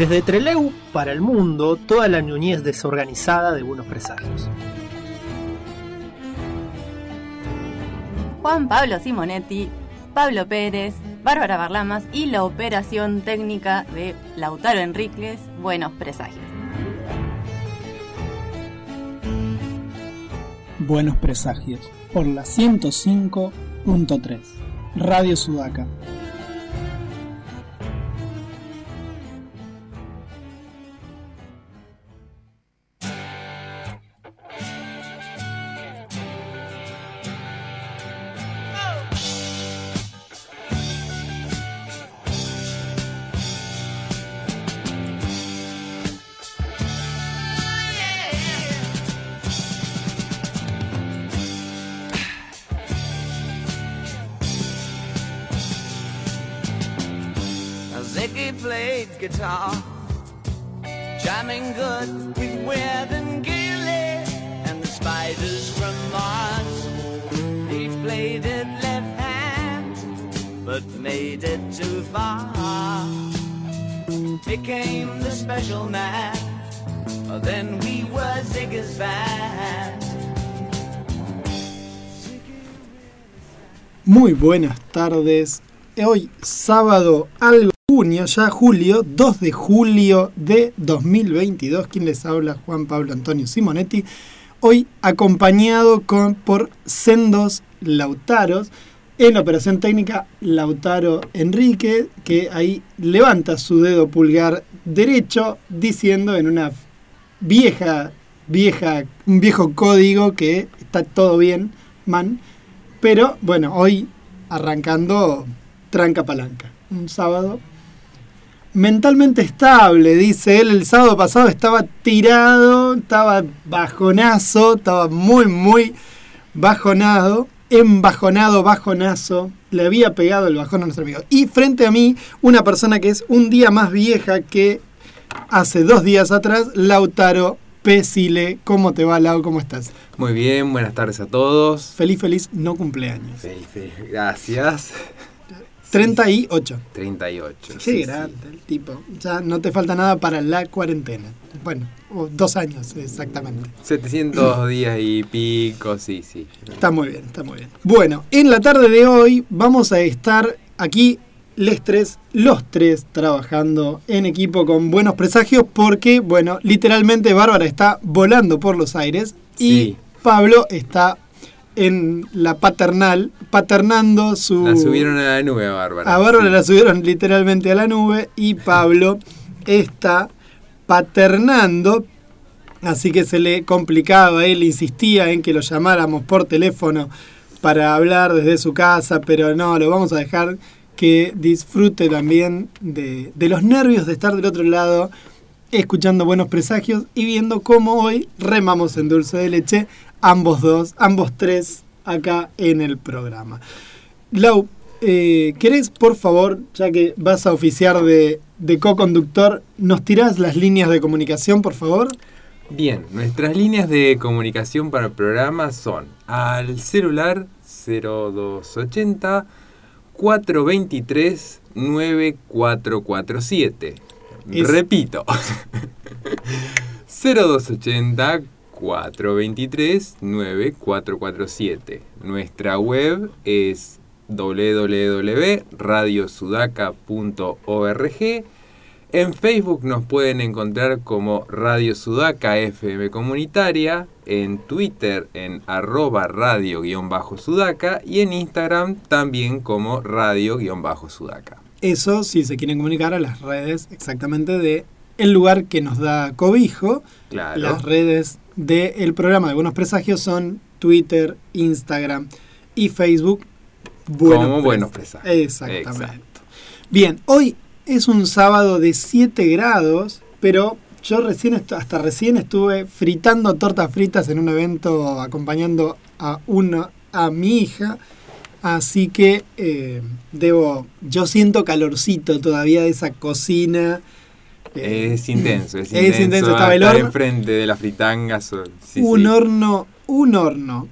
Desde Treleu para el mundo, toda la ñuñez desorganizada de buenos presagios. Juan Pablo Simonetti, Pablo Pérez, Bárbara Barlamas y la operación técnica de Lautaro Enríquez, Buenos Presagios. Buenos Presagios, por la 105.3, Radio Sudaca. Tardes. Hoy sábado algo junio, ya julio, 2 de julio de 2022. Quien les habla, Juan Pablo Antonio Simonetti. Hoy acompañado con, por sendos Lautaros. En operación técnica, Lautaro Enrique, que ahí levanta su dedo pulgar derecho diciendo en una vieja, vieja, un viejo código que está todo bien, man. Pero bueno, hoy arrancando tranca palanca. Un sábado mentalmente estable, dice él. El sábado pasado estaba tirado, estaba bajonazo, estaba muy, muy bajonado, embajonado, bajonazo. Le había pegado el bajón a nuestro amigo. Y frente a mí, una persona que es un día más vieja que hace dos días atrás, Lautaro Pesile. ¿Cómo te va, Lau? ¿Cómo estás? Muy bien, buenas tardes a todos. Feliz, feliz, no cumpleaños. Feliz, feliz, gracias. 38. 38. Qué sí, grande sí. el tipo. Ya no te falta nada para la cuarentena. Bueno, o dos años exactamente. 700 días y pico, sí, sí. Está muy bien, está muy bien. Bueno, en la tarde de hoy vamos a estar aquí les tres, los tres trabajando en equipo con buenos presagios porque, bueno, literalmente Bárbara está volando por los aires y. Pablo está en la paternal, paternando su... La subieron a la nube, Bárbara. A Bárbara Sí. la subieron literalmente a la nube y Pablo está paternando, así que se le complicaba, él insistía en que lo llamáramos por teléfono para hablar desde su casa, pero no, lo vamos a dejar que disfrute también de, de los nervios de estar del otro lado, escuchando buenos presagios y viendo cómo hoy remamos en dulce de leche, ambos dos, ambos tres, acá en el programa. Lau, eh, ¿querés, por favor, ya que vas a oficiar de, de co-conductor, nos tirás las líneas de comunicación, por favor? Bien, nuestras líneas de comunicación para el programa son al celular 0280 423 9447. Es- Repito. 0280 423 9447. Nuestra web es www.radiosudaca.org. En Facebook nos pueden encontrar como Radio Sudaca FM Comunitaria, en Twitter en arroba radio-sudaca y en Instagram también como radio-sudaca. Eso si se quieren comunicar a las redes exactamente de el lugar que nos da cobijo. Claro. Las redes del programa de Buenos Presagios son Twitter, Instagram y Facebook. Como Buenos Presagios. Exactamente. Exacto. Bien, hoy es un sábado de 7 grados, pero yo recién hasta recién estuve fritando tortas fritas en un evento acompañando a una a mi hija. Así que eh, debo, yo siento calorcito todavía de esa cocina. Eh, Es intenso, es Es intenso. intenso, estaba el horno. enfrente de las fritangas. o- sí, un sí. horno, un horno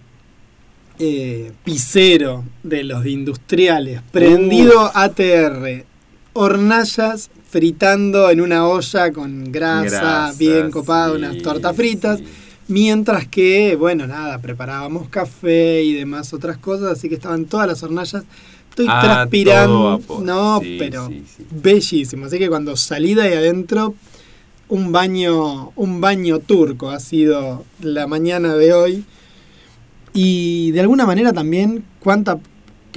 eh, pisero de los industriales, prendido ATR, hornallas fritando en una olla con grasa, bien copada, sí, unas tortas fritas. sí. Mientras que, bueno, nada, preparábamos café y demás otras cosas, así que estaban todas las hornallas. Estoy Ah, transpirando. No, Sí, pero bellísimo. Así que cuando salí de ahí adentro, un baño, un baño turco ha sido la mañana de hoy. Y de alguna manera también, cuánta,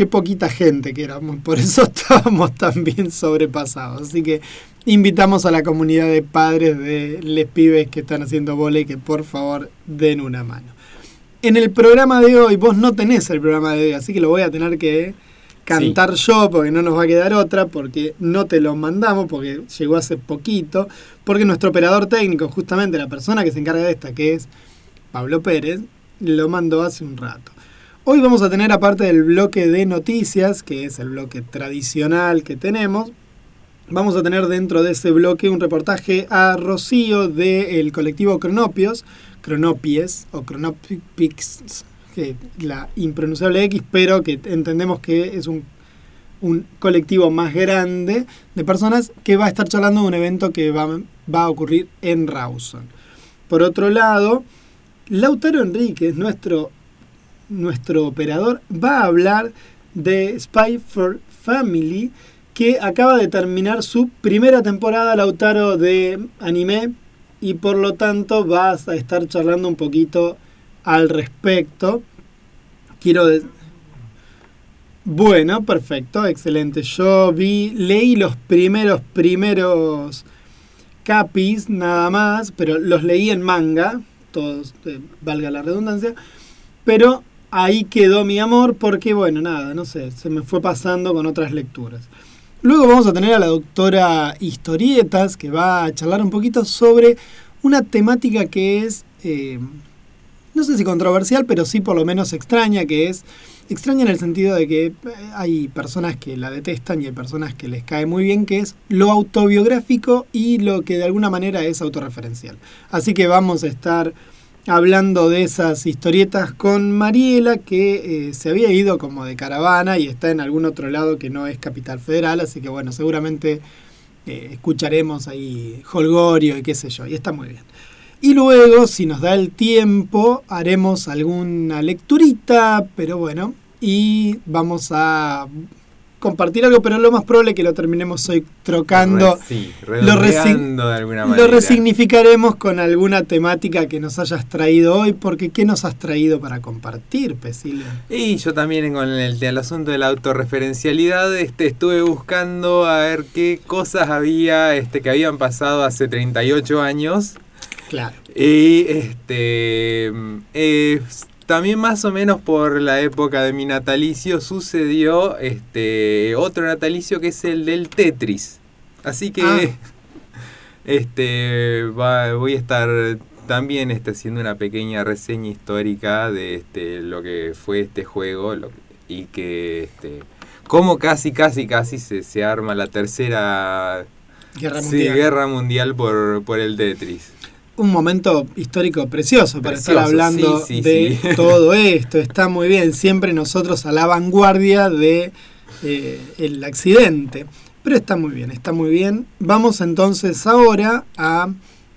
qué poquita gente que éramos. Por eso estábamos tan bien sobrepasados. Así que invitamos a la comunidad de padres de les pibes que están haciendo vole que por favor den una mano. En el programa de hoy, vos no tenés el programa de hoy, así que lo voy a tener que cantar yo porque no nos va a quedar otra, porque no te lo mandamos, porque llegó hace poquito, porque nuestro operador técnico, justamente la persona que se encarga de esta, que es Pablo Pérez, lo mandó hace un rato. Hoy vamos a tener, aparte del bloque de noticias, que es el bloque tradicional que tenemos, vamos a tener dentro de ese bloque un reportaje a Rocío del colectivo Cronopios, Cronopies o Cronopics, que la impronunciable X, pero que entendemos que es un, colectivo más grande de personas que va a estar charlando de un evento que va, va a ocurrir en Rawson. Por otro lado, Lautaro Enríquez, nuestro, nuestro operador, va a hablar de Spy for Family, que acaba de terminar su primera temporada, Lautaro, de anime, y por lo tanto vas a estar charlando un poquito al respecto. Quiero Bueno, perfecto, excelente. Yo vi, leí los primeros, primeros capis nada más, pero los leí en manga, todos, eh, valga la redundancia, pero ahí quedó mi amor porque, bueno, nada, no sé, se me fue pasando con otras lecturas. Luego vamos a tener a la doctora Historietas, que va a charlar un poquito sobre una temática que es, eh, no sé si controversial, pero sí por lo menos extraña, que es extraña en el sentido de que eh, hay personas que la detestan y hay personas que les cae muy bien, que es lo autobiográfico y lo que de alguna manera es autorreferencial. Así que vamos a estar hablando de esas historietas con Mariela, que eh, se había ido como de caravana y está en algún otro lado que no es Capital Federal, así que bueno, seguramente eh, escucharemos ahí Holgorio y qué sé yo, y está muy bien. Y luego, si nos da el tiempo, haremos alguna lecturita, pero bueno, y vamos a compartir algo, pero lo más probable es que lo terminemos hoy trocando. Sí, lo resi- redondeando de alguna manera. Lo resignificaremos con alguna temática que nos hayas traído hoy, porque ¿qué nos has traído para compartir, Pesilio? Y yo también con el, el asunto de la autorreferencialidad este, estuve buscando a ver qué cosas había este, que habían pasado hace 38 años. Claro. Y este eh, también más o menos por la época de mi natalicio sucedió este otro natalicio que es el del Tetris. Así que Ah. este va- voy a estar también este, haciendo una pequeña reseña histórica de este lo que fue este juego lo- y que este cómo casi casi casi se, se arma la tercera Guerra sí, Mundial. guerra mundial por, por el Tetris. Un momento histórico precioso para estar hablando sí, sí, de sí. todo esto. Está muy bien, siempre nosotros a la vanguardia de eh, el accidente. Pero está muy bien, está muy bien. Vamos entonces ahora a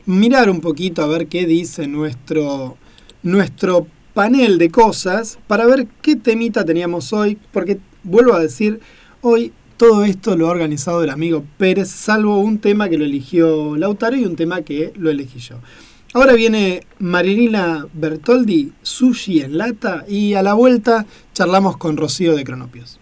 mirar un poquito a ver qué dice nuestro, nuestro panel de cosas para ver qué temita teníamos hoy. Porque vuelvo a decir, hoy todo esto lo ha organizado el amigo Pérez, salvo un tema que lo eligió Lautaro y un tema que lo elegí yo. Ahora viene Marilina Bertoldi, Sushi en lata, y a la vuelta charlamos con Rocío de Cronopios.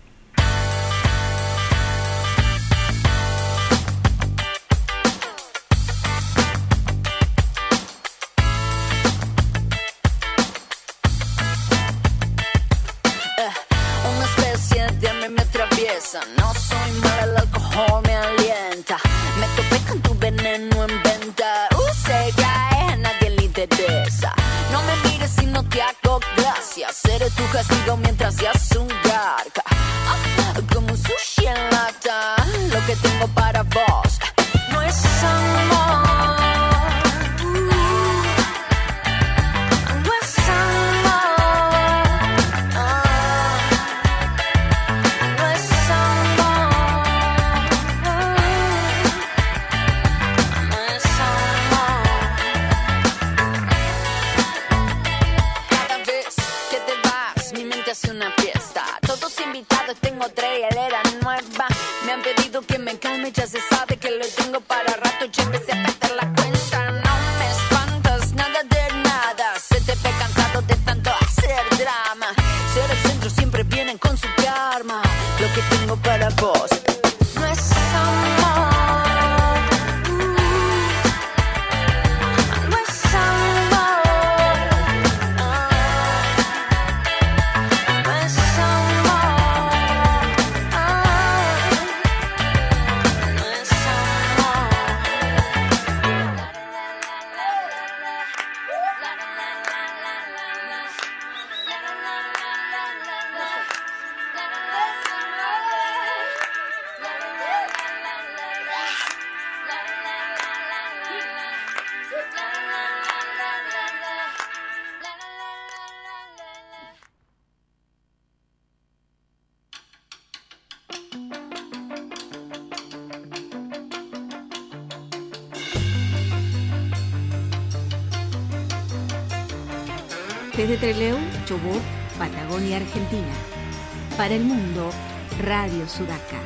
Sudaca.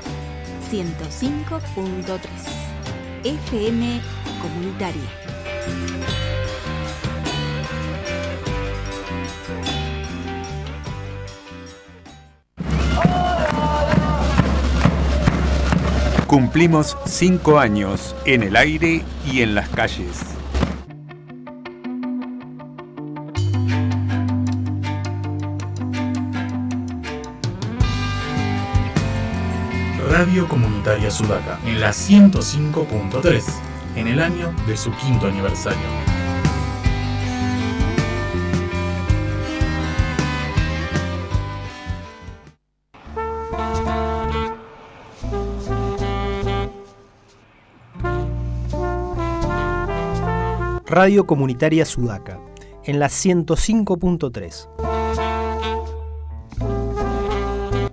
105.3. FM Comunitaria. Cumplimos cinco años en el aire y en las calles. Radio Comunitaria Sudaca en la 105.3 en el año de su quinto aniversario. Radio Comunitaria Sudaca, en la 105.3.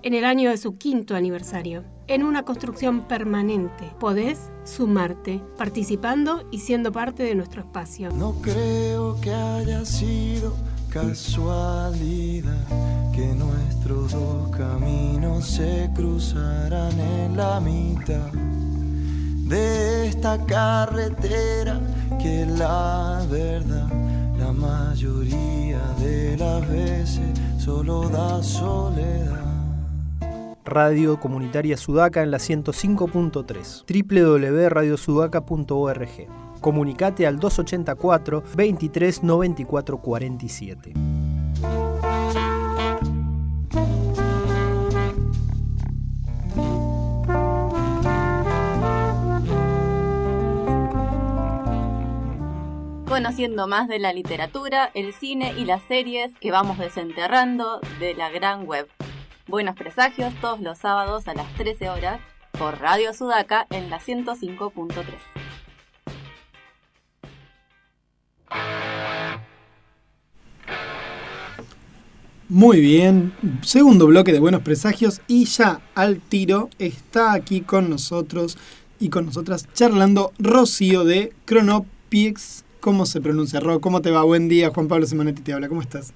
en el año de su quinto aniversario, en una construcción permanente. Podés sumarte, participando y siendo parte de nuestro espacio. No creo que haya sido casualidad que nuestros dos caminos se cruzaran en la mitad de esta carretera que la verdad la mayoría de las veces solo da soledad. Radio Comunitaria Sudaca en la 105.3, www.radiosudaca.org. Comunicate al 284 23 94 47. Conociendo más de la literatura, el cine y las series que vamos desenterrando de la gran web. Buenos presagios todos los sábados a las 13 horas por Radio Sudaca en la 105.3. Muy bien, segundo bloque de Buenos Presagios y ya al tiro está aquí con nosotros y con nosotras charlando Rocío de Cronopix. ¿Cómo se pronuncia, Ro? ¿Cómo te va? Buen día, Juan Pablo Simonetti te habla. ¿Cómo estás?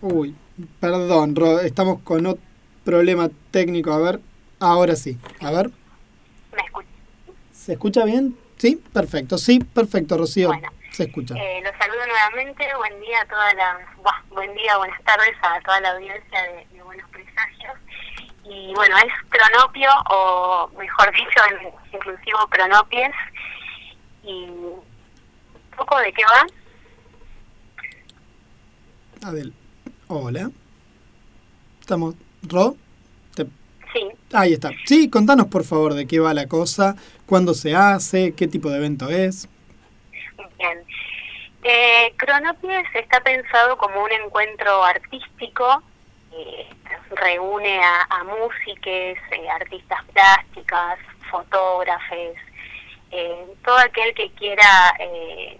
Uy, perdón, Ro, estamos con otro problema técnico. A ver, ahora sí. A ver. ¿Me escucha? ¿Se escucha bien? Sí, perfecto. Sí, perfecto, Rocío. Bueno. Se escucha. Eh, los saludo nuevamente. Buen día a toda la, buah, buen día, buenas tardes a toda la audiencia de, de Buenos Presagios. Y bueno, es Cronopio, o mejor dicho, en inclusivo Cronopies. Y un poco de qué va. Adel. Hola. Estamos. ¿Ro? Te- Sí. Ahí está. Sí, contanos por favor de qué va la cosa, cuándo se hace, qué tipo de evento es. Bien. Eh, Cronopies está pensado como un encuentro artístico. eh, reúne a, a músicos, eh, artistas plásticas, fotógrafes, eh, todo aquel que quiera eh,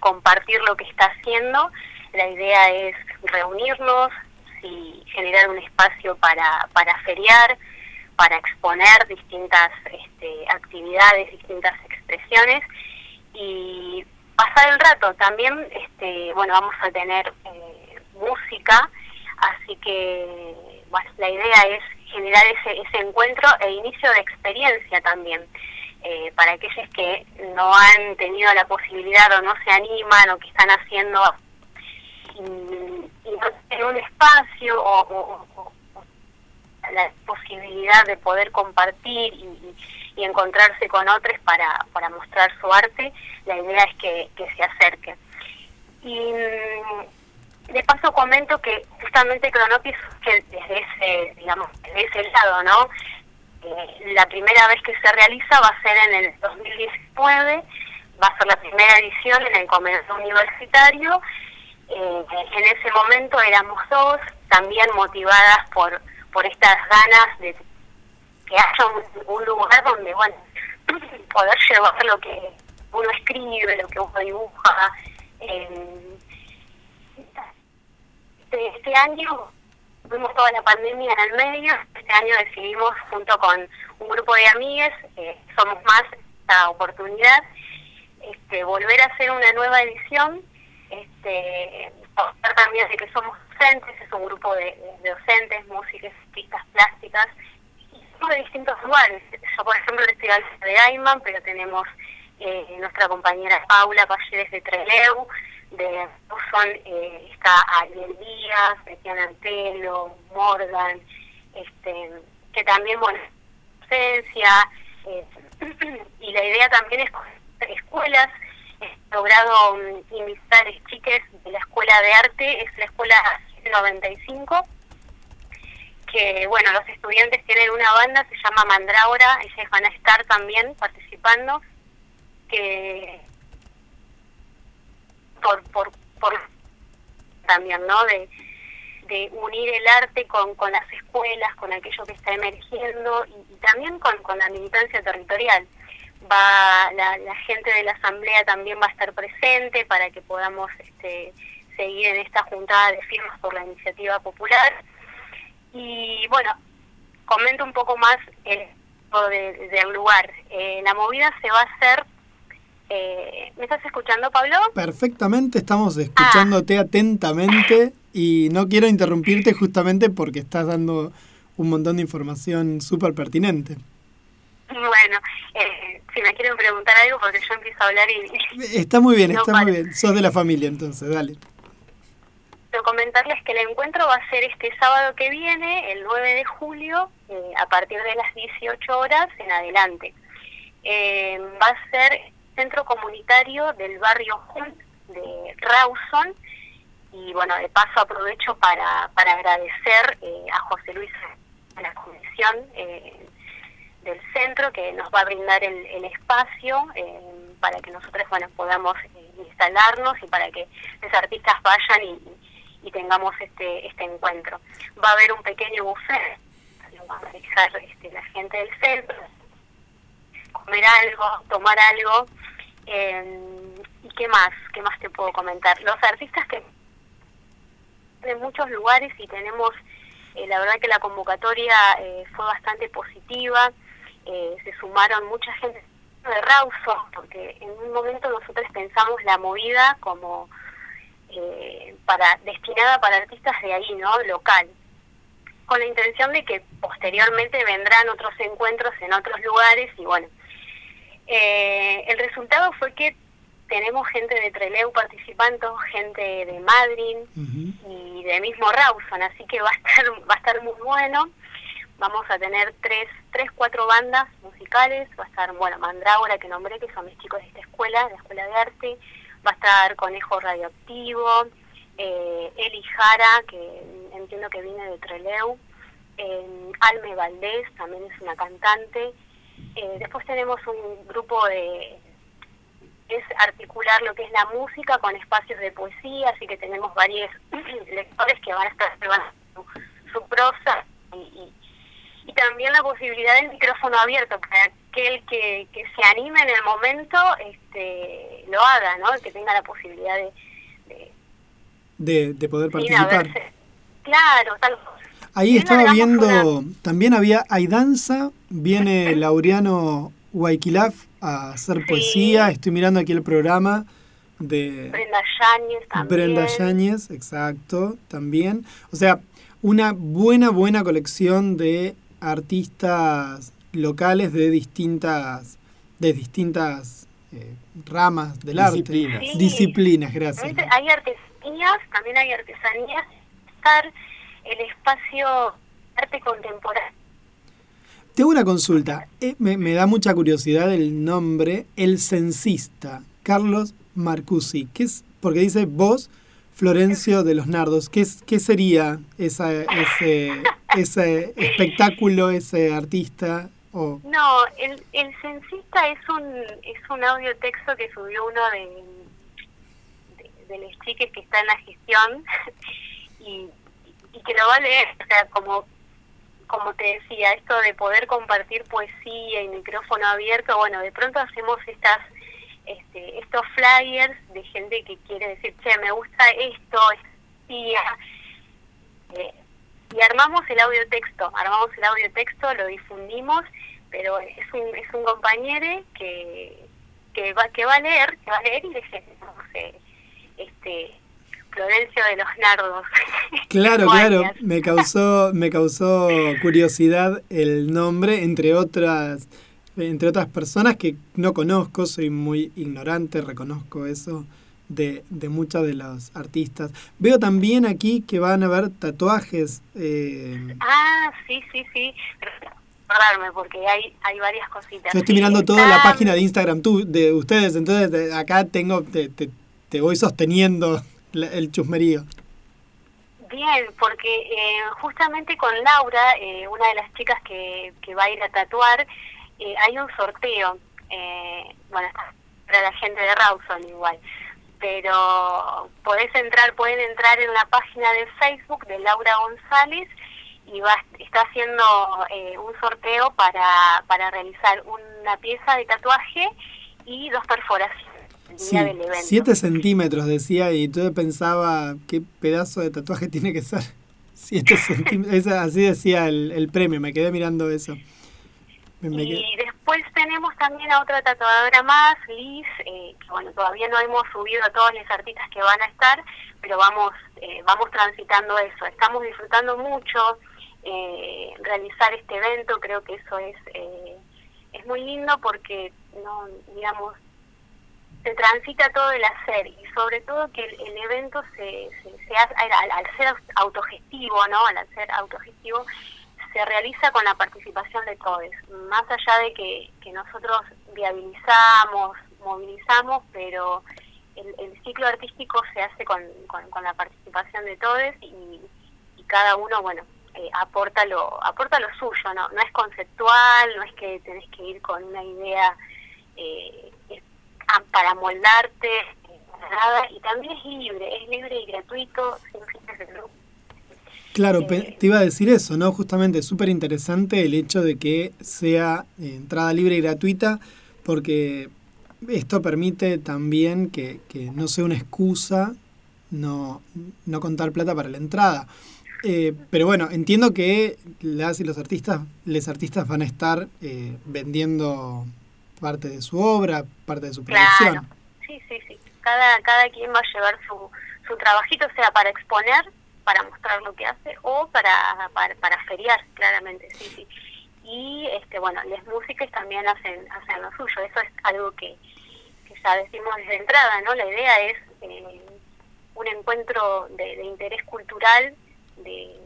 compartir lo que está haciendo. La idea es reunirnos y generar un espacio para, para feriar, para exponer distintas este, actividades, distintas expresiones y pasar el rato. También, este, bueno, vamos a tener eh, música, así que, la idea es generar ese, ese encuentro e inicio de experiencia también. Eh, para aquellos que no han tenido la posibilidad o no se animan o que están haciendo y, y no tienen un espacio o, la posibilidad de poder compartir y, encontrarse con otros para, para mostrar su arte, la idea es que, que se acerquen. Y mm, de paso comento que justamente Cronopis que desde ese, digamos, desde ese lado, ¿no? Eh, la primera vez que se realiza va a ser en el 2019, va a ser la primera edición en el comercio universitario. Eh, en ese momento éramos dos, también motivadas por, por estas ganas de que haya un, lugar donde, bueno, poder llevar lo que uno escribe, lo que uno dibuja. eh, este, este año tuvimos toda la pandemia en el medio, este año decidimos junto con un grupo de amigues, eh, somos más esta oportunidad, este, volver a hacer una nueva edición, este, también de que somos docentes, es un grupo de, docentes, músicos, artistas plásticas, y somos de distintos lugares. Yo, por ejemplo, estoy al de Ayman, pero tenemos eh, nuestra compañera Paula Palleres de Treleu, de son eh, está Ariel Díaz, Betiana Antelo, Morgan, este, que también, bueno, docencia, eh, y la idea también es escuelas, he logrado mm, invitar a chiques de la Escuela de Arte, es la Escuela 95, que bueno, los estudiantes tienen una banda, se llama Mandrágora, ellas van a estar también participando, que por, por, por también, ¿no? De, de unir el arte con, con las escuelas, con aquello que está emergiendo y, y también con, con la militancia territorial. Va la, la gente de la asamblea también va a estar presente para que podamos este, seguir en esta juntada de firmas por la iniciativa popular. Y bueno, comento un poco más el de, del lugar. Eh, la movida se va a hacer eh, ¿Me estás escuchando, Pablo? Perfectamente, estamos escuchándote atentamente y no quiero interrumpirte justamente porque estás dando un montón de información súper pertinente. Bueno, eh, si me quieren preguntar algo, porque yo empiezo a hablar y... Está muy bien, No está paro. muy bien. Sos de la familia entonces, dale. Quiero comentarles que el encuentro va a ser este sábado que viene, el 9 de julio, eh, a partir de las 18 horas en adelante. Eh, va a ser centro comunitario del barrio Hunt de Rawson y bueno, de paso aprovecho para, para agradecer eh, a José Luis, a la comisión eh, del centro que nos va a brindar el, el espacio eh, para que nosotros bueno, podamos eh, instalarnos y para que los artistas vayan y, y tengamos este, este encuentro. Va a haber un pequeño buffet, lo va a realizar este, la gente del centro, comer algo, tomar algo. eh, ¿Y qué más? ¿Qué más te puedo comentar? Los artistas que de muchos lugares y tenemos, eh, la verdad que la convocatoria eh, fue bastante positiva, eh, se sumaron mucha gente de Rawson, porque en un momento nosotros pensamos la movida como eh, para destinada para artistas de ahí, ¿no? Local, con la intención de que posteriormente vendrán otros encuentros en otros lugares y bueno, eh, el resultado fue que tenemos gente de Treleu participando, gente de Madrid y de mismo Rawson, así que va a estar va a estar muy bueno. Vamos a tener tres, tres, cuatro bandas musicales. Va a estar, bueno, Mandrágora, que nombré, que son mis chicos de esta escuela, de la Escuela de Arte. Va a estar Conejo Radioactivo, eh, Eli Jara, que entiendo que viene de Treleu. Eh, Alme Valdés, también es una cantante. Eh, después tenemos un grupo de es articular lo que es la música con espacios de poesía, así que tenemos varios lectores que van a estar llevando su, prosa y, y también la posibilidad del micrófono abierto para aquel que, que se anime en el momento este lo haga, ¿no? Que tenga la posibilidad de, de De, de poder participar. haberse- Claro, tal Ahí estaba viendo, también había, hay danza, viene Laureano Guayquilaf a hacer poesía, estoy mirando aquí el programa de Brenda Yáñez también. Brenda Yáñez, exacto, también. O sea, una buena, buena colección de artistas locales de distintas, de distintas eh, ramas del Disciplinas. arte. Sí. Disciplinas, gracias. Hay artesanías, también hay artesanías. Estar el espacio arte contemporáneo. Tengo una consulta. Eh, me, me da mucha curiosidad el nombre, el censista, Carlos Marcusi. ¿Qué es? Porque dice vos, Florencio de los Nardos. ¿Qué, qué sería esa, ese, ese espectáculo, ese artista? O, No, el, el censista es un es un audio texto que subió uno de, de, de los chiques que está en la gestión y, y que lo va a leer, o sea, como como te decía, esto de poder compartir poesía y micrófono abierto, bueno, de pronto hacemos estas este, estos flyers de gente que quiere decir, che, me gusta esto, poesía, eh, y armamos el audio texto, armamos el audio texto, lo difundimos, pero es un, es un compañero que, que va que va a leer, que va a leer y dice, no sé, este Florencio de los Nardos. Claro, claro, me causó, me causó curiosidad el nombre, entre otras, entre otras personas que no conozco, soy muy ignorante, reconozco eso de, de muchos de los artistas. Veo también aquí que van a haber tatuajes. eh, Ah, sí, sí, sí. Recordarme porque hay hay varias cositas. yo estoy mirando toda la está- página de Instagram tú, de ustedes, entonces de- acá tengo, te, te, te voy sosteniendo la- el chusmerío. Bien, porque eh, justamente con Laura, eh, una de las chicas que, que va a ir a tatuar, eh, hay un sorteo. Eh, bueno, está para la gente de Rawson igual. Pero podés entrar, pueden entrar en la página de Facebook de Laura González y va, está haciendo eh, un sorteo para, para realizar una pieza de tatuaje y dos perforaciones el día Sí, del evento. 7 centímetros decía y yo pensaba qué pedazo de tatuaje tiene que ser. 7 centímetros, así decía el, el premio, me quedé mirando eso. Me- Y después tenemos también a otra tatuadora más, Liz, eh, que bueno, todavía no hemos subido a todos los artistas que van a estar, pero vamos eh, vamos transitando eso. Estamos disfrutando mucho eh, realizar este evento, creo que eso es eh, es muy lindo porque no digamos se transita todo el hacer y sobre todo que el, el evento se, se, se hace, al, al ser autogestivo, ¿no? Al ser autogestivo se realiza con la participación de todos, más allá de que, que nosotros viabilizamos, movilizamos, pero el, ciclo artístico se hace con, con, la participación de todos y, cada uno, bueno, eh, aporta lo aporta lo suyo, ¿no? No es conceptual, no es que tenés que ir con una idea eh, para moldarte, eh, nada, y también es libre, es libre y gratuito, sin fines de lucro. Claro, pe- te iba a decir eso, ¿no? Justamente súper interesante el hecho de que sea eh, entrada libre y gratuita, porque esto permite también que, que no sea una excusa no, no contar plata para la entrada. Eh, pero bueno, entiendo que las y los artistas, los artistas van a estar eh, vendiendo parte de su obra, parte de su producción. Claro, sí, sí, sí. Cada, cada quien va a llevar su, su trabajito, sea para exponer, para mostrar lo que hace, o para, para, feriar, claramente, sí, sí. Y, este bueno, las músicas también hacen, hacen lo suyo. Eso es algo que, que ya decimos desde entrada, ¿no? La idea es eh, un encuentro de, de interés cultural, de,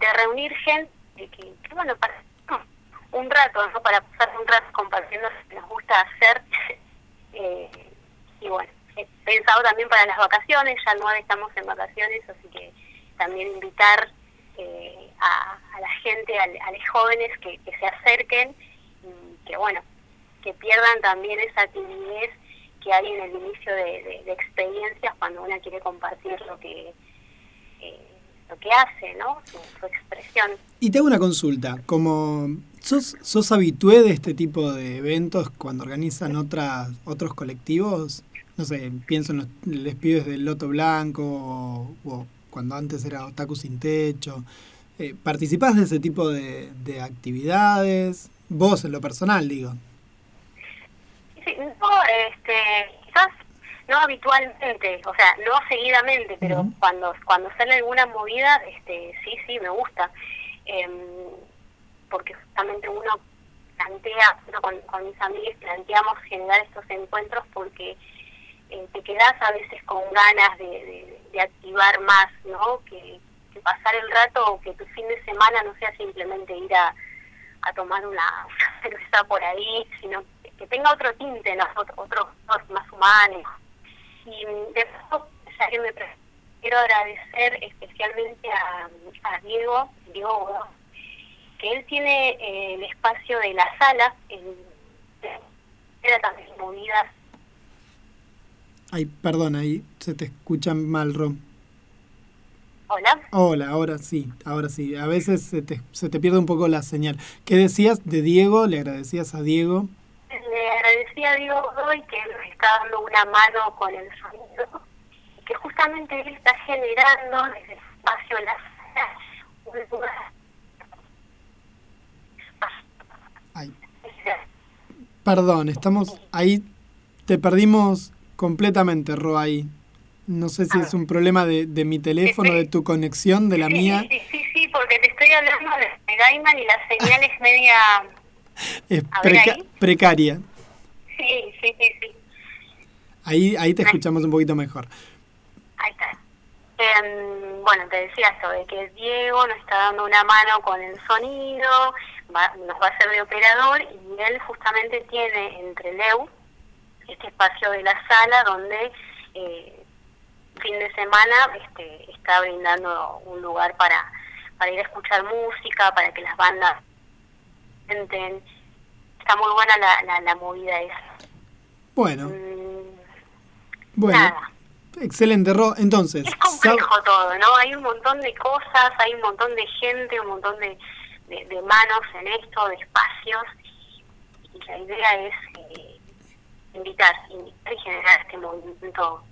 de reunir gente, que, que, bueno, para un rato, ¿no? Para pasar un rato compartiendo lo que nos gusta hacer. Eh, y bueno, he pensado también para las vacaciones, ya 9 estamos en vacaciones, así que también invitar eh, a, la gente, a, a los jóvenes que, se acerquen y que bueno, que pierdan también esa timidez que hay en el inicio de, experiencias cuando uno quiere compartir lo que eh, lo que hace, ¿no? Su, expresión. Y te hago una consulta, como sos, sos habitué de este tipo de eventos cuando organizan otras, otros colectivos, no sé, pienso en los les pibes del Loto Blanco o cuando antes era Otaku Sin Techo, eh, ¿participás de ese tipo de, de actividades? Vos en lo personal, digo. Sí, no, este, quizás no habitualmente, o sea, no seguidamente, pero cuando cuando sale alguna movida, este, sí, sí, me gusta. Em, porque justamente uno plantea, con, con mis amigos planteamos generar estos encuentros porque eh, te quedas a veces con ganas de, activar más, ¿no? Que, pasar el rato o que tu fin de semana no sea simplemente ir a, tomar una, cerveza por ahí, sino que, tenga otro tinte, ¿no? Otro, otro otros más humanos. Y de paso, ya me quiero agradecer especialmente a, Diego, Diego que él tiene eh, el espacio de la sala, en, era también movidas Ay, perdón, ahí se te escucha mal, Rom. Hola. Hola, ahora sí, ahora sí. A veces se te, se te pierde un poco la señal. ¿Qué decías de Diego? ¿Le agradecías a Diego? Le agradecí a Diego Godoy que él nos está dando una mano con el sonido y que justamente él está generando desde el espacio de la sala un lugar Ay. Perdón, estamos ahí. Te perdimos completamente, Ro, ahí. No sé si es un problema de, de mi teléfono, de tu conexión, de la mía. Sí, sí, sí, porque te estoy hablando de Gaiman y la señal es media... Es preca- ahí. precaria. Sí, sí, sí, sí. Ahí, ahí te escuchamos un poquito mejor. Ahí está. Em, bueno, te decía esto, de que Diego nos está dando una mano con el sonido, va- nos va a ser de operador y él justamente tiene entre Leu este espacio de la sala donde eh, fin de semana este, está brindando un lugar para, para ir a escuchar música, para que las bandas canten. Está muy buena la, la, la movida esa. Bueno, Mm, bueno. Nada. Excelente, Ro. Entonces, Es complejo todo, ¿no? Hay un montón de cosas, hay un montón de gente, un montón de, de, de manos en esto, de espacios, y la idea es invitar, invitar y generar este movimiento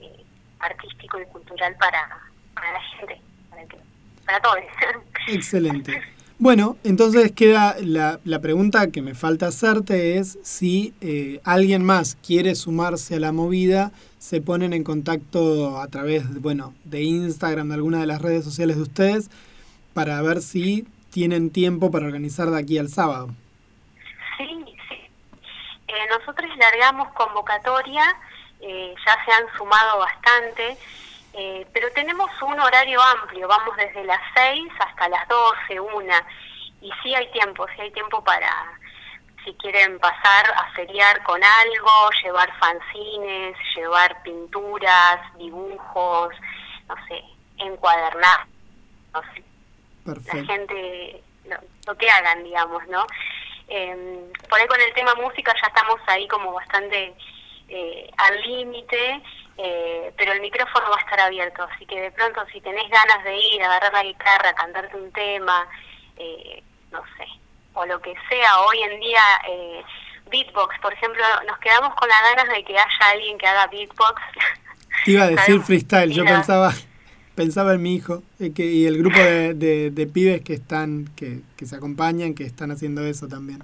eh, artístico y cultural para, para la gente, para, que, para todos. Excelente. Bueno, entonces queda la, la pregunta que me falta hacerte es si eh, alguien más quiere sumarse a la movida, se ponen en contacto a través, bueno, de Instagram, de alguna de las redes sociales de ustedes, para ver si tienen tiempo para organizar de aquí al sábado. Eh, nosotros largamos convocatoria, eh, ya se han sumado bastante, eh, pero tenemos un horario amplio, vamos desde las 6 hasta las 12, una, y sí hay tiempo, sí hay tiempo para, si quieren pasar a feriar con algo, llevar fanzines, llevar pinturas, dibujos, no sé, encuadernar, no sé, la Perfecto. gente lo, lo que hagan, digamos, ¿no? Eh, por ahí con el tema música ya estamos ahí como bastante eh, al límite, eh, pero el micrófono va a estar abierto, así que de pronto si tenés ganas de ir, agarrar la guitarra, cantarte un tema, eh, no sé, o lo que sea, hoy en día eh, beatbox, por ejemplo, nos quedamos con las ganas de que haya alguien que haga beatbox. Te iba a decir freestyle, yo pensaba pensaba en mi hijo eh, que, y el grupo de, de- de pibes que están, que, que se acompañan, que están haciendo eso también.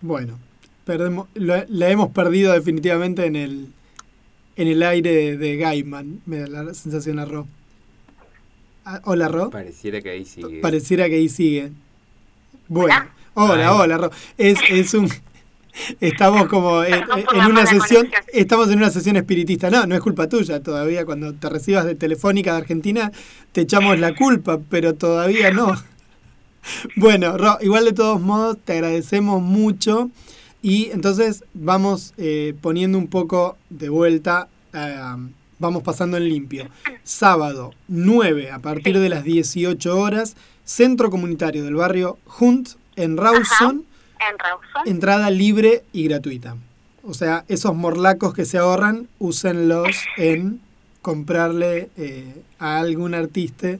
Bueno, perdemos, lo- la hemos perdido definitivamente en el en el aire de, de Gaiman, me da la sensación a Ro. Ah, hola Ro, Pareciera que ahí sigue. pareciera que ahí sigue. Bueno, hola, Ay. hola Ro. Es, es un estamos como en, en una sesión, estamos en una sesión espiritista. No, no es culpa tuya todavía. Cuando te recibas de Telefónica de Argentina, te echamos la culpa, pero todavía no. Bueno, Ro, igual de todos modos, te agradecemos mucho. Y entonces vamos eh, poniendo un poco de vuelta, eh, vamos pasando en limpio. Sábado 9 a partir de las 18 horas, Centro Comunitario del Barrio Hunt en Rawson, En Rawson. entrada libre y gratuita. O sea, esos morlacos que se ahorran, úsenlos en comprarle eh, a algún artista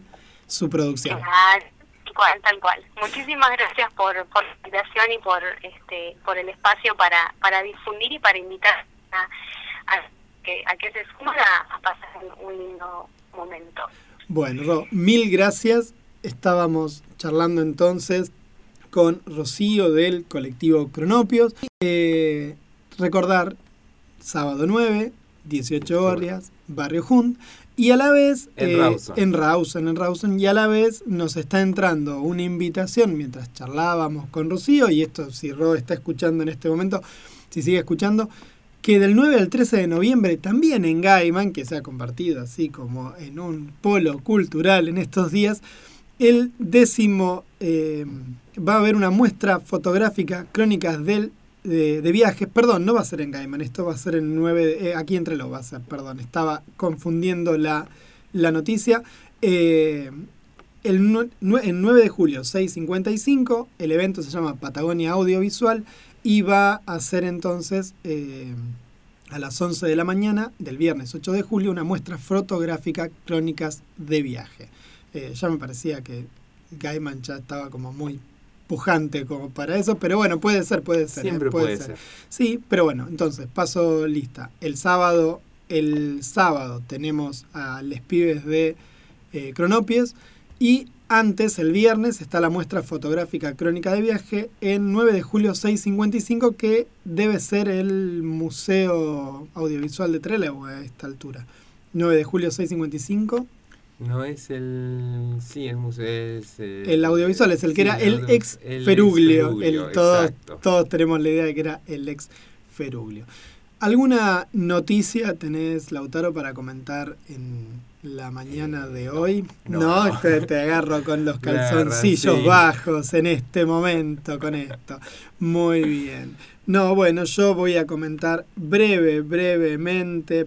su producción. Claro, tal cual, tal cual. Muchísimas gracias por, por la invitación y por este por el espacio para, para difundir y para invitar a, a que, a que se sumen a, a pasar un, un lindo momento. Bueno, Ro, mil gracias. Estábamos charlando entonces con Rocío del colectivo Cronopios. Eh, recordar, sábado 9, 18 horas, Barrio Hunt, y a la vez En eh, Rawson. en Rawson, en Rawson, y a la vez nos está entrando una invitación mientras charlábamos con Rocío, y esto si Ro está escuchando en este momento, si sigue escuchando, que del 9 al 13 de noviembre también en Gaiman, que se ha compartido así como en un polo cultural en estos días, el décimo eh, va a haber una muestra fotográfica, crónicas del, de, de viajes, perdón, no va a ser en Gaiman, esto va a ser en 9, de- eh, aquí entre los va a ser, perdón, estaba confundiendo la, la noticia. Eh, el, el 9 de julio, 6.55, el evento se llama Patagonia Audiovisual y va a ser entonces eh, a las 11 de la mañana del viernes 8 de julio una muestra fotográfica Crónicas de Viaje. Eh, ya me parecía que Gaiman ya estaba como muy pujante como para eso, pero bueno, puede ser, puede ser. eh, Siempre puede ser. Sí, pero bueno, entonces paso lista. El sábado, el sábado tenemos a Les Pibes de eh, Cronopies y antes, el viernes, está la muestra fotográfica Crónica de Viaje en 9 de julio 655 que debe ser el Museo Audiovisual de Trelew a esta altura. 9 de julio 655. No es el. Sí, el museo es. eh, El audiovisual es el que sí, era el ex el ex Feruglio. Feruglio, El- todos, todos tenemos la idea de que era el ex Feruglio. ¿Alguna noticia tenés, Lautaro, para comentar en la mañana de hoy? no. No, te, te agarro con los calzoncillos sí. bajos en este momento con esto. Muy bien. No, bueno, yo voy a comentar breve, brevemente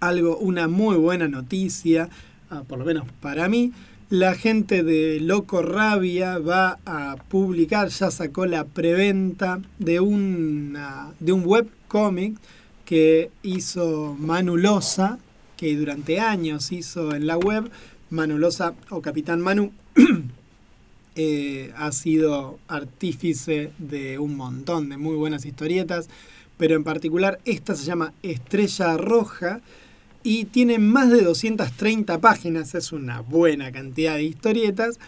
algo, una muy buena noticia, ah, por lo menos para mí. La gente de Loco Rabia va a publicar, ya sacó la preventa de, de un webcómic que hizo Manu Loza, que durante años hizo en la web. Manu Loza o Capitán Manu eh, ha sido artífice de un montón de muy buenas historietas, pero en particular esta se llama Estrella Roja y tiene más de 230 páginas, es una buena cantidad de historietas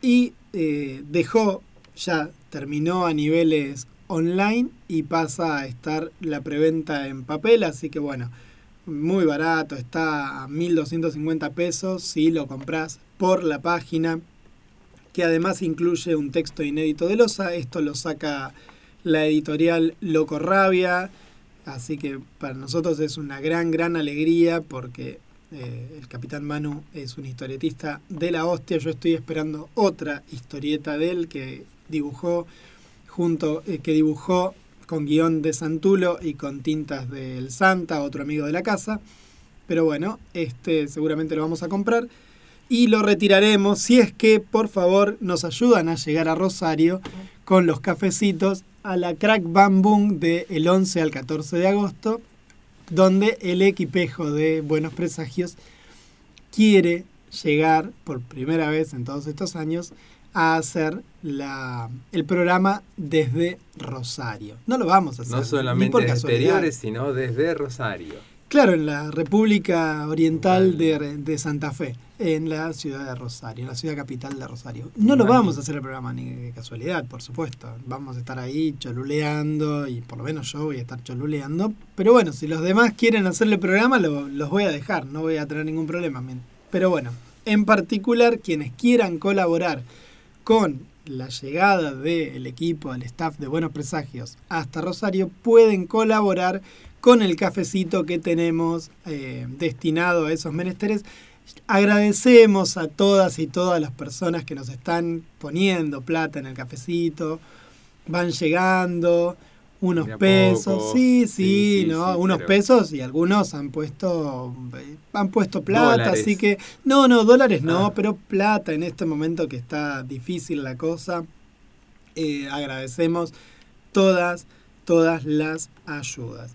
y eh, dejó, ya terminó a niveles online y pasa a estar la preventa en papel, así que bueno, muy barato, está a 1250 pesos si lo compras por la página, que además incluye un texto inédito de Loza, esto lo saca la editorial Loco Rabia, así que para nosotros es una gran, gran alegría porque eh, el Capitán Manu es un historietista de la hostia, yo estoy esperando otra historieta de él que dibujó junto, eh, que dibujó con guion de Santulo y con tintas del Santa, otro amigo de la casa. Pero bueno, este seguramente lo vamos a comprar y lo retiraremos si es que por favor nos ayudan a llegar a Rosario con los cafecitos a la Crack Bam Boom del 11 al 14 de agosto, donde el equipejo de Buenos Presagios quiere llegar por primera vez en todos estos años a hacer la, el programa desde Rosario. No lo vamos a hacer. No ni solamente por desde casualidad. exteriores, sino desde Rosario. Claro, en la República Oriental de, de Santa Fe, en la ciudad de Rosario, en la ciudad capital de Rosario. No lo vamos a hacer el programa ni de casualidad, por supuesto. Vamos a estar ahí choluleando y por lo menos yo voy a estar choluleando. Pero bueno, si los demás quieren hacer el programa, lo- los voy a dejar, no voy a tener ningún problema. Pero bueno, en particular quienes quieran colaborar con la llegada del equipo, del staff de Buenos Presagios hasta Rosario, pueden colaborar con el cafecito que tenemos eh, destinado a esos menesteres. Agradecemos a todas y todas las personas que nos están poniendo plata en el cafecito, van llegando unos pesos, poco. sí, sí, ¿no? sí, unos pero- pesos y algunos han puesto eh, han puesto plata, Dólares. así que no, no, dólares no, Ah. pero plata en este momento que está difícil la cosa. Eh, agradecemos todas, todas las ayudas.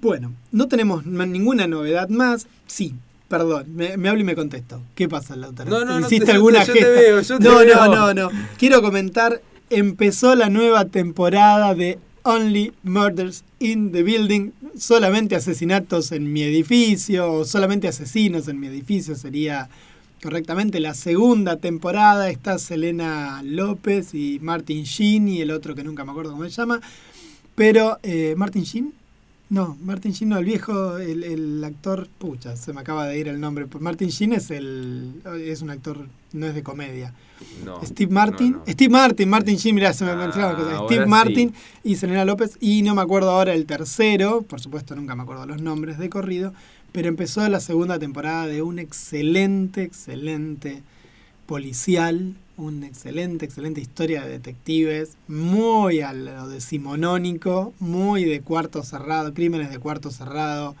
Bueno, no tenemos ninguna novedad más. Sí, perdón, me, me hablo y me contesto. ¿Qué pasa, Lautaro? No, no, no, ¿Hiciste te- yo alguna te- yo te veo, yo te no, veo. no, no, no. Quiero comentar, empezó la nueva temporada de Only Murders in the Building. Solamente asesinatos en mi edificio, o solamente asesinos en mi edificio sería correctamente la segunda temporada. Está Selena López y Martin Sheen y el otro que nunca me acuerdo cómo se llama. Pero, eh, ¿Martin Sheen? No, Martin Sheen, no, el viejo, el, el actor, pucha, se me acaba de ir el nombre. Martin Sheen es el es un actor, no es de comedia. No, Steve Martin, no, no. Steve Martin, Martin Sheen, mirá, se me Ah, mencionaba una cosa. ahora Steve sí. Martin y Selena López, y no me acuerdo ahora el tercero, por supuesto nunca me acuerdo los nombres de corrido, pero empezó la segunda temporada de un excelente, excelente policial, una excelente, excelente historia de detectives, muy a lo decimonónico, muy de cuarto cerrado, crímenes de cuarto cerrado,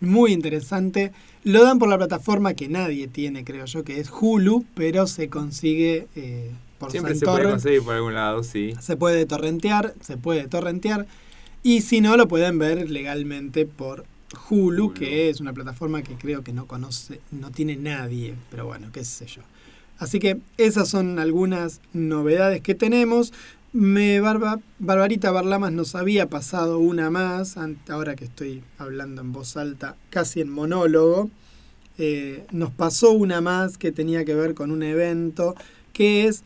muy interesante. Lo dan por la plataforma que nadie tiene, creo yo, que es Hulu, pero se consigue eh, por Siempre San se puede conseguir por algún lado, sí. Se puede torrentear, se puede torrentear. Y si no, lo pueden ver legalmente por Hulu, que es una plataforma que creo que no conoce, no tiene nadie, pero bueno, qué sé yo. Así que esas son algunas novedades que tenemos. Me Barba, Barbarita Barlamas nos había pasado una más, ahora que estoy hablando en voz alta, casi en monólogo. Eh, nos pasó una más que tenía que ver con un evento que es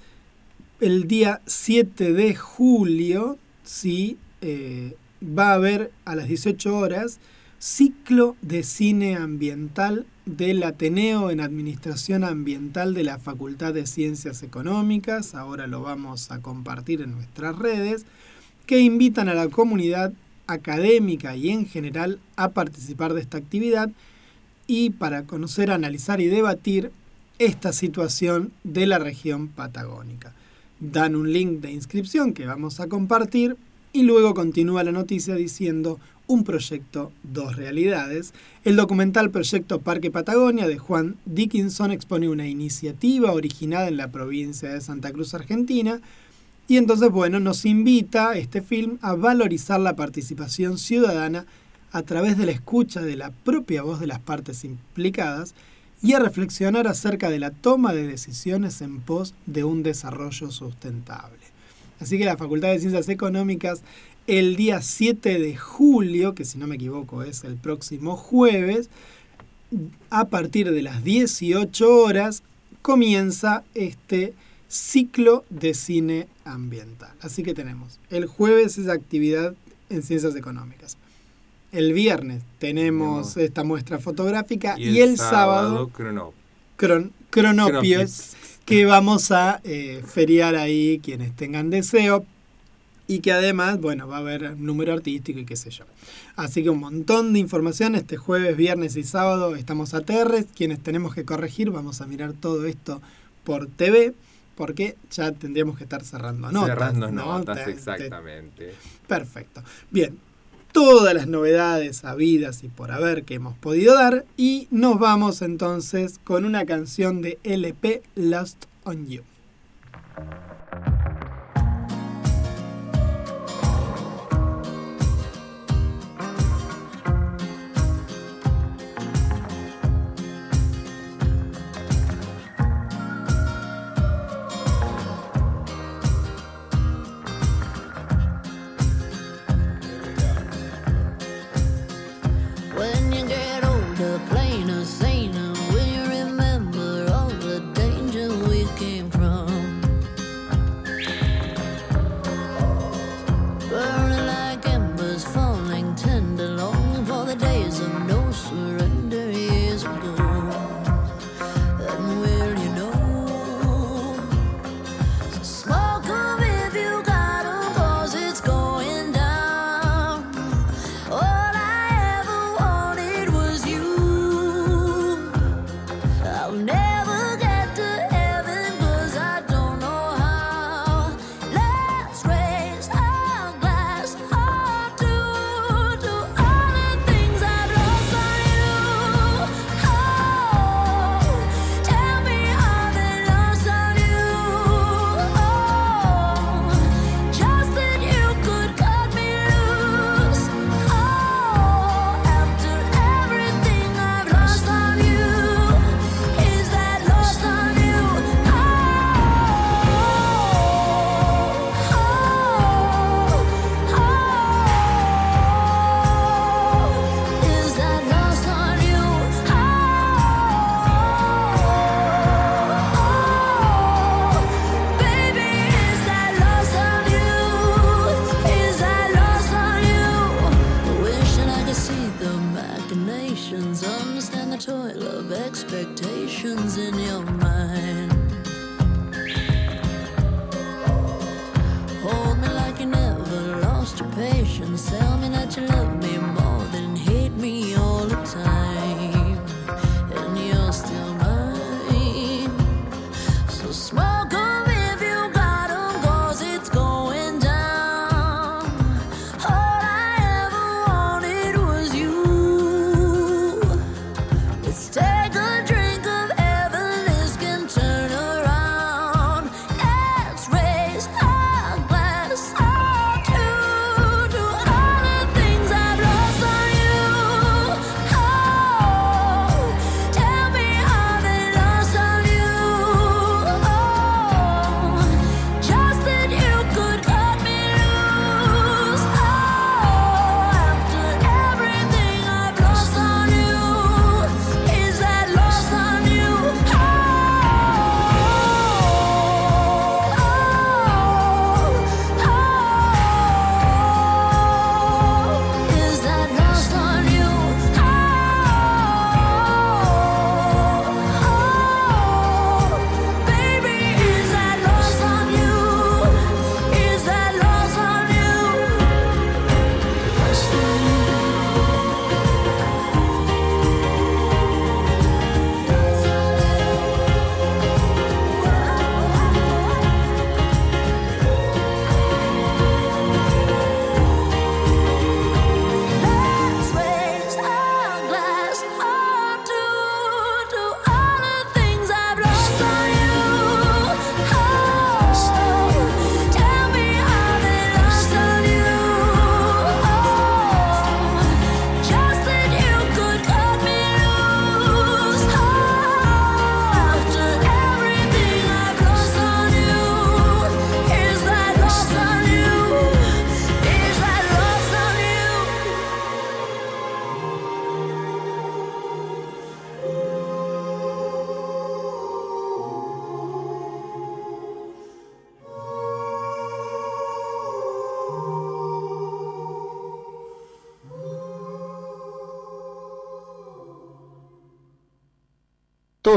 el día 7 de julio, sí, eh, va a haber a las 18 horas ciclo de cine ambiental del Ateneo en Administración Ambiental de la Facultad de Ciencias Económicas, ahora lo vamos a compartir en nuestras redes, que invitan a la comunidad académica y en general a participar de esta actividad y para conocer, analizar y debatir esta situación de la región patagónica. Dan un link de inscripción que vamos a compartir y luego continúa la noticia diciendo un proyecto, dos realidades. El documental Proyecto Parque Patagonia de Juan Dickinson expone una iniciativa originada en la provincia de Santa Cruz, Argentina, y entonces, bueno, nos invita este film a valorizar la participación ciudadana a través de la escucha de la propia voz de las partes implicadas y a reflexionar acerca de la toma de decisiones en pos de un desarrollo sustentable. Así que la Facultad de Ciencias Económicas el día 7 de julio, que si no me equivoco es el próximo jueves, a partir de las 18 horas comienza este ciclo de cine ambiental. Así que tenemos el jueves esa actividad en ciencias económicas. El viernes tenemos esta muestra fotográfica y, el, sábado, crono- cron- cronopios Cronopios. que vamos a eh, feriar ahí quienes tengan deseo y que además, bueno, va a haber número artístico y qué sé yo. Así que un montón de información este jueves, viernes y sábado estamos a TR, quienes tenemos que corregir, vamos a mirar todo esto por TV porque ya tendríamos que estar cerrando notas. Cerrando ¿no? notas, te- exactamente. Perfecto. Bien, todas las novedades habidas y por haber que hemos podido dar y nos vamos entonces con una canción de LP Lost on You.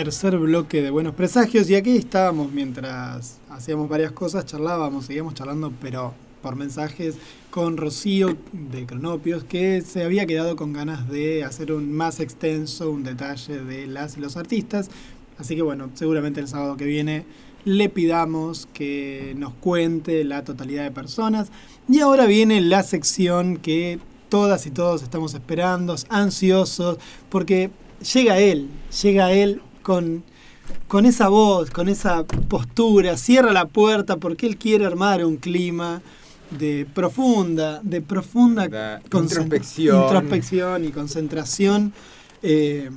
Tercer bloque de Buenos Presagios y aquí estábamos mientras hacíamos varias cosas, charlábamos, seguíamos charlando, pero por mensajes con Rocío de Cronopios, que se había quedado con ganas de hacer un más extenso, un detalle de las y los artistas. Así que bueno, seguramente el sábado que viene le pidamos que nos cuente la totalidad de personas. Y ahora viene la sección que todas y todos estamos esperando, ansiosos, porque llega él, llega él con, con esa voz, con esa postura, cierra la puerta porque él quiere armar un clima de profunda, de profunda introspección. introspección y concentración. eh,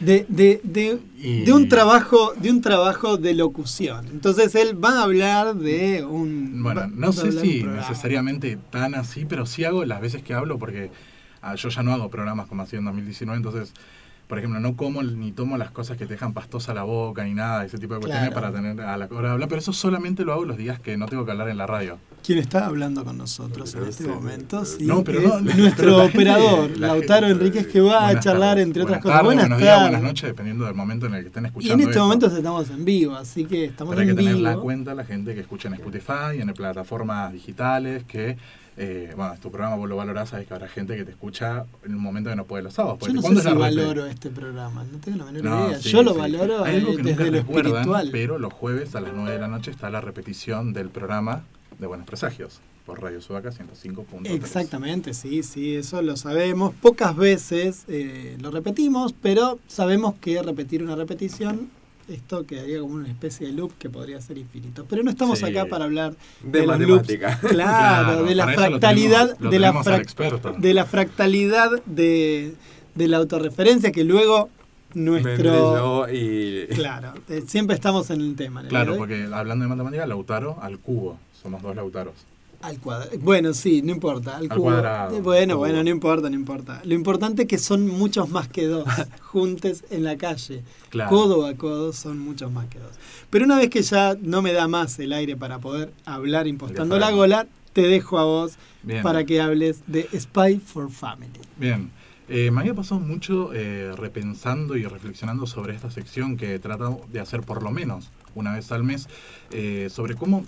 de, de, de, Y- de un trabajo de un trabajo de locución. Entonces él va a hablar de un Bueno, no sé si necesariamente tan así, pero sí hago las veces que hablo porque ah, yo ya no hago programas como hacía en 2019, entonces, por ejemplo, no como ni tomo las cosas que te dejan pastosa la boca ni nada, ese tipo de cuestiones Claro. para tener a la hora de hablar, pero eso solamente lo hago los días que no tengo que hablar en la radio. ¿Quién está hablando con nosotros en este momento? Sí, No, pero no, es nuestro pero la gente- operador, la Lautaro gente- Enríquez, que va a charlar, tardes, entre otras buenas cosas. tardes, buenas buenos días, tardes. buenas noches, dependiendo del momento en el que estén Y escuchando. en este esto. momento estamos en vivo, así que estamos Pero hay que en tener vivo. la cuenta la gente que escucha en Spotify, en plataformas digitales, que, eh, bueno, tu programa vos lo valorás, sabes que habrá gente que te escucha en un momento que no puede los sábados. Yo no sé ¿cuándo si valoro este programa, no tengo la menor No, idea. sí, Yo lo valoro Hay algo eh, que desde lo espiritual. Pero los jueves a las 9 de la noche está la repetición del programa de Buenos Presagios por Radio Sudaca 105.3. Exactamente, sí, sí, eso lo sabemos. Pocas veces eh, lo repetimos, pero sabemos que repetir una repetición, esto quedaría como una especie de loop que podría ser infinito. Pero no estamos Sí. acá para hablar De de, los loops. matemática. Claro, Claro, de la eso lo fractalidad, tenemos- lo de, la frac- de la fractalidad de, de la autorreferencia que luego nuestro... yo y... Claro, eh, siempre estamos en el tema. en el día Claro, porque hablando de matemática, Lautaro al cubo. Somos dos Lautaros. Al cuadrado. Bueno, sí, no importa. Al, Al cubo. cuadrado. Bueno, Cubo. bueno, no importa, no importa. Lo importante es que son muchos más que dos, juntos en la calle. Claro. Codo a codo son muchos más que dos. Pero una vez que ya no me da más el aire para poder hablar impostando la gola, te dejo a vos Bien. para que hables de Spy for Family. Bien. Eh, me había pasado mucho eh, repensando y reflexionando sobre esta sección que trata de hacer por lo menos una vez al mes, eh, sobre cómo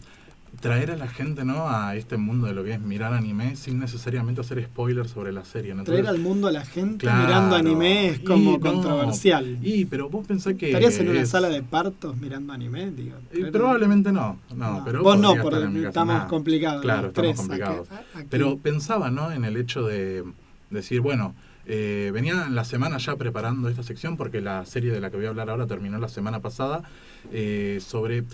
traer a la gente ¿no? a este mundo de lo que es mirar anime sin necesariamente hacer spoilers sobre la serie. ¿no? Traer al mundo a la gente Claro. mirando anime es como Y no, controversial. Y, pero vos pensás que. ¿Estarías en una sala de partos mirando anime? Digo, probablemente no, no, No. pero Vos no, porque estamos Nada. complicados, Claro, estamos complicados. Pero pensaba, ¿no? En el hecho de decir, bueno, eh, venía en la semana ya preparando esta sección porque la serie de la que voy a hablar ahora terminó la semana pasada eh, sobre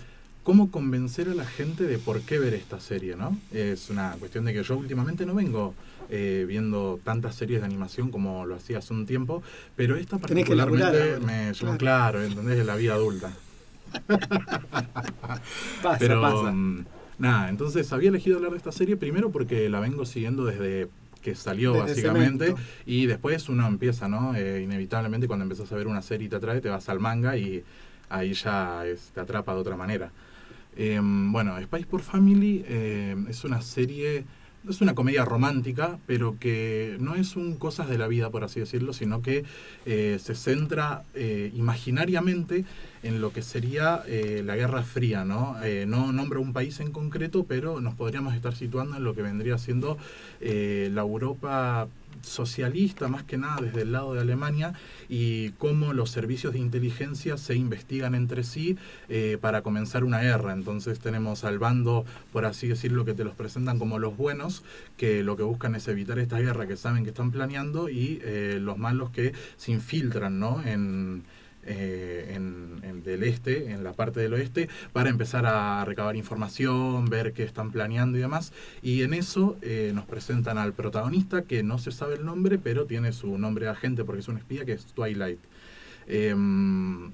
cómo convencer a la gente de por qué ver esta serie, ¿no? Es una cuestión de que yo últimamente no vengo eh, viendo tantas series de animación como lo hacía hace un tiempo, pero esta Tenés que laburar particularmente me claro. llamó claro, ¿entendés? De la vida adulta. Pasa, Pero pasa. mm, nada, entonces había elegido hablar de esta serie primero porque la vengo siguiendo desde que salió Desde básicamente y después uno empieza, ¿no? Eh, inevitablemente cuando empezás a ver una serie y te atrae, te vas al manga y ahí ya es- te atrapa de otra manera. Eh, bueno, Spice por Family eh, es una serie, es una comedia romántica, pero que no es un cosas de la vida, por así decirlo, sino que eh, se centra eh, imaginariamente en lo que sería eh, la Guerra Fría, ¿no? No nombra un país en concreto, pero nos podríamos estar situando en lo que vendría siendo la Europa socialista, más que nada desde el lado de Alemania, y cómo los servicios de inteligencia se investigan entre sí eh, para comenzar una guerra. Entonces tenemos al bando, por así decirlo, que te los presentan como los buenos, que lo que buscan es evitar esta guerra que saben que están planeando, y eh, los malos que se infiltran ¿no? en, eh, en, en del este, en la parte del oeste, para empezar a recabar información, ver qué están planeando y demás. Y en eso eh, nos presentan al protagonista, que no se sabe el nombre, pero tiene su nombre de agente porque es un espía, que es Twilight. Em,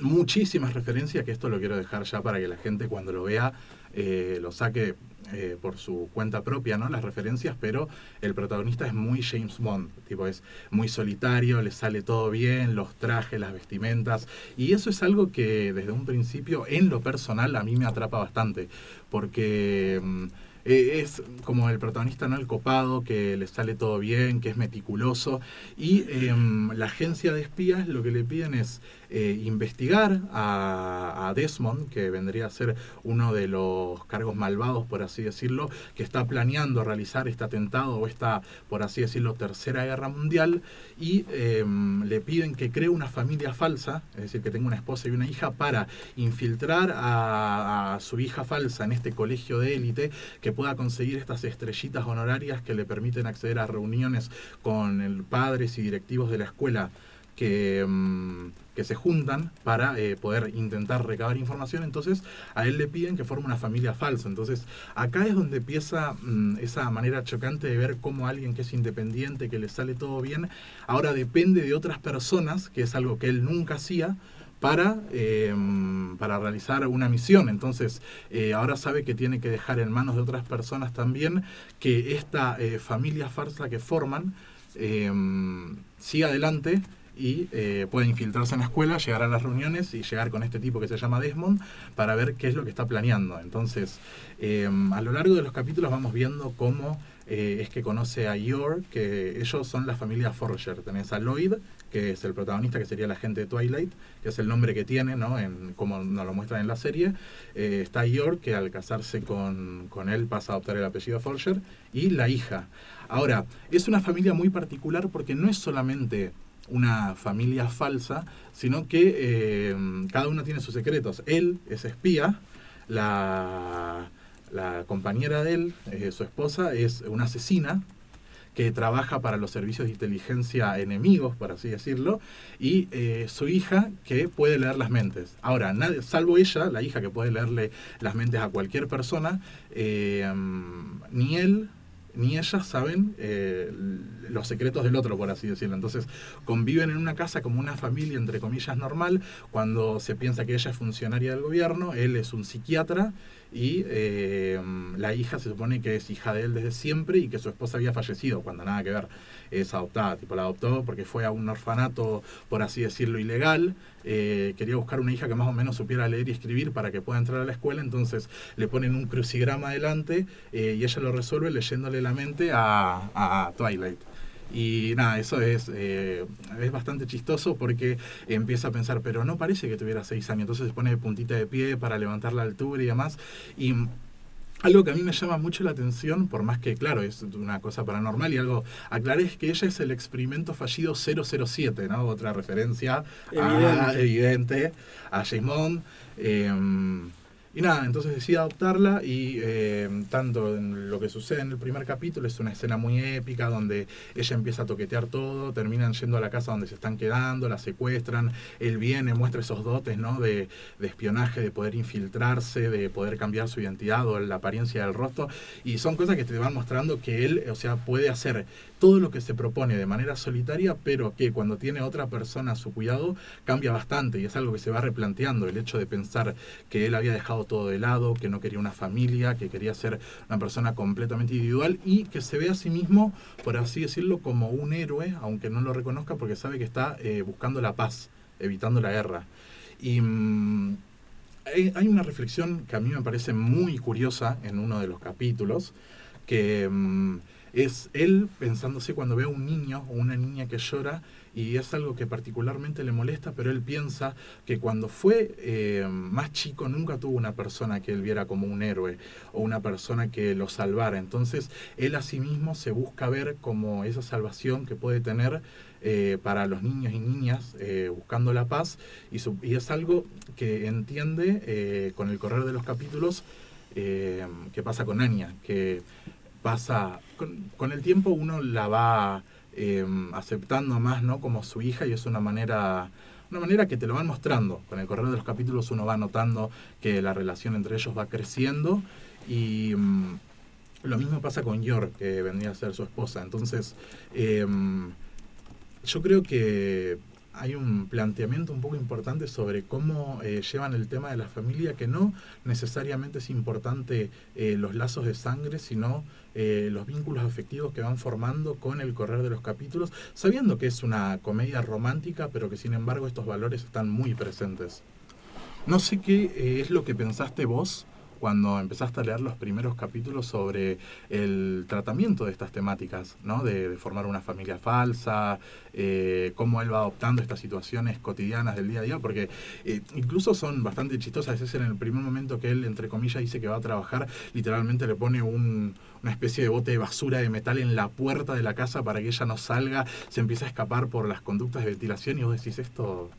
muchísimas referencias, que esto lo quiero dejar ya para que la gente cuando lo vea eh, lo saque eh, por su cuenta propia, ¿no? Las referencias, pero el protagonista es muy James Bond, tipo es muy solitario, le sale todo bien, los trajes, las vestimentas, y eso es algo que desde un principio, en lo personal, a mí me atrapa bastante, porque... mm, eh, es como el protagonista, ¿no? El copado, que le sale todo bien, que es meticuloso. Y em, la agencia de espías lo que le piden es eh, investigar a, a Desmond, que vendría a ser uno de los cargos malvados, por así decirlo, que está planeando realizar este atentado o esta, por así decirlo, tercera guerra mundial. Y em, le piden que cree una familia falsa, es decir, que tenga una esposa y una hija, para infiltrar a, a su hija falsa en este colegio de élite, que pueda conseguir estas estrellitas honorarias que le permiten acceder a reuniones con el padres y directivos de la escuela que, mm, que se juntan para eh, poder intentar recabar información. Entonces a él le piden que forme una familia falsa. Entonces acá es donde empieza mm, esa manera chocante de ver cómo alguien que es independiente, que le sale todo bien, ahora depende de otras personas, que es algo que él nunca hacía para, eh, para realizar una misión. Entonces, eh, ahora sabe que tiene que dejar en manos de otras personas también que esta eh, familia farsa que forman eh, siga adelante y eh, pueda infiltrarse en la escuela, llegar a las reuniones y llegar con este tipo que se llama Desmond para ver qué es lo que está planeando. Entonces, eh, a lo largo de los capítulos vamos viendo cómo eh, es que conoce a Yor, que ellos son la familia Forger. Tenés a Lloyd, que es el protagonista, que sería la gente de Twilight, que es el nombre que tiene, ¿no? En, como nos lo muestran en la serie. Eh, está Yor, que al casarse con, con él pasa a adoptar el apellido Forger, y la hija. Ahora, es una familia muy particular porque no es solamente una familia falsa, sino que eh, cada uno tiene sus secretos. Él es espía, la, la compañera de él, eh, su esposa, es una asesina que trabaja para los servicios de inteligencia enemigos, por así decirlo, y eh, su hija que puede leer las mentes. Ahora, salvo ella, la hija que puede leerle las mentes a cualquier persona, eh, ni él ni ellas saben eh, los secretos del otro, por así decirlo. Entonces conviven en una casa como una familia, entre comillas, normal, cuando se piensa que ella es funcionaria del gobierno, él es un psiquiatra y eh, la hija se supone que es hija de él desde siempre y que su esposa había fallecido cuando nada que ver es adoptada tipo la adoptó porque fue a un orfanato por así decirlo ilegal. Eh, quería buscar una hija que más o menos supiera leer y escribir para que pueda entrar a la escuela entonces le ponen un crucigrama adelante eh, y ella lo resuelve leyéndole la mente a Twilight y nada, eso es, eh, es bastante chistoso porque empieza a pensar, pero no parece que tuviera seis años. Entonces se pone de puntita de pie para levantar la altura y demás. Y algo que a mí me llama mucho la atención, por más que, claro, es una cosa paranormal y algo aclaré, es que ella es el experimento fallido 007, ¿no? Otra referencia a- Evidente. evidente a James Bond. Eh, y nada, entonces decide adoptarla y eh, tanto en lo que sucede en el primer capítulo es una escena muy épica donde ella empieza a toquetear todo, terminan yendo a la casa donde se están quedando, la secuestran, él viene, muestra esos dotes ¿no? de, de espionaje, de poder infiltrarse, de poder cambiar su identidad o la apariencia del rostro y son cosas que te van mostrando que él, o sea, puede hacer todo lo que se propone de manera solitaria, pero que cuando tiene otra persona a su cuidado cambia bastante y es algo que se va replanteando, el hecho de pensar que él había dejado todo de lado, que no quería una familia, que quería ser una persona completamente individual y que se ve a sí mismo, por así decirlo, como un héroe, aunque no lo reconozca porque sabe que está eh, buscando la paz, evitando la guerra. Y mm, hay, una reflexión que a mí me parece muy curiosa en uno de los capítulos, que mm, es él pensándose cuando ve a un niño o una niña que llora y es algo que particularmente le molesta, pero él piensa que cuando fue eh, más chico nunca tuvo una persona que él viera como un héroe o una persona que lo salvara. Entonces él a sí mismo se busca ver como esa salvación que puede tener eh, para los niños y niñas eh, buscando la paz y, es algo que entiende con el correr de los capítulos que pasa con Anya, que pasa con, con el tiempo uno la va eh, aceptando más no como su hija y es una manera una manera que te lo van mostrando. Con el correr de los capítulos uno va notando que la relación entre ellos va creciendo y mm, lo mismo pasa con York que vendría a ser su esposa. Entonces eh, yo creo que hay un planteamiento un poco importante sobre cómo eh, llevan el tema de la familia, que no necesariamente es importante eh, los lazos de sangre, sino eh, los vínculos afectivos que van formando con el correr de los capítulos, sabiendo que es una comedia romántica, pero que sin embargo estos valores están muy presentes. No sé qué es lo que pensaste vos cuando empezaste a leer los primeros capítulos sobre el tratamiento de estas temáticas, ¿no? De, de formar una familia falsa, eh, cómo él va adoptando estas situaciones cotidianas del día a día, porque eh, incluso son bastante chistosas. Es en el primer momento que él, entre comillas, dice que va a trabajar, literalmente le pone un, una especie de bote de basura de metal en la puerta de la casa para que ella no salga, se empieza a escapar por las conductas de ventilación y vos decís, esto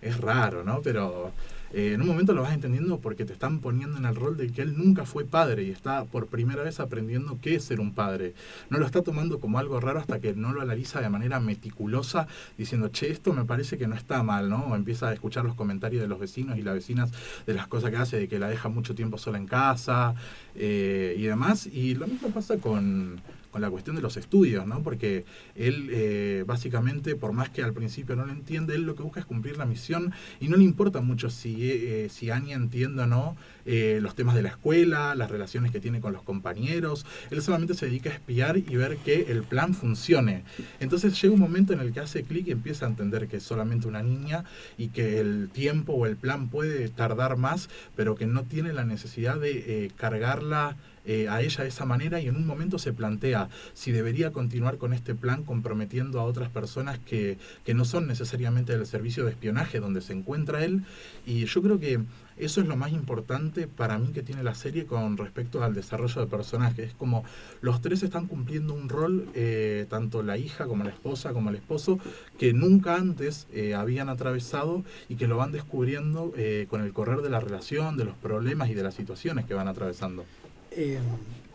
es raro, ¿no? Pero eh, en un momento lo vas entendiendo porque te están poniendo en el rol de que él nunca fue padre y está por primera vez aprendiendo qué es ser un padre. No lo está tomando como algo raro hasta que no lo analiza de manera meticulosa, diciendo, che, esto me parece que no está mal, ¿no? Empieza a escuchar los comentarios de los vecinos y las vecinas de las cosas que hace, de que la deja mucho tiempo sola en casa eh, y demás. Y lo mismo pasa con con la cuestión de los estudios, ¿no? Porque él eh, básicamente, por más que al principio no lo entiende, él lo que busca es cumplir la misión y no le importa mucho si, eh, si Anya entiende o no eh, los temas de la escuela, las relaciones que tiene con los compañeros. Él solamente se dedica a espiar y ver que el plan funcione. Entonces llega un momento en el que hace clic y empieza a entender que es solamente una niña y que el tiempo o el plan puede tardar más, pero que no tiene la necesidad de eh, cargarla eh, a ella de esa manera y en un momento se plantea si debería continuar con este plan comprometiendo a otras personas que, que no son necesariamente del servicio de espionaje donde se encuentra él y yo creo que eso es lo más importante para mí que tiene la serie con respecto al desarrollo de personajes. Es como los tres están cumpliendo un rol, eh, tanto la hija como la esposa como el esposo, que nunca antes eh, habían atravesado y que lo van descubriendo eh, con el correr de la relación, de los problemas y de las situaciones que van atravesando. Eh,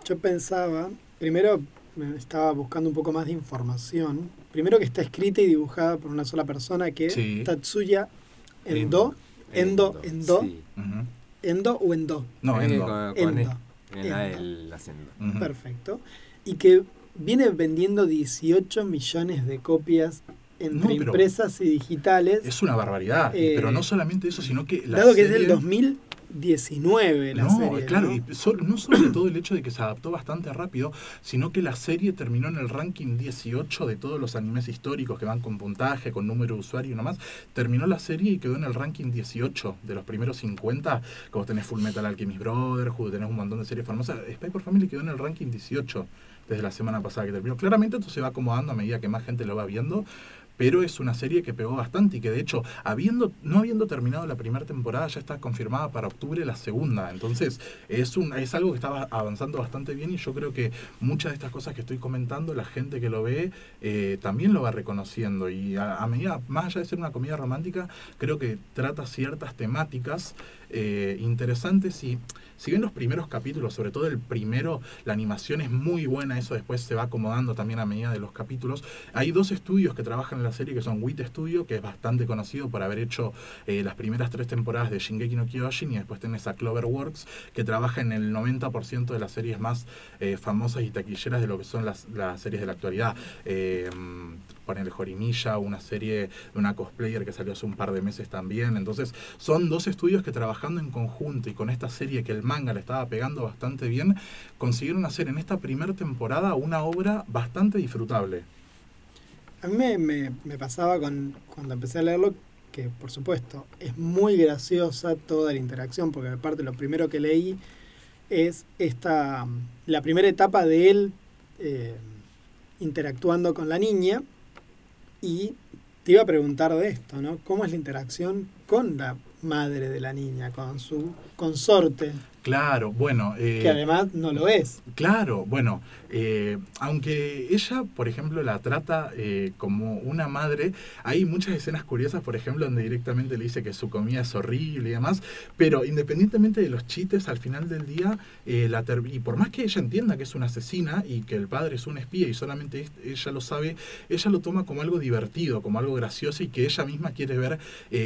yo pensaba, primero me estaba buscando un poco más de información. Primero que está escrita y dibujada por una sola persona que es Sí. Tatsuya Endo. Endo, Endo. sí. Endo o Endo. No, Eh, Endo. con- con Endo. E- en la Endo. el acento. Ujú. Perfecto. Y que viene vendiendo 18 millones de copias entre No, impresas y digitales. Es una barbaridad. Eh, pero no solamente eso, sino que la dado que es del serie- 2000, 2019 la no, serie. claro, ¿no? y so- no solo todo el hecho de que se adaptó bastante rápido, sino que la serie terminó en el ranking 18 de todos los animes históricos que van con puntaje, con número de usuario y nomás. Terminó la serie y quedó en el ranking 18 de los primeros 50, como tenés Full Metal Alchemist Brotherhood, tenés un montón de series famosas. Spy por Family quedó en el ranking 18 desde la semana pasada que terminó. Claramente esto se va acomodando a medida que más gente lo va viendo, pero es una serie que pegó bastante y que de hecho, no habiendo terminado la primera temporada, ya está confirmada para octubre la segunda. Entonces, es, es algo que estaba avanzando bastante bien y yo creo que muchas de estas cosas que estoy comentando, la gente que lo ve eh, también lo va reconociendo. Y a, a medida, más allá de ser una comedia romántica, creo que trata ciertas temáticas eh, interesantes y si bien los primeros capítulos, sobre todo el primero, la animación es muy buena, eso después se va acomodando también a medida de los capítulos. Hay dos estudios que trabajan en la serie que son WIT Studio, que es bastante conocido por haber hecho eh, las primeras tres temporadas de Shingeki no Kyojin, y después tenés a Cloverworks, que trabaja en el 90% de las series más eh, famosas y taquilleras de lo que son las, las series de la actualidad. Eh, poner Jorimilla, una serie de una cosplayer que salió hace un par de meses también. Entonces, son dos estudios que trabajando en conjunto y con esta serie que el manga le estaba pegando bastante bien, consiguieron hacer en esta primera temporada una obra bastante disfrutable. A mí me, pasaba con, cuando empecé a leerlo que, por supuesto, es muy graciosa toda la interacción, porque aparte lo primero que leí es esta la primera etapa de él eh, interactuando con la niña y te iba a preguntar de esto, ¿no? ¿Cómo es la interacción con la madre de la niña, con su consorte, Claro, bueno. eh, que además no lo es? Claro, bueno, eh, aunque ella, por ejemplo, la trata eh, como una madre, hay muchas escenas curiosas, por ejemplo, donde directamente le dice que su comida es horrible y demás, pero independientemente de los chistes, al final del día, la y por más que ella entienda que es una asesina y que el padre es un espía y solamente ella lo sabe, ella lo toma como algo divertido, como algo gracioso y que ella misma quiere ver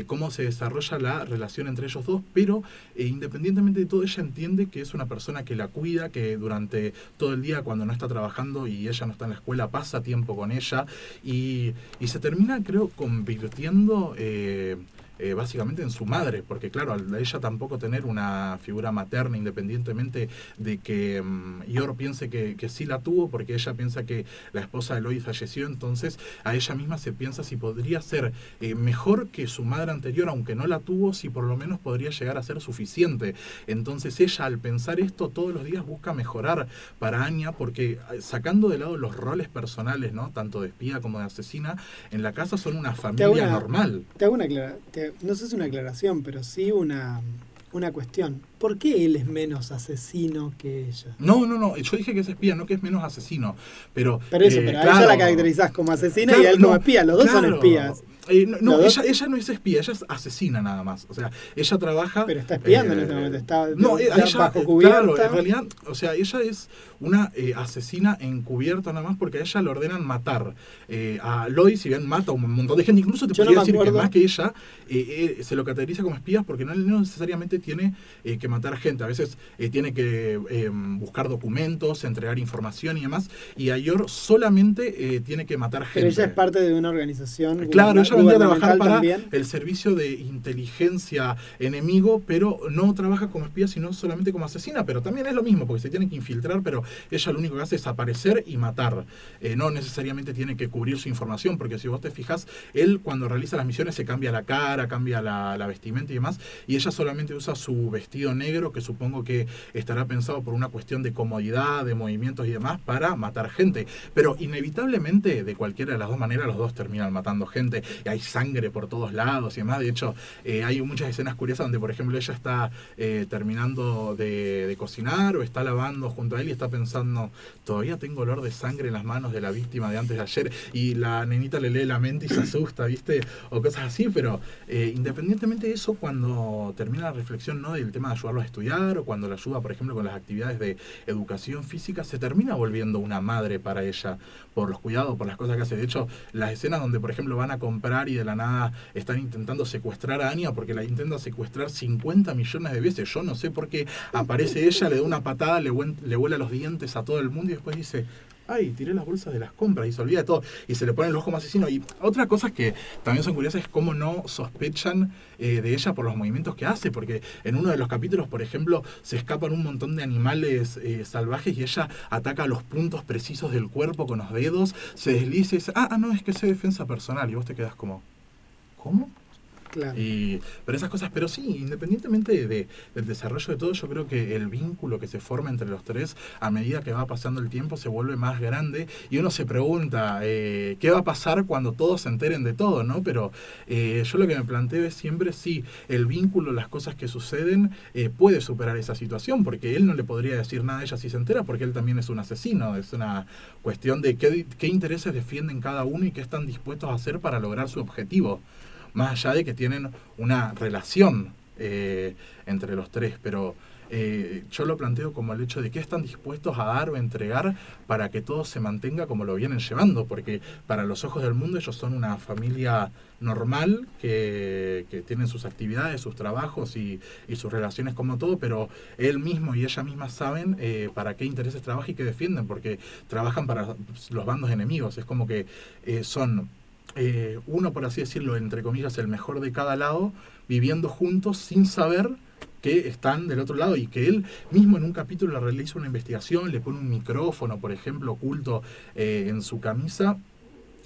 cómo se desarrolla la relación entre ellos dos, pero independientemente de todo, ella entiende que es una persona que la cuida, que durante todo el día cuando no está trabajando y ella no está en la escuela, pasa tiempo con ella y, se termina, creo, convirtiendo... eh, eh, básicamente en su madre, porque claro, al ella tampoco tener una figura materna, independientemente de que mm, Yor piense que, que sí la tuvo, porque ella piensa que la esposa de Eloy falleció, entonces a ella misma se piensa si podría ser eh, mejor que su madre anterior, aunque no la tuvo, si por lo menos podría llegar a ser suficiente. Entonces ella al pensar esto todos los días busca mejorar para Anya, porque eh, sacando de lado los roles personales, ¿no? tanto de espía como de asesina, en la casa son una Te familia hago una- normal. Te hago una te- no sé si es una aclaración, pero sí una, una cuestión. ¿Por qué él es menos asesino que ella? No, no, no, yo dije que es espía, no que es menos asesino, pero... Pero eso, eh, pero a ella la caracterizás como asesina y a él como no, espía. Los dos son espías. Eh, no, ella, ella no es espía, ella es asesina nada más. O sea, ella trabaja... Pero está espiando en eh, este momento, está No, eh, ella, bajo eh, cubierta. Claro, en realidad, o sea, ella es una eh, asesina encubierta nada más porque a ella le ordenan matar. Eh, a Lois, si bien mata a un montón de gente, incluso te Yo podría decir que más que ella, eh, eh, se lo categoriza como espías porque no, necesariamente tiene eh, que matar gente. A veces eh, tiene que eh, buscar documentos, entregar información y demás. Y a Yor solamente eh, tiene que matar gente. Pero ella es parte de una organización Claro, ella vendría a trabajar para también. el servicio de inteligencia enemigo, pero no trabaja como espía, sino solamente como asesina. Pero también es lo mismo, porque se tiene que infiltrar, pero ella lo único que hace es aparecer y matar. No necesariamente tiene que cubrir su información, porque si vos te fijas, él cuando realiza las misiones se cambia la cara, cambia la, la vestimenta y demás, y ella solamente usa su vestido negro, que supongo que estará pensado por una cuestión de comodidad, de movimientos y demás, para matar gente. Pero inevitablemente, de cualquiera de las dos maneras, los dos terminan matando gente. Y hay sangre por todos lados y demás. De hecho, eh, hay muchas escenas curiosas donde, por ejemplo, ella está eh, terminando de, cocinar o está lavando junto a él y está pensando, todavía tengo olor de sangre en las manos de la víctima de antes de ayer. Y la nenita le lee la mente y se asusta, ¿viste? O cosas así. Pero eh, independientemente de eso, cuando termina la reflexión ¿no? del tema de a estudiar o cuando le ayuda, por ejemplo, con las actividades de educación física, se termina volviendo una madre para ella por los cuidados, por las cosas que hace. De hecho, las escenas donde, por ejemplo, van a comprar y de la nada están intentando secuestrar a Anya porque la intenta secuestrar 50 millones de veces. Yo no sé por qué aparece ella, le da una patada, le, le vuela los dientes a todo el mundo y después dice, ay, tiré las bolsas de las compras y se olvida de todo. Y se le pone el ojo más asesino. Y otra cosa que también son curiosas es cómo no sospechan eh, de ella por los movimientos que hace. Porque en uno de los capítulos, por ejemplo, se escapan un montón de animales eh, salvajes y ella ataca los puntos precisos del cuerpo con los dedos, se desliza y dice, ah, ah, no, es que es defensa personal. Y vos te quedas como, ¿cómo? Y, pero esas cosas, pero sí, independientemente de- de- del desarrollo de todo, yo creo que el vínculo que se forma entre los tres a medida que va pasando el tiempo se vuelve más grande y uno se pregunta eh, qué va a pasar cuando todos se enteren de todo, ¿no? Pero eh, yo lo que me planteo es siempre si el vínculo, las cosas que suceden, eh, puede superar esa situación, porque él no le podría decir nada a ella si se entera, porque él también es un asesino, es una cuestión de qué, qué intereses defienden cada uno y qué están dispuestos a hacer para lograr su objetivo más allá de que tienen una relación eh, entre los tres, pero eh, yo lo planteo como el hecho de qué están dispuestos a dar o entregar para que todo se mantenga como lo vienen llevando, porque para los ojos del mundo ellos son una familia normal que, que tienen sus actividades, sus trabajos y, y sus relaciones como todo, pero él mismo y ella misma saben eh, para qué intereses trabajan y qué defienden, porque trabajan para los bandos enemigos, es como que son eh, uno, por así decirlo, entre comillas, el mejor de cada lado, viviendo juntos sin saber que están del otro lado y que él mismo en un capítulo realiza una investigación, le pone un micrófono, por ejemplo, oculto eh, en su camisa.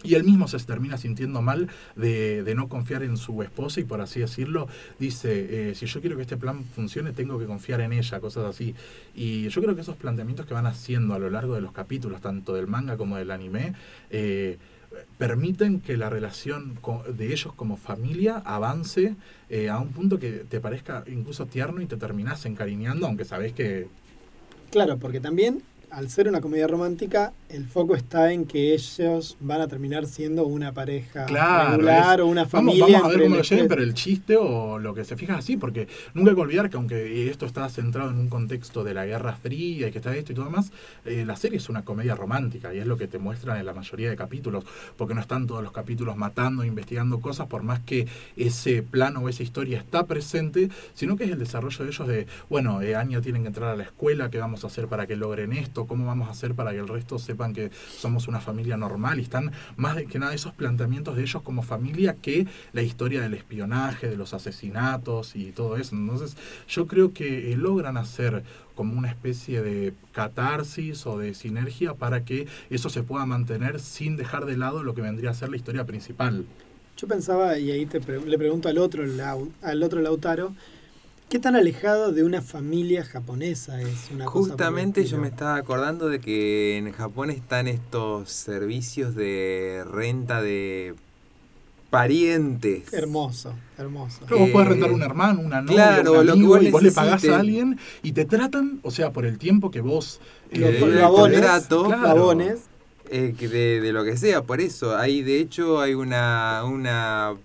Y él mismo se termina sintiendo mal de, no confiar en su esposa y por así decirlo, dice, eh, si yo quiero que este plan funcione, tengo que confiar en ella, cosas así. Y yo creo que esos planteamientos que van haciendo a lo largo de los capítulos, tanto del manga como del anime, permiten que la relación de ellos como familia avance eh, a un punto que te parezca incluso tierno y te terminás encariñando, aunque sabés que... Claro, porque también, al ser una comedia romántica, el foco está en que ellos van a terminar siendo una pareja Claro, regular es- o una familia. Vamos, a ver cómo lo lleven, pero el chiste o lo que se fija así, porque nunca hay que olvidar que aunque esto está centrado en un contexto de la Guerra Fría y que está esto y todo más, eh, la serie es una comedia romántica y es lo que te muestran en la mayoría de capítulos, porque no están todos los capítulos matando, investigando cosas, por más que ese plano o esa historia está presente, sino que es el desarrollo de ellos de, bueno, eh, Anya tienen que entrar a la escuela, ¿qué vamos a hacer para que logren esto? ¿Cómo vamos a hacer para que el resto sepan que somos una familia normal? Y están más que nada esos planteamientos de ellos como familia que la historia del espionaje, de los asesinatos y todo eso. Entonces, yo creo que eh, logran hacer como una especie de catarsis o de sinergia para que eso se pueda mantener sin dejar de lado lo que vendría a ser la historia principal. Yo pensaba, y ahí te le pregunto al otro, al otro Lautaro, ¿qué tan alejado de una familia japonesa es una cosa el Justamente yo me estaba acordando de que en Japón están estos servicios de renta de parientes. Hermoso, hermoso. Pero vos podés Eh, rentar un hermano, una novia, claro, un lo que vos y vos le pagás a alguien y te tratan, o sea, por el tiempo que vos... Eh, el contrato, claro. Eh, que de, de lo que sea, por eso. Hay, de hecho, hay una, una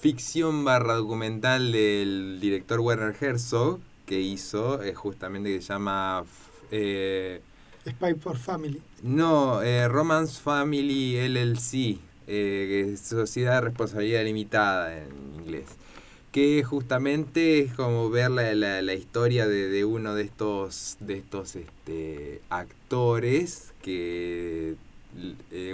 ficción barra documental del director Werner Herzog que hizo, eh, justamente que se llama... eh, Spy for Family. no, eh, Romance Family LLC, eh, que es Sociedad de Responsabilidad Limitada en inglés. Que justamente es como ver la, la- la historia de, de uno de estos, de estos este, actores que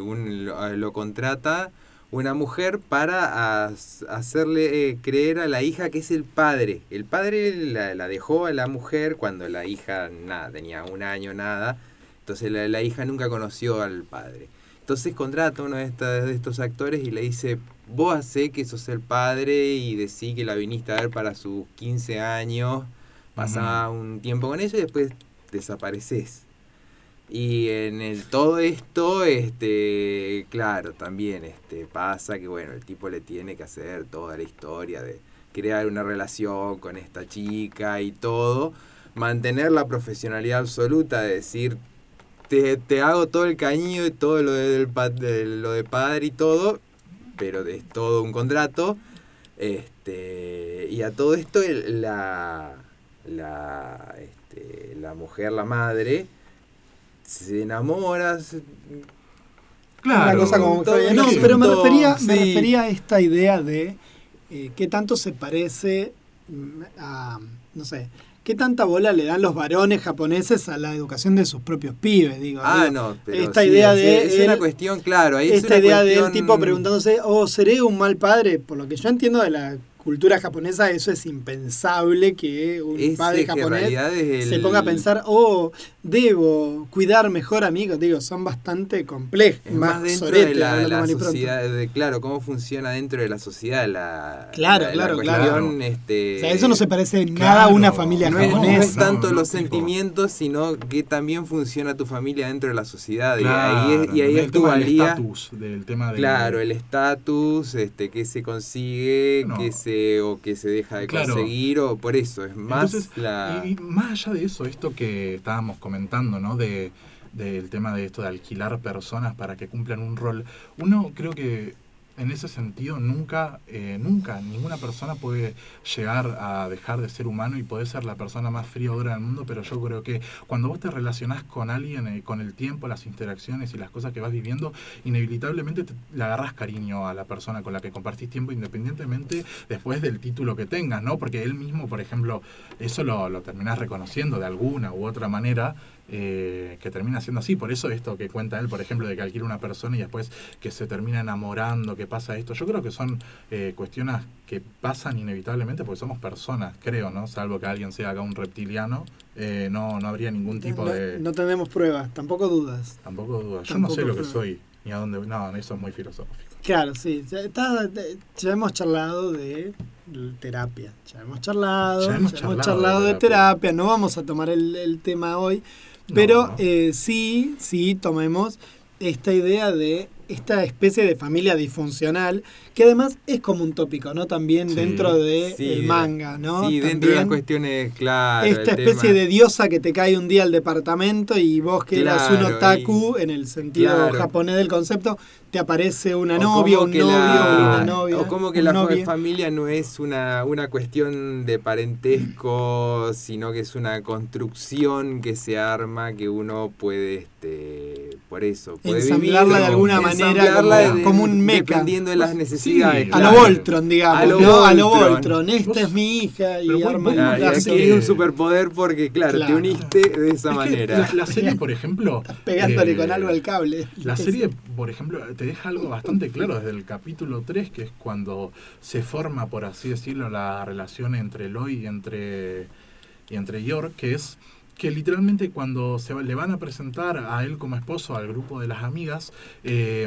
un- lo, lo contrata una mujer para hacerle eh, creer a la hija que es el padre. El padre la, la dejó a la mujer cuando la hija nada, tenía un año, nada. Entonces la, la hija nunca conoció al padre. Entonces contrata a uno de, esta- de estos actores y le dice, vos hacé que sos el padre y decí que la viniste a ver para sus 15 años, pasá un tiempo con ella y después desapareces. Y en el todo esto, este, claro, también este, pasa que bueno, el tipo le tiene que hacer toda la historia de crear una relación con esta chica y todo, mantener la profesionalidad absoluta de decir te, te hago todo el caño y todo lo de, de lo de padre y todo, pero es todo un contrato. Este, y a todo esto la, la, este, la mujer, la madre, se enamora. se- Una cosa como todo. No, junto, pero me refería, me refería a esta idea de eh, qué tanto se parece mm, a, no sé, ¿qué tanta bola le dan los varones japoneses a la educación de sus propios pibes? Digo, Ah, Digo, no, pero esta sí, idea es, de es una él- cuestión, claro, ahí es esta una idea del cuestión- tipo preguntándose, oh, ¿seré un mal padre? Por lo que yo entiendo de la cultura japonesa, eso es impensable que un Es, padre japonés es se el- ponga a pensar, oh, debo cuidar mejor a mi hijo. Digo, son bastante complejos. Es más dentro sorete, de la, la sociedad, de, claro, cómo funciona dentro de la sociedad la, Claro, la- la claro, cuestión, claro. Este, O sea, eso no se parece en nada a una familia no es, no japonesa. es tanto los sentimientos, sino que también funciona tu familia dentro de la sociedad. Claro, y ahí es, y ahí el es tu valía. estatus, del tema de- Claro, el estatus, este, que se consigue, No. que se, o que se deja de Claro. conseguir, o por eso, es más Entonces, la... y, y más allá de eso, esto que estábamos comentando, ¿no? De, del tema de esto de alquilar personas para que cumplan un rol. Uno creo que en ese sentido nunca, eh, nunca ninguna persona puede llegar a dejar de ser humano y poder ser la persona más fría o dura del mundo, pero yo creo que cuando vos te relacionás con alguien, eh, con el tiempo, las interacciones y las cosas que vas viviendo, inevitablemente te- le agarras cariño a la persona con la que compartís tiempo, independientemente después del título que tengas, ¿no? Porque él mismo, por ejemplo, eso lo, lo terminás reconociendo de alguna u otra manera, eh, que termina siendo así. Por eso esto que cuenta él, por ejemplo, de que alquila una persona y después que se termina enamorando, que pasa esto, yo creo que son eh, cuestiones que pasan inevitablemente porque somos personas, creo, ¿no? Salvo que alguien sea acá un reptiliano, eh, no, no habría ningún tipo no, de... no tenemos pruebas, tampoco dudas. Tampoco duda. Yo Tampoco no sé lo que soy, ni a dónde... No, eso es muy filosófico. Claro, sí. Ya, está- de- ya hemos charlado de terapia. Ya hemos charlado, Ya ya hemos hemos charlado de de terapia. No vamos a tomar el, el tema hoy. No, Pero no. eh, sí, sí tomemos esta idea de esta especie de familia disfuncional, que además es como un tópico, ¿no? También Sí, dentro del sí, manga, ¿no? Sí, dentro de las También cuestiones, claro. esta especie tema- de diosa que te cae un día al departamento y vos que eras un Claro, otaku, en el sentido claro. japonés del concepto, te aparece una O novia, un novio, la- una novia. O como que la novio. familia no es una, una cuestión de parentesco, sino que es una construcción que se arma que uno puede, este, por eso, puede Ensamblarla vivir, de alguna manera como- como un mecha. Dependiendo de las necesidades. A claro. lo Voltron, digamos, A lo ¿no? A lo Voltron. Voltron. Esta es mi hija y arma Claro, y aquí un superpoder porque, claro, te uniste de esa Es manera. La, la serie, por ejemplo... Pegándole eh, con algo al cable. La serie, por ejemplo, te deja algo bastante claro desde el capítulo 3, que es cuando se forma, por así decirlo, la relación entre Eloy y entre, y entre York, que es que literalmente cuando se le van a presentar a él como esposo al grupo de las amigas eh,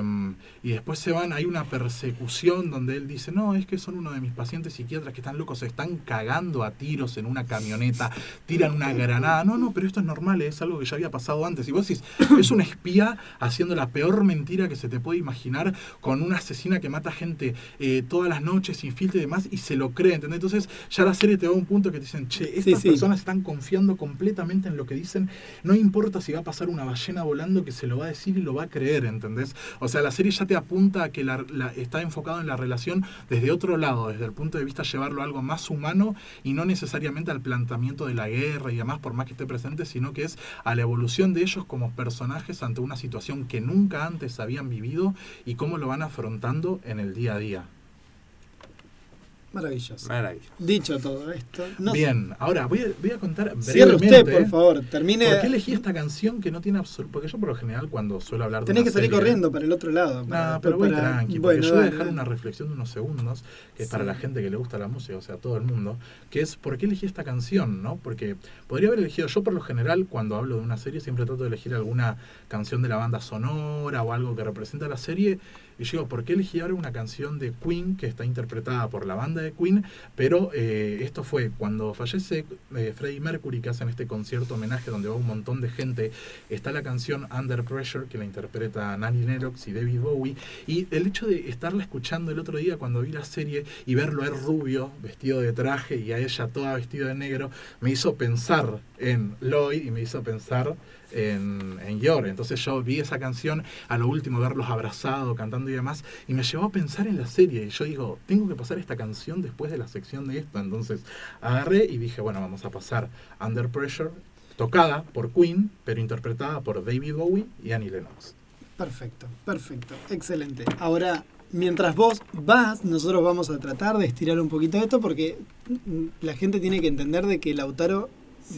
y después se van, hay una persecución donde él dice, no, es que son uno de mis pacientes psiquiatras que están locos, se están cagando a tiros en una camioneta, tiran una granada, no, no, pero esto es normal, es algo que ya había pasado antes. Y vos decís, es un espía haciendo la peor mentira que se te puede imaginar con una asesina que mata gente eh, todas las noches sin filtro y demás y se lo cree, ¿entendés? Entonces ya la serie te va a un punto que te dicen, che, estas Sí, sí. personas están confiando completamente en lo que dicen, no importa si va a pasar una ballena volando que se lo va a decir y lo va a creer, ¿entendés? O sea, la serie ya te apunta a que la, está enfocado en la relación desde otro lado, desde el punto de vista llevarlo a algo más humano y no necesariamente al planteamiento de la guerra y demás, por más que esté presente, sino que es a la evolución de ellos como personajes ante una situación que nunca antes habían vivido y cómo lo van afrontando en el día a día. Maravilloso. Maravilloso. Dicho todo esto, no sé. Bien, ahora voy a, voy a contar Cierre usted, por favor. Termine. ¿Por qué elegí esta canción que no tiene absoluto? Porque yo por lo general cuando suelo hablar de Tenés una que salir serie- corriendo para el otro lado. para- No, pero voy para- tranqui, porque Bueno, yo voy a dejar una reflexión de unos segundos, que es para la gente que le gusta la música, o sea, todo el mundo, que es por qué elegí esta canción, ¿no? Porque podría haber elegido, yo por lo general, cuando hablo de una serie, siempre trato de elegir alguna canción de la banda sonora o algo que representa la serie, y yo digo, ¿por qué elegí ahora una canción de Queen que está interpretada por la banda de Queen? Pero eh, esto fue cuando fallece eh, Freddie Mercury, que hacen este concierto homenaje donde va un montón de gente, está la canción Under Pressure, que la interpreta Nanny Lennox y David Bowie, y el hecho de estarla escuchando el otro día cuando vi la serie y verlo él rubio, vestido de traje, y a ella toda vestida de negro, me hizo pensar en Lloyd y me hizo pensar en, en. Entonces yo vi esa canción, a lo último verlos abrazados, cantando y demás, y me llevó a pensar en la serie. Y yo digo, tengo que pasar esta canción después de la sección de esto. Entonces agarré y dije, bueno, vamos a pasar Under Pressure, tocada por Queen, pero interpretada por David Bowie y Annie Lennox. Perfecto, perfecto, excelente. Ahora, mientras vos vas, nosotros vamos a tratar de estirar un poquito esto porque la gente tiene que entender de que Lautaro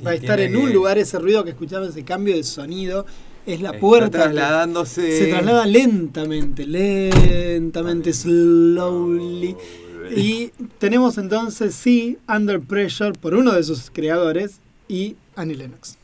va a estar en un que- lugar ese ruido que escuchamos, ese cambio de sonido. Es la Está puerta. que trasladándose. Se traslada lentamente, lentamente, slowly. Y tenemos entonces, sí, Under Pressure por uno de sus creadores y Annie Lennox.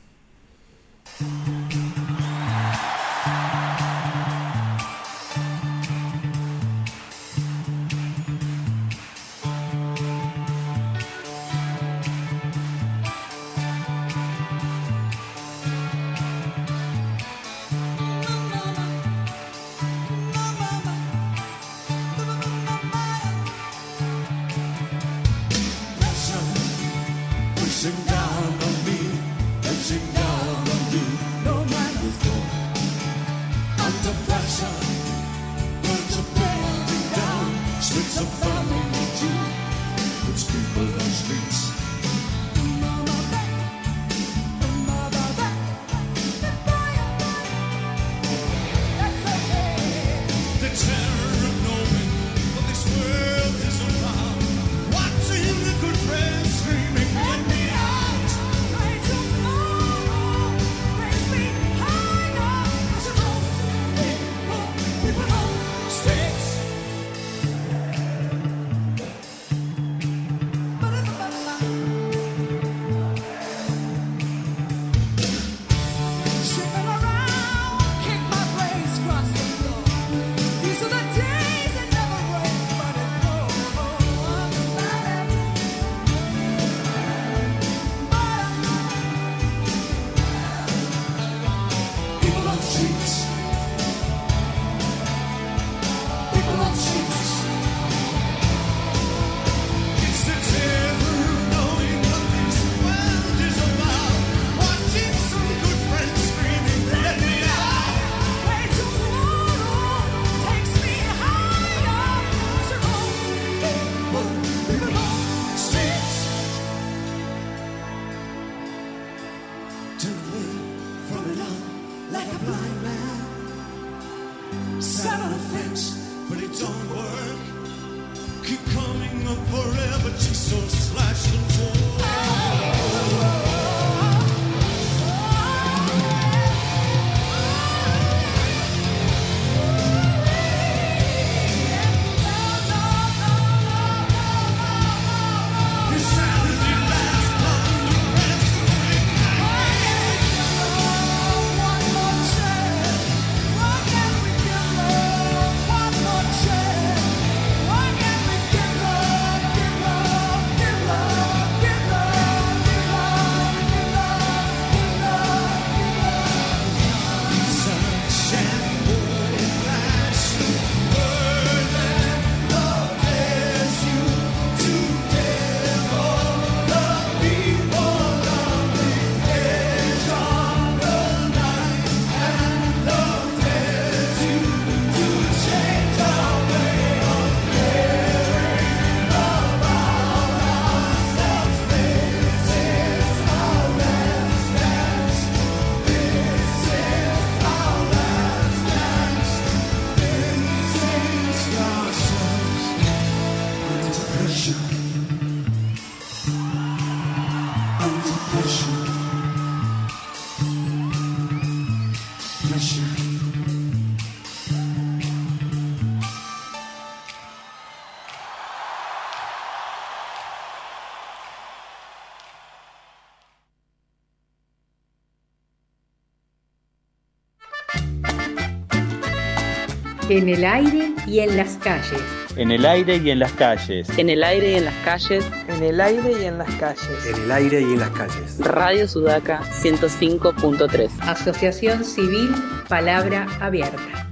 En el aire y en las calles. En el aire y en las calles. En el aire y en las calles. En el aire y en las calles. En el aire y en las calles. Radio Sudaca 105.3. Asociación Civil Palabra Abierta.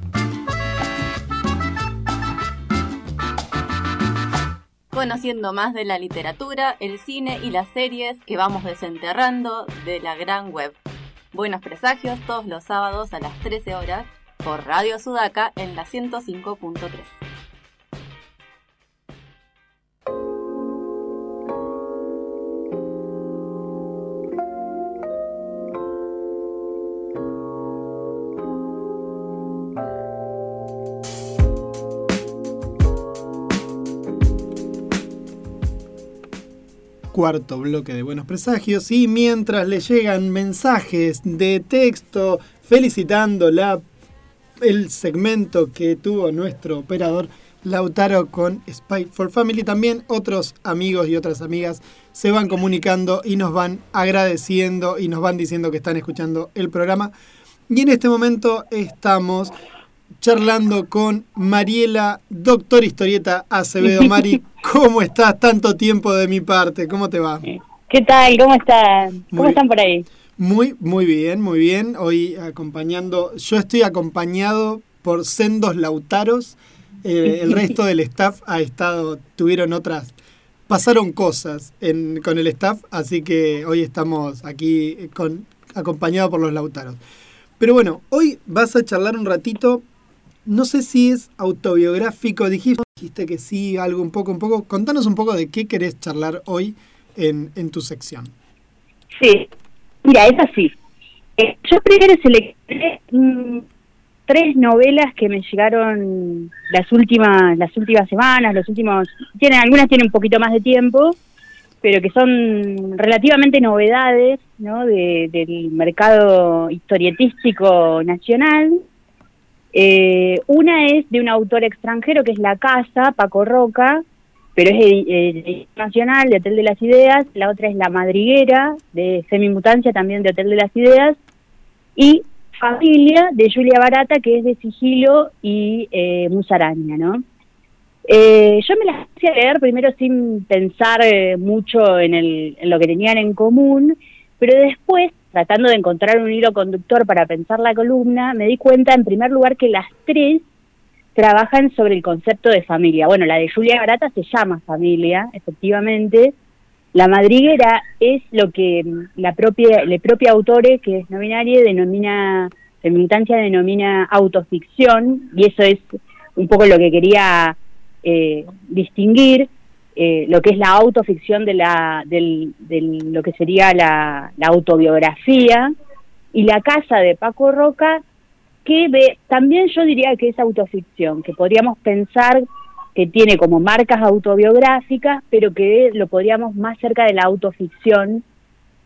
Conociendo más de la literatura, el cine y las series que vamos desenterrando de la gran web. Buenos presagios todos los sábados a las 13 horas por Radio Sudaca en la 105.3. cuarto bloque de Buenos Presagios y mientras le llegan mensajes de texto felicitándola el segmento que tuvo nuestro operador Lautaro con Spy for Family, también otros amigos y otras amigas se van comunicando y nos van agradeciendo y nos van diciendo que están escuchando el programa. Y en este momento estamos charlando con Mariela, doctor historieta Acevedo. Mari, ¿cómo estás? Tanto tiempo de mi parte, ¿cómo te va? ¿Qué tal? ¿Cómo están? ¿Cómo Muy- están por ahí? Muy, muy bien, muy bien. Hoy acompañando, yo estoy acompañado por sendos lautaros. Eh, el resto del staff ha estado, tuvieron otras, pasaron cosas con el staff, así que hoy estamos aquí con, acompañados por los lautaros. Pero bueno, hoy vas a charlar un ratito. No sé si es autobiográfico, dijiste, dijiste que sí, algo un poco, un poco. Contanos un poco de qué querés charlar hoy en, en tu sección. Sí, mira, es así. Eh, yo primero seleccioné mm, tres novelas que me llegaron las últimas las últimas semanas, los últimos tienen algunas tienen un poquito más de tiempo, pero que son relativamente novedades, ¿no? de- del mercado historietístico nacional. Eh, una es de un autor extranjero que es La Casa, Paco Roca, pero es eh, nacional de Hotel de las Ideas. La otra es La Madriguera, de Semimutancia, también de Hotel de las Ideas. Y Familia, de Julia Barata, que es de Sigilo y eh, Musaraña, ¿no? Eh, yo me las hice leer primero sin pensar eh, mucho en, el, en lo que tenían en común, pero después, tratando de encontrar un hilo conductor para pensar la columna, me di cuenta, en primer lugar, que las tres trabajan sobre el concepto de familia. Bueno, la de Julia Barata se llama familia, efectivamente. La madriguera es lo que mm, la propia, el propio autore, que es no binaria, denomina, feminitancia denomina autoficción, y eso es un poco lo que quería eh, distinguir, eh, lo que es la autoficción de la, del- lo que sería la, la autobiografía, y la casa de Paco Roca, que ve, también yo diría que es autoficción, que podríamos pensar que tiene como marcas autobiográficas, pero que lo podríamos más cerca de la autoficción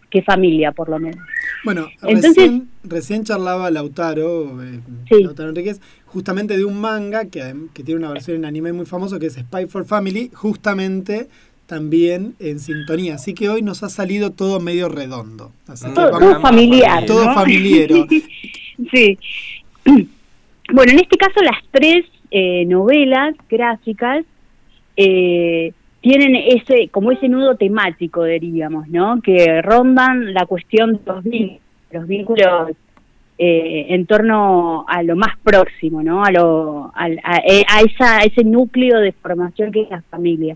que familia, por lo menos. Bueno, Entonces- recién, recién charlaba Lautaro, eh, Sí. Lautaro Enríquez, justamente de un manga que, que tiene una versión en anime muy famoso que es Spy for Family, justamente también en sintonía. Así que hoy nos ha salido todo medio redondo. Así que Todo, vamos- todo familiar. Todo ¿no? familiero. sí. Bueno, en este caso las tres eh, novelas gráficas eh, tienen ese, como ese nudo temático, diríamos, ¿no? Que rondan la cuestión de los vínculos, los vínculos eh, en torno a lo más próximo, ¿no? A, lo, al- a, eh, a esa, a ese núcleo de formación que es la familia.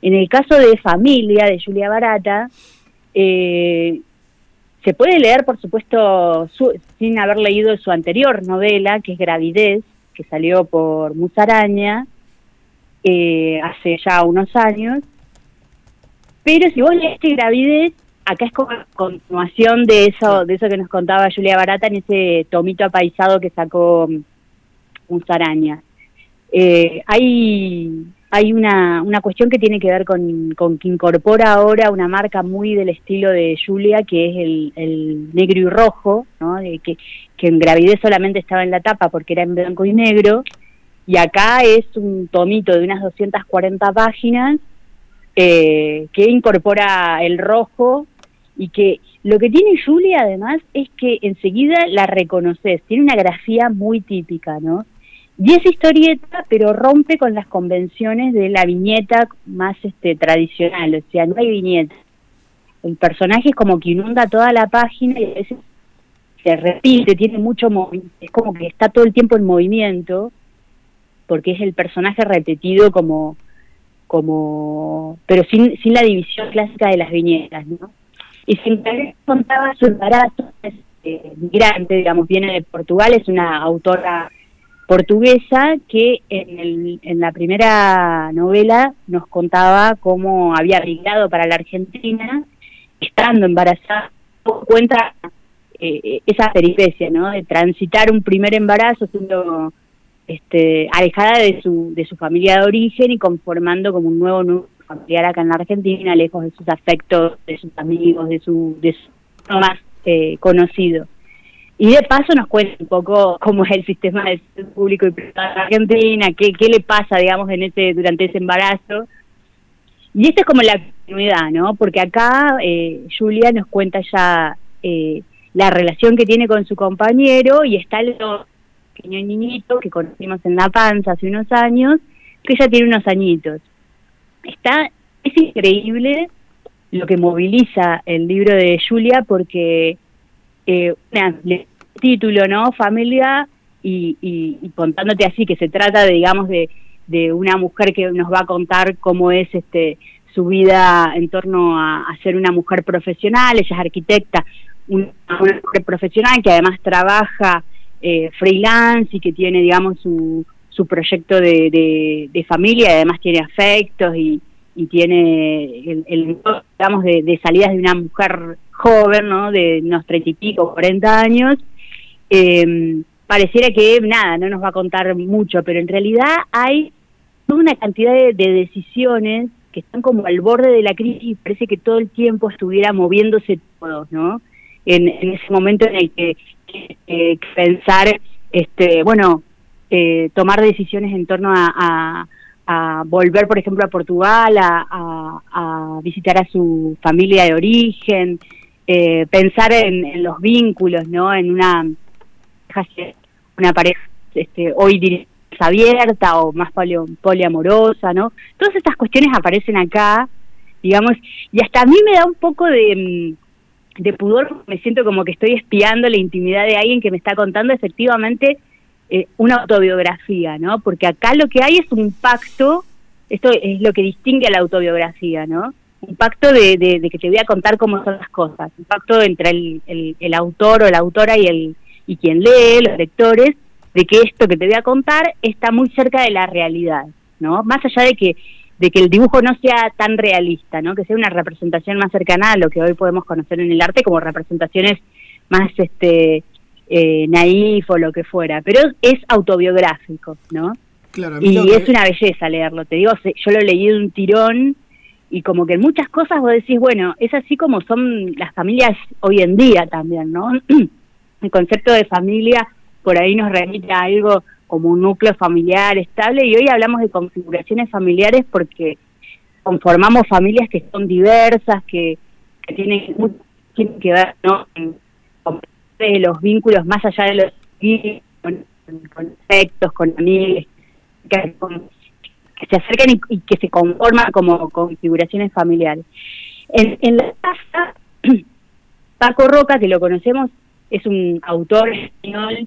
En el caso de Familia, de Julia Barata, eh, se puede leer, por supuesto, su- sin haber leído su anterior novela, que es Gravidez, que salió por Musaraña eh, hace ya unos años. Pero si vos leíste Gravidez, acá es como continuación de eso, de eso que nos contaba Julia Barata en ese tomito apaisado que sacó Musaraña. Eh, hay hay una, una cuestión que tiene que ver con, con que incorpora ahora una marca muy del estilo de Julia, que es el, el negro y rojo, ¿no? De que, que en gravidez solamente estaba en la tapa porque era en blanco y negro, y acá es un tomito de unas 240 páginas eh, que incorpora el rojo y que lo que tiene Julia además es que enseguida la reconoces, tiene una grafía muy típica, ¿no? Y es historieta, pero rompe con las convenciones de la viñeta más este tradicional, o sea, no hay viñeta. El personaje es como que inunda toda la página y a veces se repite, tiene mucho movimiento, es como que está todo el tiempo en movimiento, porque es el personaje repetido como, como pero sin, sin la división clásica de las viñetas, ¿no? Y sin querer contaba su embarazo, es eh, migrante, digamos, viene de Portugal, es una autora portuguesa que en, el, en la primera novela nos contaba cómo había migrado para la Argentina, estando embarazada, cuenta eh, esa peripecia, ¿no? De transitar un primer embarazo siendo este, alejada de su, de su familia de origen y conformando como un nuevo núcleo familiar acá en la Argentina, lejos de sus afectos, de sus amigos, de su, de su más eh, conocido. Y de paso nos cuenta un poco cómo es el sistema de salud público y privado en Argentina, qué, qué le pasa, digamos, en ese durante ese embarazo. Y esta es como la continuidad, ¿no? Porque acá eh, Julia nos cuenta ya eh, la relación que tiene con su compañero y está el pequeño niñito que conocimos en la panza hace unos años, que ya tiene unos añitos. Está, es increíble lo que moviliza el libro de Julia porque eh, le- título, ¿no? Familia y, y, y contándote así que se trata de, digamos, de, de una mujer que nos va a contar cómo es este su vida en torno a, ser una mujer profesional, ella es arquitecta, una, mujer profesional que además trabaja eh, freelance y que tiene, digamos, su, su proyecto de, de, de familia, además tiene afectos y, y tiene el, el digamos, de, salidas de una mujer joven, ¿no? De unos treinta y pico, cuarenta años. Eh, pareciera que, nada, no nos va a contar mucho, pero en realidad hay toda una cantidad de, de decisiones que están como al borde de la crisis y parece que todo el tiempo estuviera moviéndose todo, ¿no? En, ese momento en el que, pensar, este, bueno, eh, tomar decisiones en torno a- a volver, por ejemplo, a Portugal, a, visitar a su familia de origen, eh, pensar en, en los vínculos, ¿no? En una una pareja este, hoy abierta o más poliamorosa, ¿no? Todas estas cuestiones aparecen acá, digamos, y hasta a mí me da un poco de, mm, de pudor, me siento como que estoy espiando la intimidad de alguien que me está contando efectivamente eh, una autobiografía, ¿no? Porque acá lo que hay es un pacto, esto es lo que distingue a la autobiografía, ¿no? Un pacto de, de- de que te voy a contar cómo son las cosas, un pacto entre el, el- el autor o la autora y, el, y quien lee, los lectores, de que esto que te voy a contar está muy cerca de la realidad, ¿no? Más allá de que de que el dibujo no sea tan realista, ¿no? Que sea una representación más cercana a lo que hoy podemos conocer en el arte como representaciones más este eh, naif o lo que fuera, pero es autobiográfico, ¿no? Claro, Y que- es una belleza leerlo, te digo, yo lo leí de un tirón y como que en muchas cosas vos decís, bueno, es así como son las familias hoy en día también, ¿no? El concepto de familia por ahí nos remite a algo como un núcleo familiar estable y hoy hablamos de configuraciones familiares porque conformamos familias que son diversas, que, que tienen, mucho- tienen que ver ¿no? Con los vínculos más allá de los con, con afectos, con amigos, que, se acercan y, y que se conforman como configuraciones familiares. En, en la casa, Paco Roca, que lo conocemos, es un autor español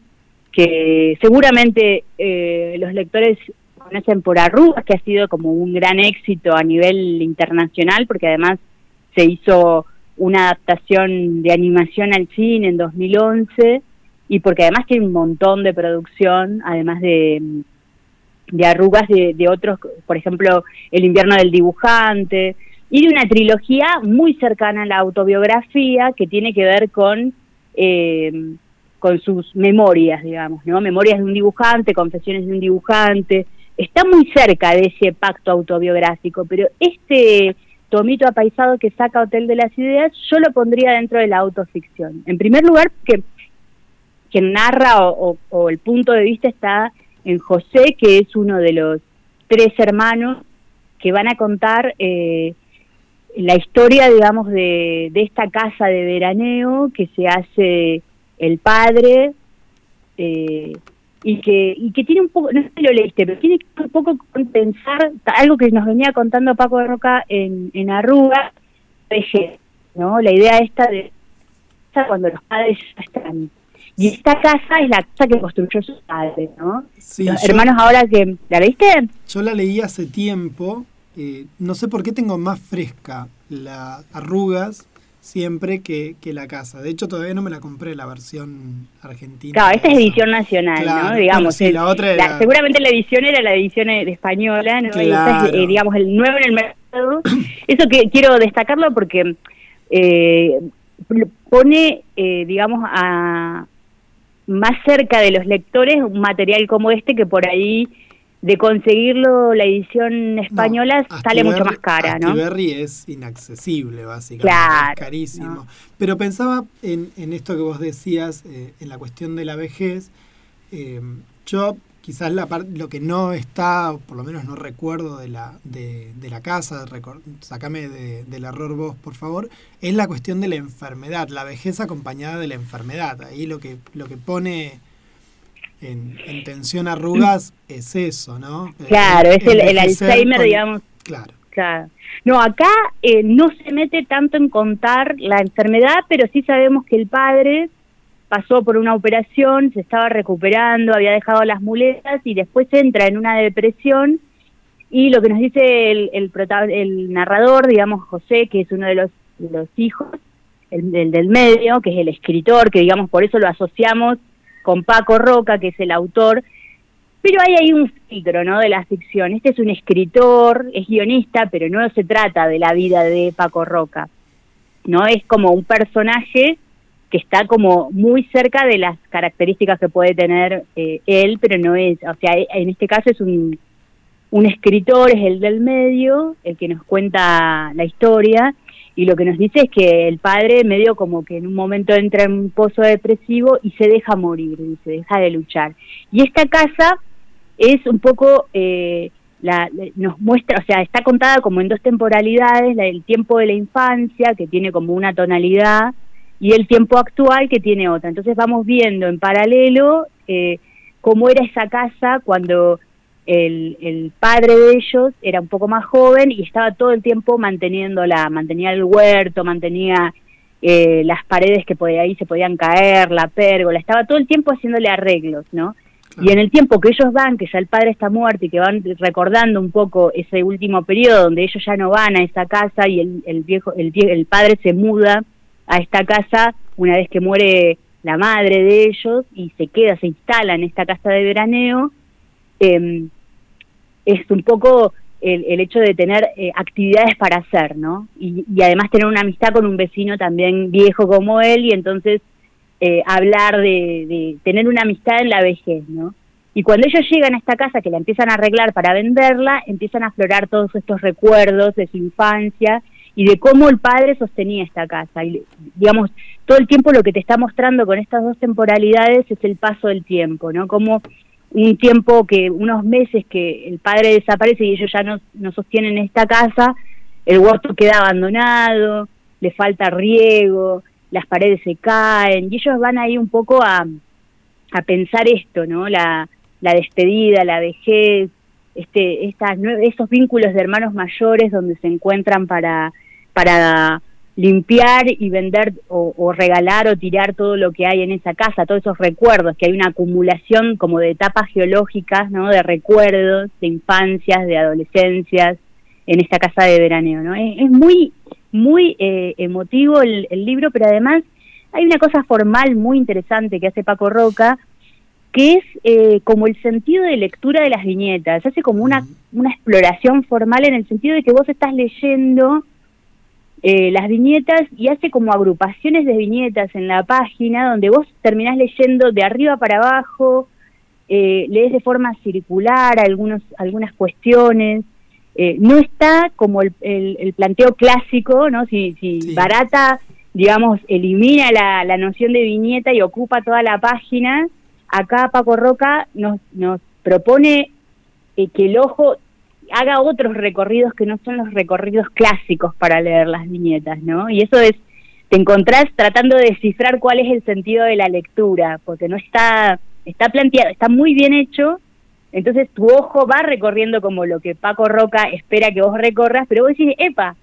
que seguramente eh, los lectores conocen por Arrugas, que ha sido como un gran éxito a nivel internacional, porque además se hizo una adaptación de animación al cine en 2011 y porque además tiene un montón de producción, además de, de arrugas de, de otros, por ejemplo, El invierno del dibujante, y de una trilogía muy cercana a la autobiografía que tiene que ver con, eh, con sus memorias, digamos, ¿no? Memorias de un dibujante, confesiones de un dibujante. Está muy cerca de ese pacto autobiográfico, pero este tomito apaisado que saca Hotel de las Ideas, yo lo pondría dentro de la autoficción. En primer lugar, que quien narra o, el punto de vista está en José, que es uno de los tres hermanos que van a contar eh, la historia, digamos, de, de esta casa de veraneo que se hace el padre eh, y que y que tiene un poco, no sé si lo leíste, pero tiene un poco con pensar algo que nos venía contando Paco de Roca en, en Arruga, vejez, ¿no? La idea esta de cuando los padres ya están. Y esta casa es la casa que construyó su padre, ¿no? Sí, los yo- hermanos ahora que... ¿La leíste? Yo la leí hace tiempo. eh, no sé por qué tengo más fresca las arrugas siempre que, que la casa. De hecho, todavía no me la compré la versión argentina. Claro, esta es edición nacional, Claro, ¿no? Digamos, bueno, sí, la otra era- seguramente la edición era la edición eh, española, ¿no? Y esta es, eh, digamos, el nuevo en el mercado. Eso que quiero destacarlo porque eh, pone, eh, digamos, a más cerca de los lectores un material como este que por ahí de conseguirlo la edición española sale mucho más cara, ¿no? Astiberri es inaccesible, básicamente. Claro, es carísimo. Pero pensaba en, en esto que vos decías, eh, en la cuestión de la vejez. eh, yo, quizás la par- lo que no está, o por lo menos no recuerdo de la, de, de la casa, sacame de- del error vos, por favor, es la cuestión de la enfermedad, la vejez acompañada de la enfermedad. Ahí lo que, lo que pone en, en tensión arrugas es eso, ¿no? Claro, es el, el Alzheimer, con- digamos. Claro. Claro. No, acá eh, no se mete tanto en contar la enfermedad, pero sí sabemos que el padre pasó por una operación, se estaba recuperando, había dejado las muletas y después entra en una depresión y lo que nos dice el, el, el narrador, digamos José, que es uno de los, los hijos, el, el del medio, que es el escritor, que digamos por eso lo asociamos con Paco Roca, que es el autor, pero hay un filtro, ¿no? De la ficción. Este es un escritor, es guionista, pero no se trata de la vida de Paco Roca. No es como un personaje que está como muy cerca de las características que puede tener eh, él, pero no es, o sea, en este caso es un, un escritor, es el del medio, el que nos cuenta la historia, y lo que nos dice es que el padre medio como que en un momento entra en un pozo depresivo y se deja morir, y se deja de luchar. Y esta casa es un poco, eh, la, nos muestra, o sea, está contada como en dos temporalidades, la, el tiempo de la infancia, que tiene como una tonalidad, y el tiempo actual, que tiene otra. Entonces vamos viendo en paralelo eh, cómo era esa casa cuando el, el padre de ellos era un poco más joven y estaba todo el tiempo manteniéndola, mantenía el huerto, mantenía eh, las paredes que podía, ahí se podían caer, la pérgola, estaba todo el tiempo haciéndole arreglos, ¿no? Y en el tiempo que ellos van, que ya el padre está muerto y que van recordando un poco ese último periodo donde ellos ya no van a esa casa y el, el viejo, el, el padre se muda a esta casa una vez que muere la madre de ellos y se queda, se instala en esta casa de veraneo, eh, es un poco el, hecho de tener eh, actividades para hacer, ¿no? Y, y además tener una amistad con un vecino también viejo como él y entonces eh, hablar de, de tener una amistad en la vejez, ¿no? Y cuando ellos llegan a esta casa que la empiezan a arreglar para venderla, empiezan a aflorar todos estos recuerdos de su infancia y de cómo el padre sostenía esta casa. Y digamos, todo el tiempo lo que te está mostrando con estas dos temporalidades es el paso del tiempo, ¿no? Como un tiempo que, unos meses que el padre desaparece y ellos ya no, no sostienen esta casa, el huerto queda abandonado, le falta riego, las paredes se caen, y ellos van ahí un poco a, a pensar esto, ¿no? La, la despedida, la vejez, este, estas, esos vínculos de hermanos mayores donde se encuentran para, para limpiar y vender o, o regalar o tirar todo lo que hay en esa casa, todos esos recuerdos, que hay una acumulación como de etapas geológicas, ¿no? De recuerdos, de infancias, de adolescencias en esta casa de veraneo, ¿no? Es, es muy, muy eh, emotivo el, el libro, pero además hay una cosa formal muy interesante que hace Paco Roca, que es eh, como el sentido de lectura de las viñetas. Hace como una, una exploración formal en el sentido de que vos estás leyendo eh, las viñetas y hace como agrupaciones de viñetas en la página donde vos terminás leyendo de arriba para abajo, eh, lees de forma circular algunos, algunas cuestiones. Eh, no está como el, el- el planteo clásico, ¿no? Si, si Barata, digamos, elimina la, la noción de viñeta y ocupa toda la página, acá Paco Roca nos, nos propone eh, que el ojo haga otros recorridos que no son los recorridos clásicos para leer las viñetas, ¿no? Y eso es, te encontrás tratando de descifrar cuál es el sentido de la lectura, porque no está, está planteado, está muy bien hecho, entonces tu ojo va recorriendo como lo que Paco Roca espera que vos recorras, pero vos decís, epa,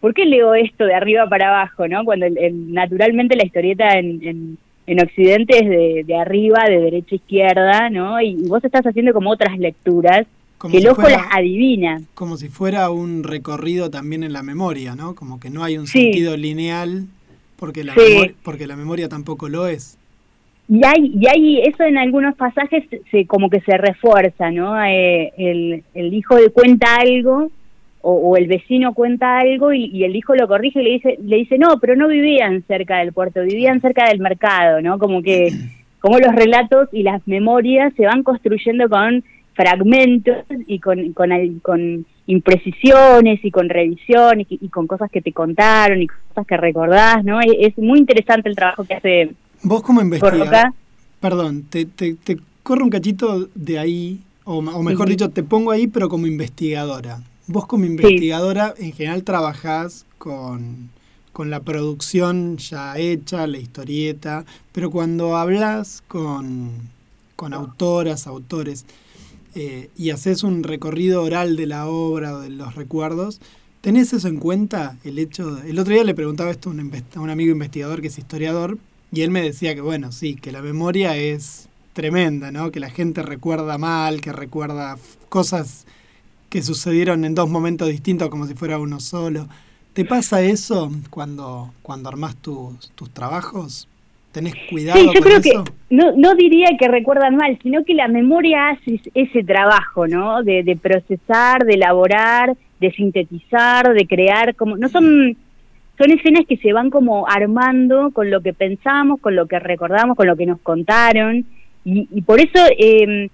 ¿por qué leo esto de arriba para abajo, no? Cuando naturalmente la historieta en, en, en Occidente es de, de arriba, de derecha a izquierda, ¿no? Y, y vos estás haciendo como otras lecturas Como que el si ojo fuera- las adivina. Como si fuera un recorrido también en la memoria, ¿no? Como que no hay un Sí. sentido lineal porque la, Sí. memor- porque la memoria tampoco lo es. Y hay, y hay eso en algunos pasajes se, como que se refuerza, ¿no? Eh, el, el hijo cuenta algo o, o el vecino cuenta algo y, y el hijo lo corrige y le dice, le dice, no, pero no vivían cerca del puerto, vivían cerca del mercado, ¿no? Como que, como los relatos y las memorias se van construyendo con fragmentos y con, con, con imprecisiones y con revisiones y, y con cosas que te contaron y cosas que recordás, ¿no? Es, es muy interesante el trabajo que hace Vos como investigador, perdón, te, te, te corro un cachito de ahí, o, mejor Sí. dicho, te pongo ahí, pero como investigadora. Vos como investigadora en general trabajás con, con la producción ya hecha, la historieta, pero cuando hablas con, con autoras, autores, eh, y haces un recorrido oral de la obra o de los recuerdos, ¿tenés eso en cuenta? El hecho de- el otro día le preguntaba esto a un, amigo investigador que es historiador, y él me decía que, bueno, sí, que la memoria es tremenda, ¿no? Que la gente recuerda mal, que recuerda cosas que sucedieron en dos momentos distintos como si fuera uno solo. ¿Te pasa eso cuando, cuando armás tus, tus trabajos? ¿Tenés cuidado Sí, yo con creo eso? que no, no diría que recuerdan mal, sino que la memoria hace es- ese trabajo, ¿no? De, de procesar, de elaborar, de sintetizar, de crear, como no son son escenas que se van como armando con lo que pensamos, con lo que recordamos, con lo que nos contaron y, y por eso eh,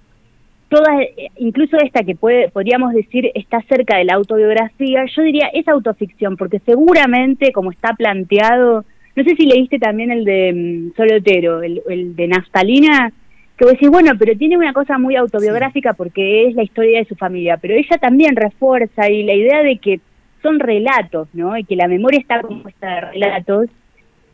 todas, incluso esta que puede, podríamos decir está cerca de la autobiografía, yo diría es autoficción, porque seguramente como está planteado, no sé si leíste también el de mm, Solotero, el, el de Naftalina, que vos decís, bueno, pero tiene una cosa muy autobiográfica porque es la historia de su familia, pero ella también refuerza y la idea de que son relatos, ¿no? Y que la memoria está compuesta de relatos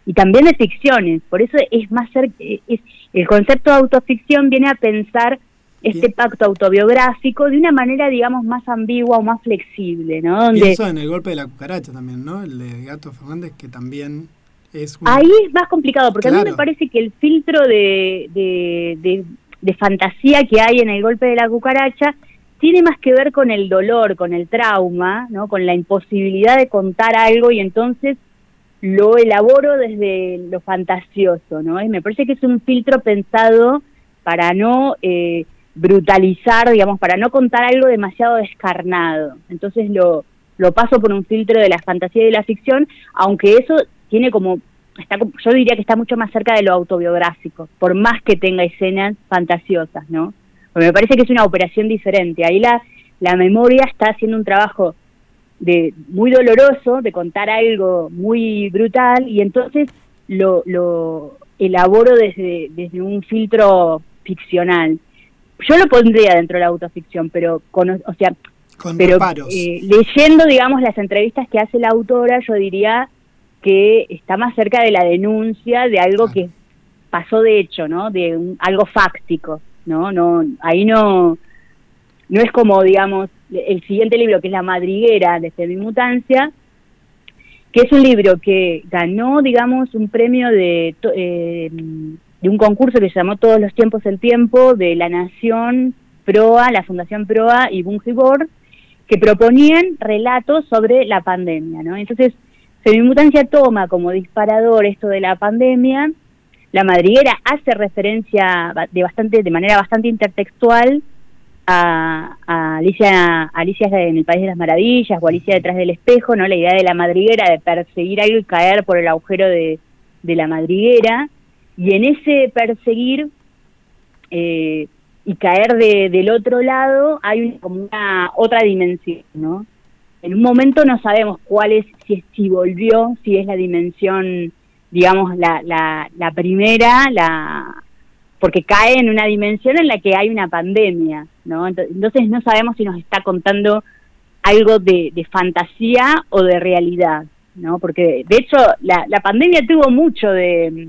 y también de ficciones, por eso es más cerca, es, el concepto de autoficción viene a pensar este pacto autobiográfico de una manera, digamos, más ambigua o más flexible, ¿no? Donde Pienso en el golpe de la cucaracha también, ¿no? El de Gato Fernández, que también es un... Ahí es más complicado, porque a mí me parece que el filtro de, de, de- de fantasía que hay en el golpe de la cucaracha tiene más que ver con el dolor, con el trauma, ¿no? con la imposibilidad de contar algo y entonces lo elaboro desde lo fantasioso, ¿no? Y me parece que es un filtro pensado para no eh, brutalizar, digamos, para no contar algo demasiado descarnado. Entonces lo, lo paso por un filtro de la fantasía y de la ficción, aunque eso tiene como, está, yo diría que está mucho más cerca de lo autobiográfico, por más que tenga escenas fantasiosas, ¿no? Porque me parece que es una operación diferente. Ahí la, la memoria está haciendo un trabajo de muy doloroso, de contar algo muy brutal, y entonces lo, lo elaboro desde, desde un filtro ficcional. Yo lo pondría dentro de la autoficción, pero con, o sea, Con pero eh, leyendo, digamos, las entrevistas que hace la autora, yo diría que está más cerca de la denuncia de algo que pasó de hecho, ¿no? De un- algo fáctico, ¿no? No, ahí no, no es como, digamos, el siguiente libro que es La Madriguera de Femimutancia, que es un libro que ganó, digamos, un premio de, eh, de un concurso que se llamó Todos los tiempos el tiempo, de la Nación, PROA, la Fundación PROA y Bungibor, que proponían relatos sobre la pandemia, ¿no? Entonces, Femimutancia toma como disparador esto de la pandemia, la madriguera hace referencia de bastante de manera bastante intertextual a, a Alicia Alicia en el País de las Maravillas o Alicia detrás del espejo, ¿no? La idea de la madriguera de perseguir algo y caer por el agujero de, la madriguera y en ese perseguir eh, y caer de, del otro lado hay como una otra dimensión, ¿no? En un momento no sabemos cuál es, si, es- si volvió, si es la dimensión, digamos, la, la, la primera, la porque cae en una dimensión en la que hay una pandemia, ¿no? Ento- Entonces no sabemos si nos está contando algo de, de fantasía o de realidad, ¿no? Porque de hecho la, la pandemia tuvo mucho de,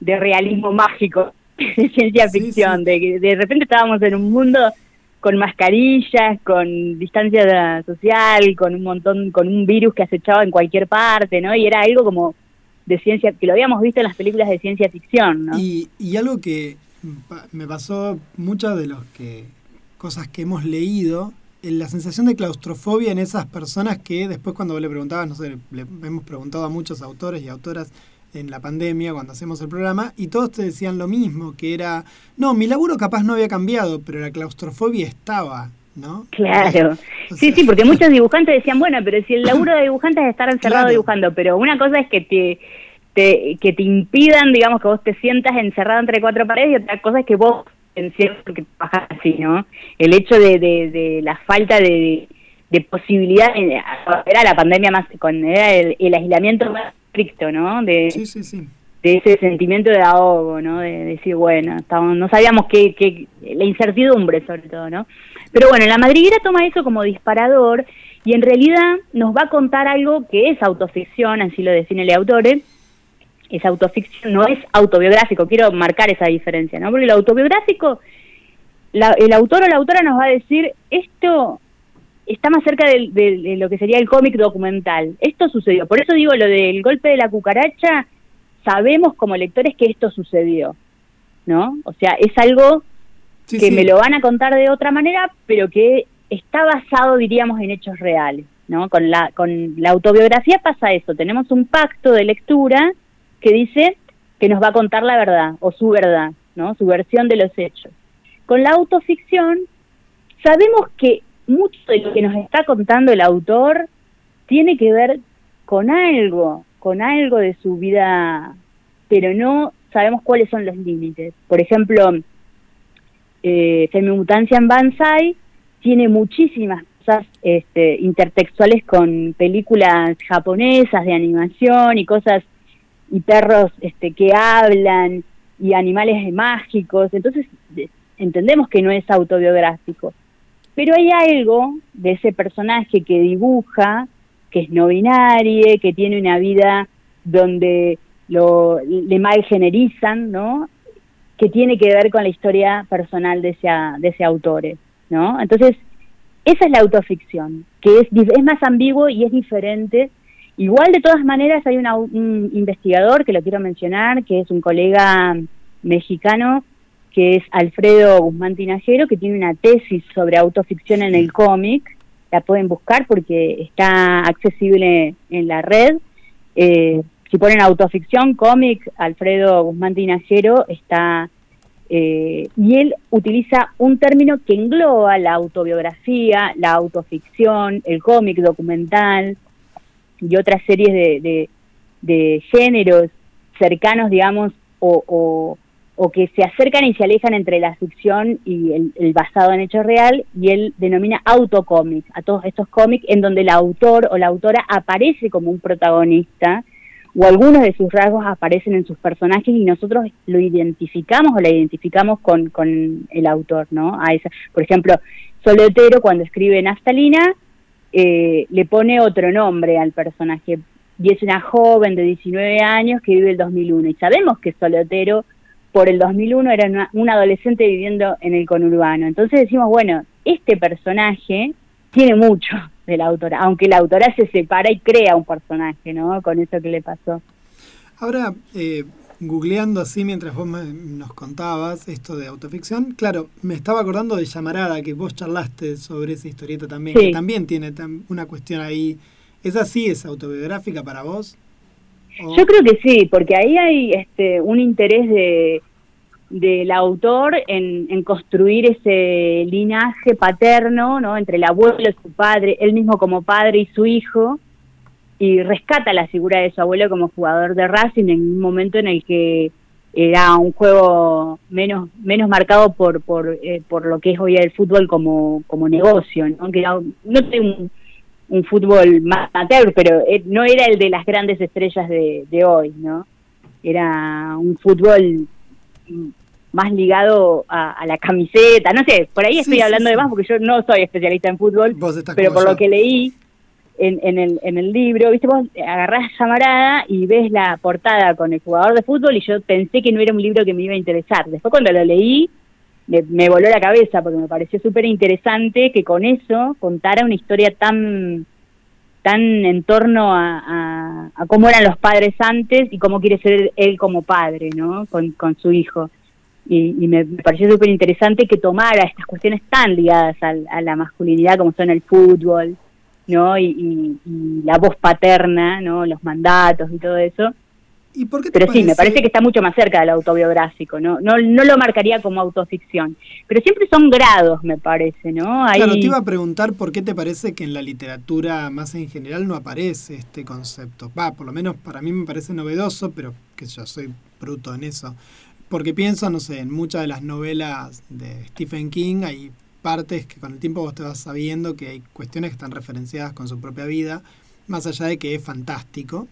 de realismo mágico, de ciencia ficción, de que de repente estábamos en un mundo con mascarillas, con distancia social, con un montón, con un virus que acechaba en cualquier parte, ¿no? Y era algo como de ciencia, que lo habíamos visto en las películas de ciencia ficción, ¿no? Y, y algo que me pasó muchas de los que cosas que hemos leído, la sensación de claustrofobia en esas personas que después cuando le preguntabas, no sé, le hemos preguntado a muchos autores y autoras en la pandemia cuando hacemos el programa y todos te decían lo mismo, que era, no, mi laburo capaz no había cambiado, pero la claustrofobia estaba, ¿no? Claro. Sí, sí, porque muchos dibujantes decían, bueno, pero si el laburo de dibujante es estar encerrado Claro. dibujando, pero una cosa es que te, te, que te impidan, digamos, que vos te sientas encerrado entre cuatro paredes y otra cosa es que vos atención porque trabajas así, ¿no? El hecho de, de, de la falta de, de posibilidad, era la pandemia más, con era el, el aislamiento más estricto, ¿no? De, Sí, sí, sí. de ese sentimiento de ahogo, ¿no? De decir, bueno, estábamos, no sabíamos qué, qué, la incertidumbre sobre todo, ¿no? Pero bueno, la madriguera toma eso como disparador y en realidad nos va a contar algo que es autoficción, así lo define el autor, es autoficción, no es autobiográfico, quiero marcar esa diferencia, ¿no? Porque el autobiográfico, la- el autor o la autora nos va a decir, esto está más cerca de, lo que sería el cómic documental, esto sucedió, por eso digo lo del golpe de la cucaracha, sabemos como lectores que esto sucedió, ¿no? O sea, es algo Sí, que sí. me lo van a contar de otra manera, pero que está basado, diríamos, en hechos reales, ¿no? Con la, con la autobiografía pasa eso, tenemos un pacto de lectura que dice que nos va a contar la verdad, o su verdad, ¿no? Su versión de los hechos. Con la autoficción, sabemos que mucho de lo que nos está contando el autor tiene que ver con algo, con algo de su vida, pero no sabemos cuáles son los límites. Por ejemplo, eh, Femimutancia en Banzai tiene muchísimas cosas este, intertextuales con películas japonesas de animación y cosas y perros este, que hablan y animales mágicos. Entonces de- entendemos que no es autobiográfico. Pero hay algo de ese personaje que dibuja, que es no binario, que tiene una vida donde lo, le mal generizan, ¿no? que tiene que ver con la historia personal de ese, de ese autor, ¿no? Entonces, esa es la autoficción, que es, es más ambiguo y es diferente. Igual, de todas maneras, hay una- un investigador que lo quiero mencionar, que es un colega mexicano, que es Alfredo Guzmán Tinajero, que tiene una tesis sobre autoficción en el cómic. La pueden buscar porque está accesible en la red. Eh, si ponen autoficción, cómic, Alfredo Guzmán Tinajero está... eh, y él utiliza un término que engloba la autobiografía, la autoficción, el cómic documental y otras series de, de, de géneros cercanos, digamos, o, o, o que se acercan y se alejan entre la ficción y el, basado en hechos real, y él denomina autocómic, a todos estos cómics en donde el autor o la autora aparece como un protagonista, o algunos de sus rasgos aparecen en sus personajes y nosotros lo identificamos o la identificamos con, con el autor, ¿no? A esa, por ejemplo, Solotero cuando escribe Naftalina eh, le pone otro nombre al personaje y es una joven de 19 años que vive el 2001 y sabemos que Solotero por el 2001 era una, un adolescente viviendo en el conurbano. Entonces decimos, bueno, este personaje tiene mucho de la autora, aunque la autora se separa y crea un personaje, ¿no? Con eso que le pasó. Ahora, eh, googleando así mientras vos me- nos contabas esto de autoficción, claro, me estaba acordando de Llamarada, que vos charlaste sobre esa historieta también, Sí. que también tiene tam- una cuestión ahí. ¿Es así, es autobiográfica para vos? ¿O- Yo creo que sí, porque ahí hay este, un interés de del autor en, construir ese linaje paterno, ¿no? Entre el abuelo y su padre, él mismo como padre y su hijo, y rescata la figura de su abuelo como jugador de Racing en un momento en el que era un juego menos menos marcado por por, eh, por lo que es hoy el fútbol como como negocio, ¿no? Que no sé, un, un fútbol más amateur, pero eh, no era el de las grandes estrellas de, de hoy, ¿no? Era un fútbol mm, más ligado a, a la camiseta, no sé, por ahí Sí, estoy hablando sí. de más porque yo no soy especialista en fútbol, pero por yo. lo que leí en, en, el, en el libro, viste, vos agarrás llamarada y ves la portada con el jugador de fútbol y yo pensé que no era un libro que me iba a interesar. Después cuando lo leí, me, me voló la cabeza porque me pareció súper interesante que con eso contara una historia tan tan en torno a, a, a cómo eran los padres antes y cómo quiere ser él como padre, ¿no? Con, con su hijo. Y, me, pareció súper interesante que tomara estas cuestiones tan ligadas al- a, la masculinidad como son el fútbol, ¿no? Y- y la voz paterna, ¿no? Los mandatos y todo eso. ¿Y por qué te Pero sí, me parece- parece que está mucho más cerca del autobiográfico, ¿no? No, no lo marcaría como autoficción. Pero siempre son grados, me parece, ¿no? Hay- Claro, te iba a preguntar por qué te parece que en la literatura más en general no aparece este concepto. Va, por lo menos para mí me parece novedoso, pero que yo soy bruto en eso. Porque pienso, no sé, en muchas de las novelas de Stephen King hay partes que con el tiempo vos te vas sabiendo que hay cuestiones que están referenciadas con su propia vida, más allá de que es fantástico,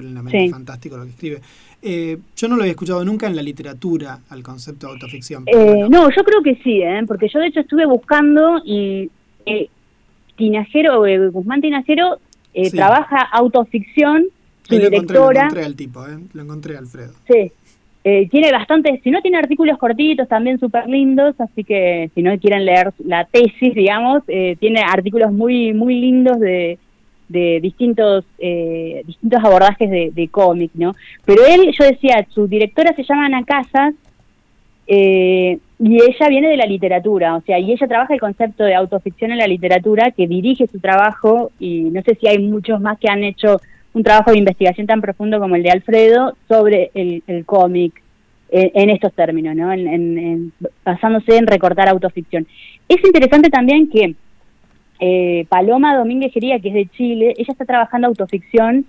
plenamente Sí. fantástico lo que escribe. Eh, yo no lo había escuchado nunca en la literatura, al concepto de autoficción. Eh, No, yo creo que sí, ¿eh? porque yo de hecho estuve buscando y eh, Tinajero, eh, Guzmán Tinajero eh, Sí. trabaja autoficción, su lo encontré, lo directora, encontré al tipo, ¿eh? lo encontré Alfredo. sí, eh, tiene bastantes, si no tiene artículos cortitos también súper lindos, así que si no quieren leer la tesis, digamos, eh, tiene artículos muy muy lindos de, de distintos eh, distintos abordajes de, cómic, ¿no? Pero él, yo decía, su directora se llama Ana Casas, eh, y ella viene de la literatura, o sea, y ella trabaja el concepto de autoficción en la literatura, que dirige su trabajo, y no sé si hay muchos más que han hecho un trabajo de investigación tan profundo como el de Alfredo sobre el, cómic en, en estos términos, ¿no? En- en- basándose en recortar autoficción. Es interesante también que eh, Paloma Domínguez Gería, que es de Chile, ella está trabajando autoficción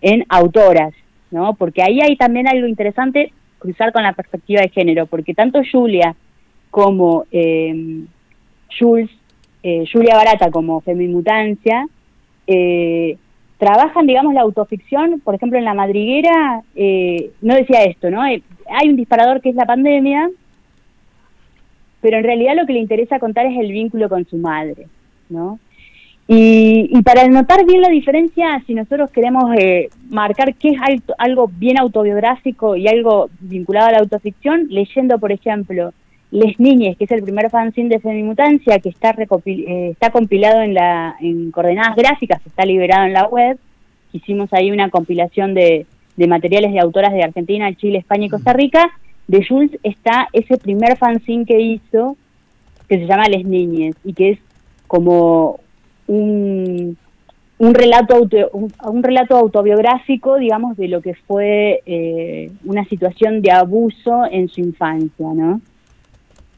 en autoras, ¿no? Porque ahí hay también algo interesante cruzar con la perspectiva de género, porque tanto Julia como eh, eh, Julia Barata como Femimutancia, eh, trabajan, digamos, la autoficción, por ejemplo, en La Madriguera, eh, no decía esto, ¿no? Eh, hay un disparador que es la pandemia, pero en realidad lo que le interesa contar es el vínculo con su madre, ¿no? Y, y para notar bien la diferencia, si nosotros queremos eh, marcar qué es alto- algo bien autobiográfico y algo vinculado a la autoficción, leyendo, por ejemplo, Les Niñes, que es el primer fanzine de Femimutancia, que está, recopil- eh, está compilado en, la, en coordenadas gráficas, está liberado en la web. Hicimos ahí una compilación de, de materiales de autoras de Argentina, Chile, España y Costa Rica. De Jules está ese primer fanzine que hizo, que se llama Les Niñes, y que es como un, un relato auto- un, relato autobiográfico, digamos, de lo que fue eh, una situación de abuso en su infancia, ¿no?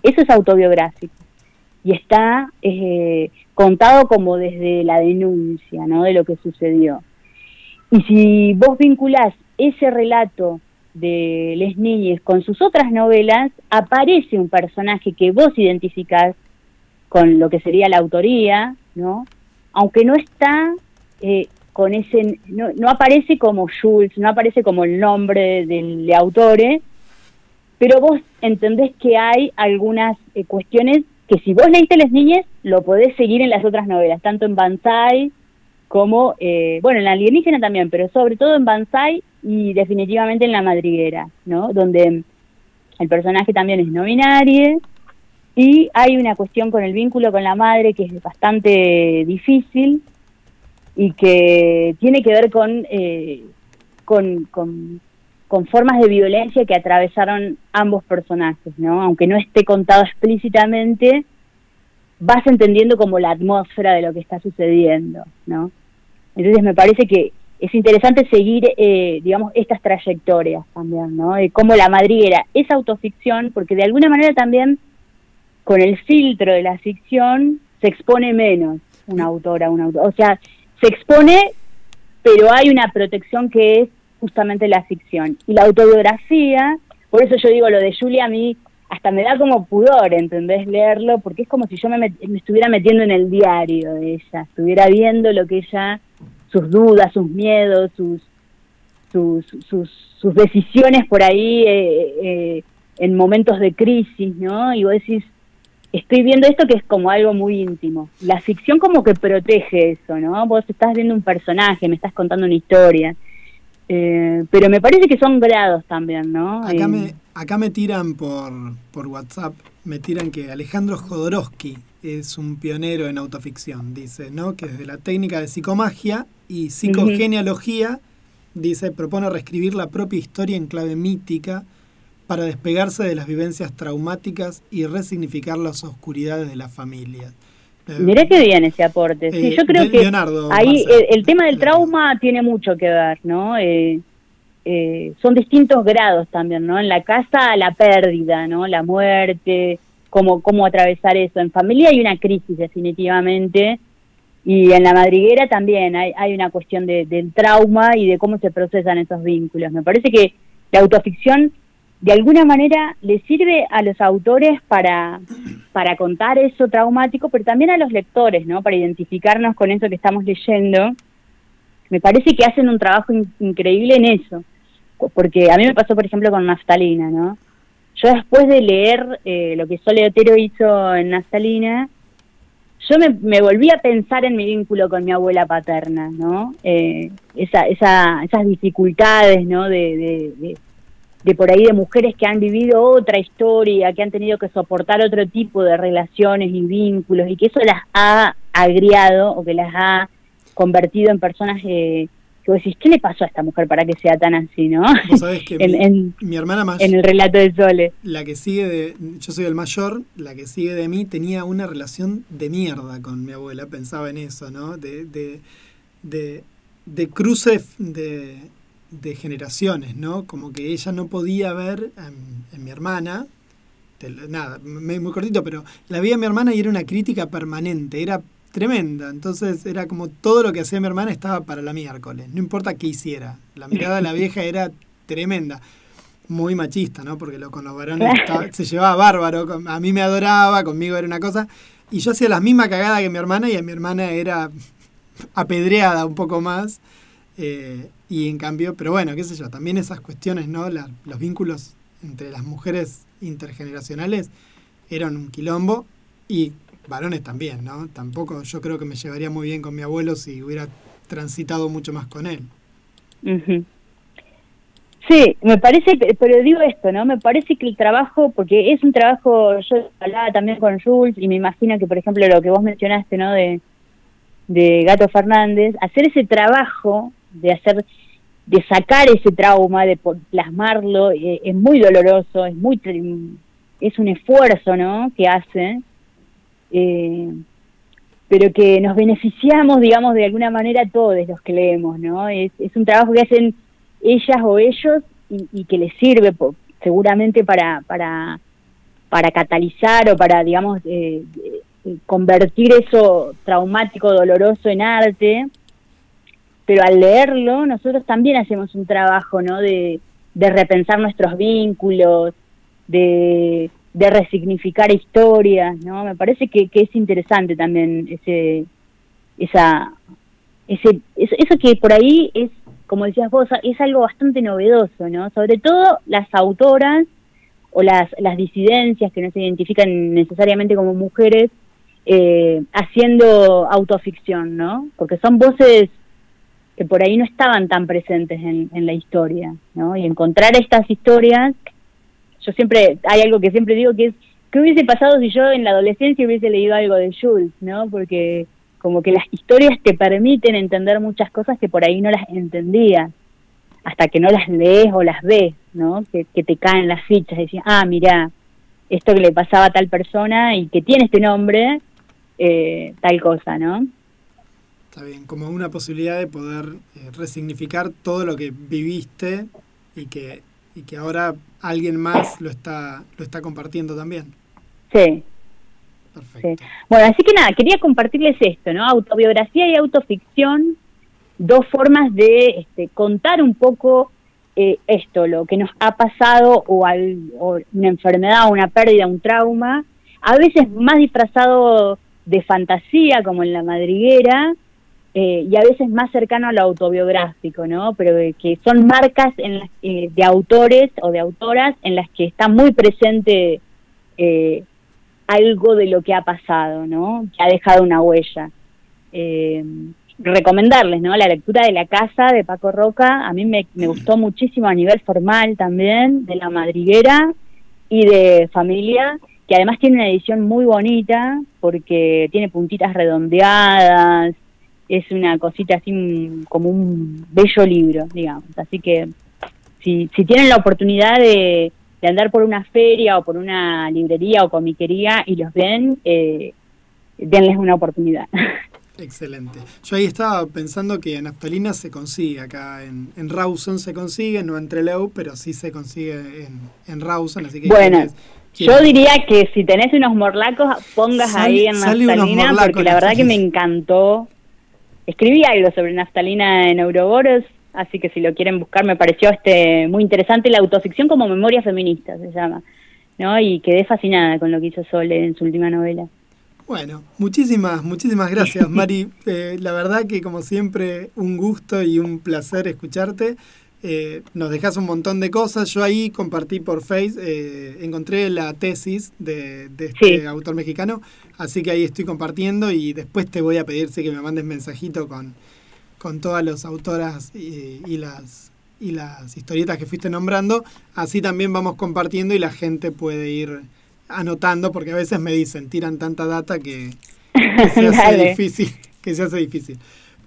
Eso es autobiográfico y está eh, contado como desde la denuncia, ¿no? De lo que sucedió. Y si vos vinculás ese relato de Les Niñes con sus otras novelas, aparece un personaje que vos identificás con lo que sería la autoría, ¿no? Aunque no está eh, con ese, no, no aparece como Jules, no aparece como el nombre del de autore, pero vos entendés que hay algunas eh, cuestiones que si vos leíste Les Niñes, lo podés seguir en las otras novelas, tanto en Banzai como, eh, bueno, en la alienígena también, pero sobre todo en Banzai y definitivamente en la madriguera, ¿no? Donde el personaje también es no binario y hay una cuestión con el vínculo con la madre que es bastante difícil y que tiene que ver con, eh, con, con, formas de violencia que atravesaron ambos personajes, ¿no? Aunque no esté contado explícitamente, vas entendiendo como la atmósfera de lo que está sucediendo, ¿no? Entonces me parece que es interesante seguir, eh, digamos, estas trayectorias también, ¿no? De cómo la madriguera es autoficción, porque de alguna manera también con el filtro de la ficción se expone menos una autora, un autor. O sea, se expone, pero hay una protección que es justamente la ficción. Y la autobiografía, por eso yo digo lo de Julia a mí hasta me da como pudor, ¿entendés? Leerlo, porque es como si yo me, met- me estuviera metiendo en el diario de ella, estuviera viendo lo que ella, sus dudas, sus miedos, sus, sus, sus, sus decisiones por ahí eh, eh, en momentos de crisis, ¿no? Y vos decís, estoy viendo esto que es como algo muy íntimo. La ficción como que protege eso, ¿no? Vos estás viendo un personaje, me estás contando una historia. Eh, pero me parece que son grados también, ¿no? Acá Eh, me, acá me tiran por, por WhatsApp, me tiran que Alejandro Jodorowsky es un pionero en autoficción, dice, ¿no? Que desde la técnica de psicomagia y psicogenealogía, dice, propone reescribir la propia historia en clave mítica para despegarse de las vivencias traumáticas y resignificar las oscuridades de la familia. Eh, Mirá que bien ese aporte. Sí, eh, yo creo que Leonardo ahí Marcel. el, el tema del trauma tiene mucho que ver, ¿no? Eh, eh, son distintos grados también, ¿no? En la casa la pérdida, ¿no? La muerte, cómo, cómo atravesar eso. En familia hay una crisis definitivamente y en la madriguera también hay, hay una cuestión de, del trauma y de cómo se procesan esos vínculos. Me parece que la autoficción de alguna manera le sirve a los autores para, para contar eso traumático, pero también a los lectores, ¿no? Para identificarnos con eso que estamos leyendo. Me parece que hacen un trabajo in- increíble en eso. Porque a mí me pasó, por ejemplo, con Naftalina, ¿no? Yo después de leer eh, lo que Sole Otero hizo en Naftalina, yo me, me volví a pensar en mi vínculo con mi abuela paterna, ¿no? Eh, esa, esa, esas dificultades, ¿no? De, de por ahí de mujeres que han vivido otra historia, que han tenido que soportar otro tipo de relaciones y vínculos, y que eso las ha agriado o que las ha convertido en personas eh, que vos decís, ¿qué le pasó a esta mujer para que sea tan así, no? Vos sabés que en, mi, en- mi hermana más, en el relato de Sole. la que sigue de, yo soy el mayor, la que sigue de mí tenía una relación de mierda con mi abuela, pensaba en eso, ¿no? De, de, de, de cruce de, de generaciones, ¿no? Como que ella no podía ver en, en mi hermana, te nada, me- muy cortito, pero la vi a mi hermana y era una crítica permanente, era tremenda, entonces era como todo lo que hacía mi hermana estaba para la miércoles, no importa qué hiciera, la mirada de la vieja era tremenda muy machista, ¿no? Porque lo, con los varones estaba- se llevaba bárbaro, con- a mí me adoraba, conmigo era una cosa, y yo hacía la misma cagada que mi hermana y a mi hermana era apedreada un poco más, eh, y en cambio, pero bueno, qué sé yo, también esas cuestiones, ¿no? La- los vínculos entre las mujeres intergeneracionales eran un quilombo y varones también, ¿no? Tampoco yo creo que me llevaría muy bien con mi abuelo si hubiera transitado mucho más con él. Sí, me parece, pero digo esto, ¿no? Me parece que el trabajo, porque es un trabajo, yo hablaba también con Jules y me imagino que, por ejemplo, lo que vos mencionaste, ¿no? De, de Gato Fernández, hacer ese trabajo de hacer, de sacar ese trauma, de plasmarlo, eh, es muy doloroso, es muy, es un esfuerzo, ¿no? Que hace, eh, pero que nos beneficiamos, digamos, de alguna manera todos los que leemos, ¿no? Es, un trabajo que hacen ellas o ellos y, que les sirve seguramente para, para, para catalizar o para, digamos, eh, eh, convertir eso traumático, doloroso en arte. Pero al leerlo, nosotros también hacemos un trabajo, ¿no? De, repensar nuestros vínculos, de, resignificar historias, ¿no? Me parece que, que es interesante también ese, esa, ese, eso, eso que por ahí es, como decías vos, es algo bastante novedoso, ¿no? Sobre todo las autoras o las, las disidencias que no se identifican necesariamente como mujeres eh, haciendo autoficción, ¿no? Porque son voces que por ahí no estaban tan presentes en, en la historia, ¿no? Y encontrar estas historias, yo siempre, hay algo que siempre digo que es, ¿qué hubiese pasado si yo en la adolescencia hubiese leído algo de Jules, ¿no? Porque como que las historias te permiten entender muchas cosas que por ahí no las entendías, hasta que no las lees o las ves, ¿no? Que, te caen las fichas, decís, ah, mira, esto que le pasaba a tal persona y que tiene este nombre, eh, tal cosa, ¿no? Está bien, como una posibilidad de poder eh, resignificar todo lo que viviste y que, y que ahora alguien más lo está, lo está compartiendo también. Sí. Sí. Bueno, así que nada, quería compartirles esto, ¿no? Autobiografía y autoficción, dos formas de este, contar un poco eh, esto, lo que nos ha pasado o, al, o una enfermedad, una pérdida, un trauma, a veces más disfrazado de fantasía, como en La Madriguera, eh, y a veces más cercano a lo autobiográfico, ¿no? Pero que son marcas en las, eh, de autores o de autoras en las que está muy presente eh, algo de lo que ha pasado, ¿no? Que ha dejado una huella. Eh, recomendarles, ¿no? La lectura de La Casa de Paco Roca, a mí me, me gustó muchísimo a nivel formal también, de La Madriguera y de Familia, que además tiene una edición muy bonita porque tiene puntitas redondeadas, es una cosita así como un bello libro, digamos. Así que si, si tienen la oportunidad de, de andar por una feria o por una librería o comiquería y los ven, eh, denles una oportunidad. Excelente. Yo ahí estaba pensando que naftalina se consigue acá en, en Rawson, se consigue, no en Trelew, pero sí se consigue en, en Rawson, así que bueno, yo diría que si tenés unos morlacos, pongas Sale- ahí en naftalina, porque la en verdad que me encantó. Escribí algo sobre naftalina en Ouroboros así que si lo quieren buscar me pareció este muy interesante la autoficción como memoria feminista se llama, ¿no? Y quedé fascinada con lo que hizo Sole en su última novela. Bueno, muchísimas, muchísimas gracias, Mari. Eh, la verdad que como siempre un gusto y un placer escucharte. Eh, nos dejas un montón de cosas. Yo ahí compartí por Face, eh, encontré la tesis de, de este autor mexicano, así que ahí estoy compartiendo y después te voy a pedir sí, que me mandes mensajito con, con todas las autoras y, y las y las historietas que fuiste nombrando. Así también vamos compartiendo y la gente puede ir anotando, porque a veces me dicen, tiran tanta data que, que se hace difícil. Que se hace difícil.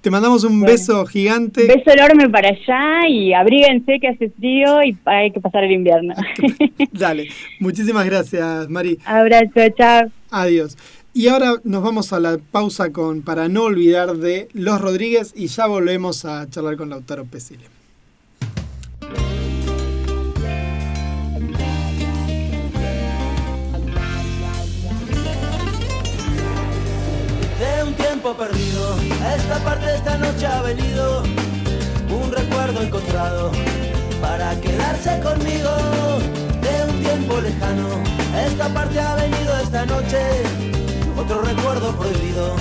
Te mandamos un Bueno. beso gigante. Beso enorme para allá y abríguense que hace frío y hay que pasar el invierno. Dale, muchísimas gracias, Mari. Abrazo, chao. Adiós. Y ahora nos vamos a la pausa con para no olvidar de Los Rodríguez y ya volvemos a charlar con Lautaro Pesile. de un tiempo perdido. Esta parte esta noche ha venido un recuerdo encontrado para quedarse conmigo. De un tiempo lejano, esta parte ha venido esta noche otro recuerdo prohibido,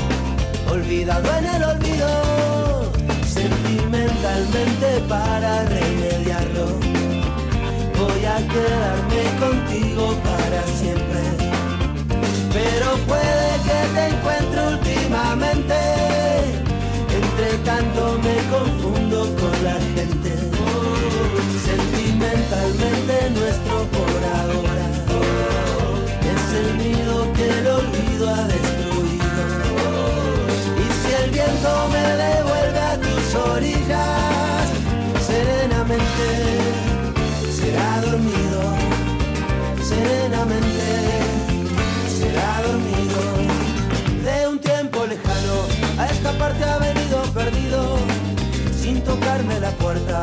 olvidado en el olvido. Sentimentalmente para remediarlo, voy a quedarme contigo para siempre pero puede que te encuentre últimamente. Sentimentalmente nuestro por ahora. Es el nido que el olvido ha destruido. Y si el viento me devuelve a tus orillas, serenamente será dormido, serenamente será dormido. De un tiempo lejano a esta parte ha venido perdido sin tocarme la puerta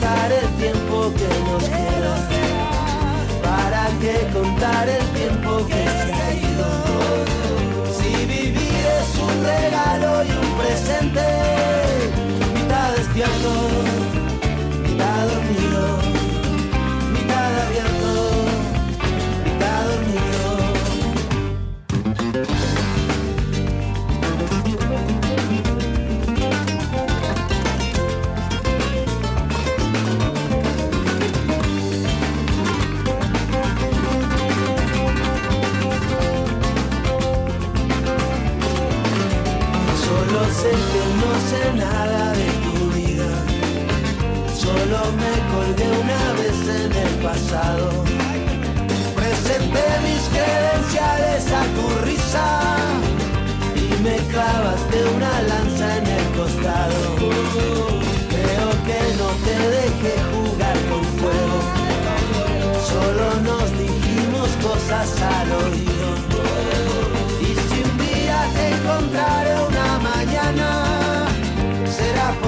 ¿Para que contar el tiempo que nos queda? ¿Para que contar el tiempo que se ha ido? Si vivir es un regalo y un presente, mitad despierto, Que no sé nada de tu vida. Solo me colgué una vez en el pasado. Presenté mis credenciales a tu risa y me clavaste una lanza en el costado. Creo que no te dejé jugar con fuego. Solo nos dijimos cosas al oído.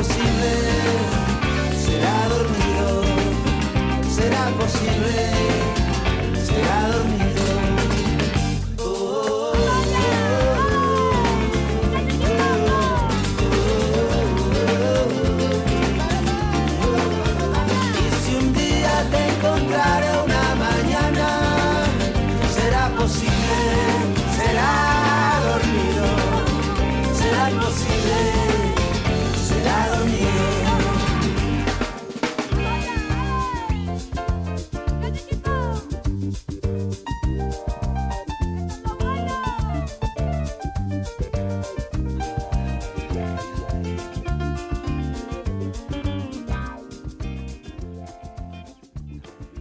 Será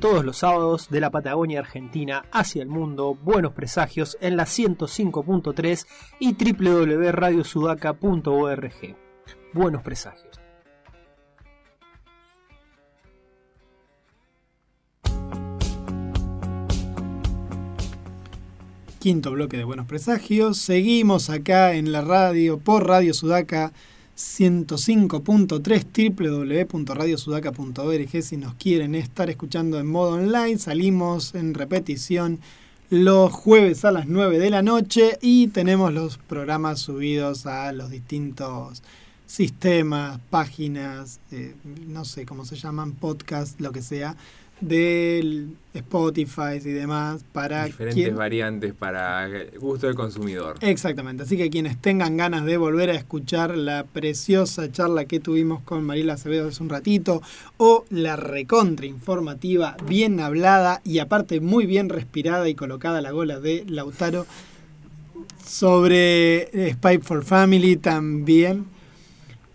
Todos los sábados de la Patagonia Argentina hacia el mundo, buenos presagios en la 105.3 y www.radiosudaca.org. Buenos presagios. Quinto bloque de Buenos Presagios. Seguimos acá en la radio por Radio Sudaca 105.3 www.radiosudaca.org si nos quieren estar escuchando en modo online. Salimos en repetición los jueves a las 9 de la noche y tenemos los programas subidos a los distintos sistemas, páginas, eh, no sé cómo se llaman, podcast, lo que sea, del Spotify y demás para Diferentes quien- variantes para el gusto del consumidor. Exactamente, así que quienes tengan ganas de volver a escuchar la preciosa charla que tuvimos con Mariela Acevedo hace un ratito, o la recontra informativa, bien hablada y aparte muy bien respirada y colocada la gola de Lautaro, sobre Spy for Family también.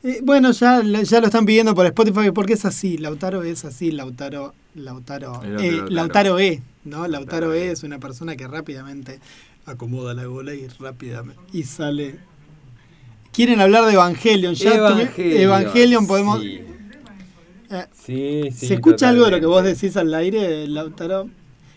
Eh, bueno, ya, ya lo están pidiendo por Spotify porque es así, Lautaro es así, Lautaro, Lautaro, eh, Lautaro. Lautaro E, ¿no? Lautaro E es una persona que rápidamente acomoda la gola y rápidamente y sale. Quieren hablar de Evangelion, ya tuve- Evangelion, podemos. sí. Eh, Sí, sí. ¿Se escucha algo de lo que vos decís al aire, Lautaro?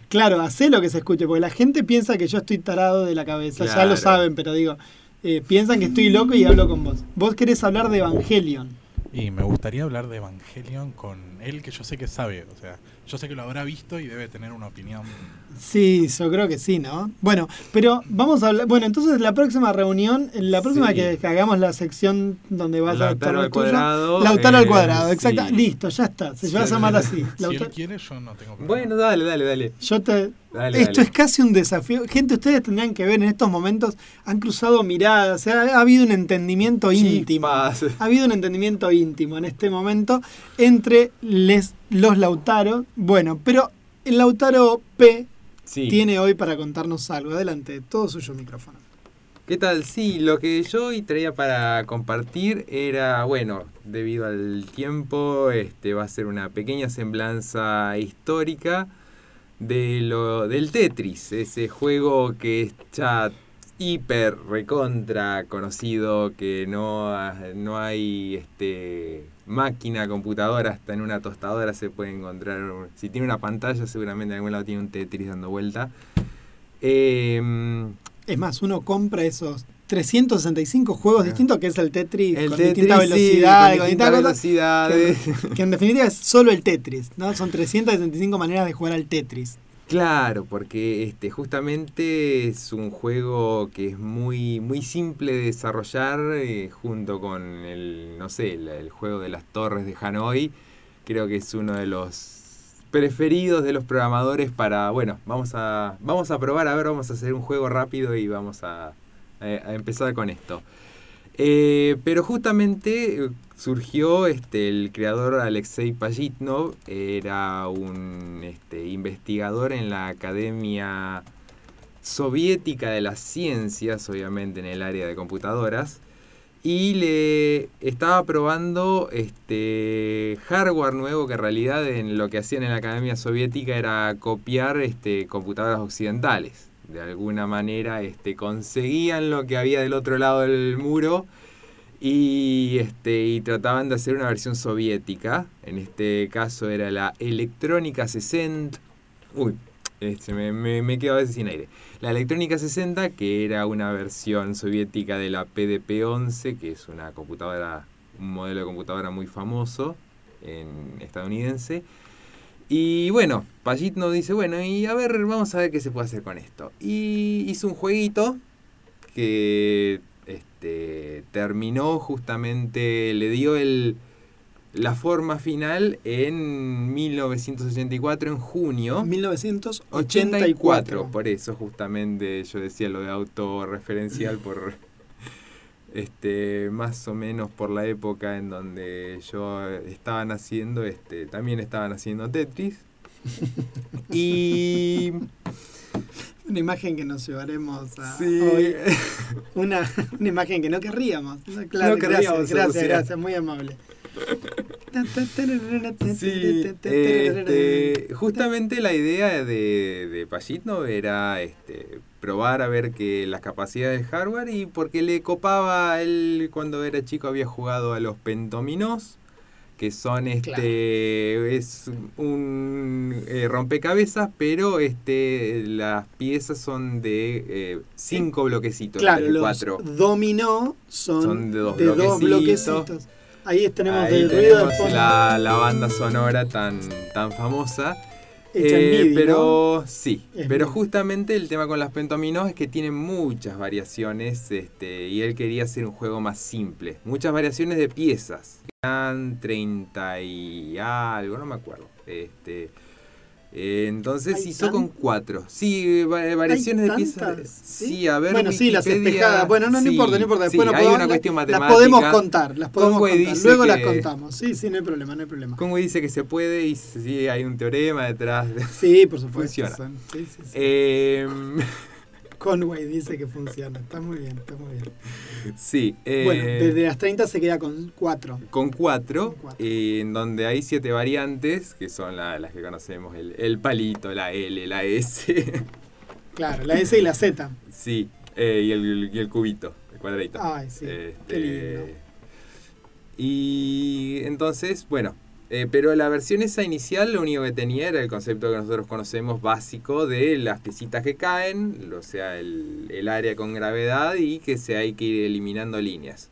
Claro, hacé lo que se escuche, porque la gente piensa que yo estoy tarado de la cabeza, ya lo saben, pero digo, eh, piensan que estoy loco y hablo con vos. Vos querés hablar de Evangelion. Y me gustaría hablar de Evangelion con él, que yo sé que sabe. O sea, yo sé que lo habrá visto y debe tener una opinión. Sí, yo creo que sí, ¿no? Bueno, pero vamos a hablar. Bueno, entonces la próxima reunión, la próxima Sí. que, que hagamos la sección donde vas a Lautaro estar al cuadrado, Lautaro al eh, cuadrado, exacto. sí. Listo, ya está. Se va a llamar así. Si Lautaro- él quiere, yo no tengo problema. Bueno, dale, dale, dale. Yo te. Dale, Esto dale. es casi un desafío. Gente, ustedes tendrían que ver en estos momentos, han cruzado miradas, ha habido un entendimiento íntimo. Ha habido un entendimiento íntimo en este momento entre les, los Lautaro. Bueno, pero el Lautaro P Sí. tiene hoy para contarnos algo. Adelante, todo suyo micrófono. ¿Qué tal? Sí, lo que yo hoy traía para compartir era, bueno, debido al tiempo, este va a ser una pequeña semblanza histórica de lo del Tetris, ese juego que es ya hiper recontra conocido, que no, no hay este máquina, computadora, hasta en una tostadora se puede encontrar. Si tiene una pantalla, seguramente en algún lado tiene un Tetris dando vuelta. Em, Es más, uno compra esos 365 juegos distintos que es el Tetris El con Tetris, sí, velocidades, con distintas velocidades. Que, que en definitiva es solo el Tetris, ¿no? Son 365 maneras de jugar al Tetris. Claro, porque este justamente es un juego que es muy muy simple de desarrollar eh, junto con el no sé, el, juego de las torres de Hanoi. Creo que es uno de los preferidos de los programadores para, bueno, vamos a vamos a probar, a ver, vamos a hacer un juego rápido y vamos a, a empezar con esto. Eh, pero justamente eh, surgió este, el creador Alexei Pajitnov, era un este, investigador en la Academia Soviética de las Ciencias, obviamente en el área de computadoras, y le estaba probando este hardware nuevo que en realidad en lo que hacían en la Academia Soviética era copiar este, computadoras occidentales. De alguna manera este, conseguían lo que había del otro lado del muro y, este, y trataban de hacer una versión soviética. En este caso era la Electrónica 60. Uy, este, me, me, me quedo a veces sin aire. La Electrónica 60, que era una versión soviética de la PDP-11, que es una computadora, un modelo de computadora muy famoso en estadounidense. Y bueno, Pajitno dice, bueno, y a ver, vamos a ver qué se puede hacer con esto. Y hizo un jueguito que este, terminó justamente, le dio el, la forma final en 1984, en junio. 1984. por eso justamente yo decía lo de autorreferencial por este más o menos por la época en donde yo estaba naciendo, este también estaban haciendo Tetris. y Una imagen que nos llevaremos a Sí. hoy. Una, una imagen que no querríamos. Claro, No querríamos gracias, gracias, gracias, muy amable. Sí, este, justamente la idea de, de era este, probar a ver que las capacidades del hardware y porque le copaba él cuando era chico había jugado a los pentominos que son este es un eh, rompecabezas pero este las piezas son de eh, cinco bloquecitos en Claro, los cuatro dominó son, Son de dos bloquecitos. bloquecitos. Ahí tenemos Ahí del ruido de tenemos fondo. la, la banda sonora tan, tan famosa. Eh, MIDI, pero sí, Es pero MIDI. justamente el tema con las pentominos es que tiene muchas variaciones este, y él quería hacer un juego más simple. Muchas variaciones de piezas. Eran 30 y algo, no me acuerdo. Este, eh, entonces ¿Hay hizo tan- con cuatro. Sí, va- variaciones de piezas. Sí, a ver. Bueno, sí, las espejadas. Bueno, no, no sí, importa, no importa. sí, Después no hay podemos- una cuestión Las matemática. podemos contar, las podemos Conway contar. Luego las contamos. Sí, sí, no hay problema, no hay problema. Conway dice que se puede y sí hay un teorema detrás. de- Sí, por supuesto. Funciona. sí, sí, sí. Em, Conway dice que funciona. Está muy bien, está muy bien. sí. eh, bueno, desde las 30 se queda con 4. con cuatro, eh, en donde hay siete variantes, que son la- las que conocemos, el, el palito, la L, la S, Claro, la S y la Z. sí, eh, y, el, y el cubito, el cuadradito. Ay, sí, Este, qué lindo. Y entonces, bueno, eh, pero la versión esa inicial lo único que tenía era el concepto que nosotros conocemos básico de las piecitas que caen, o sea, el, el área con gravedad y que se hay que ir eliminando líneas.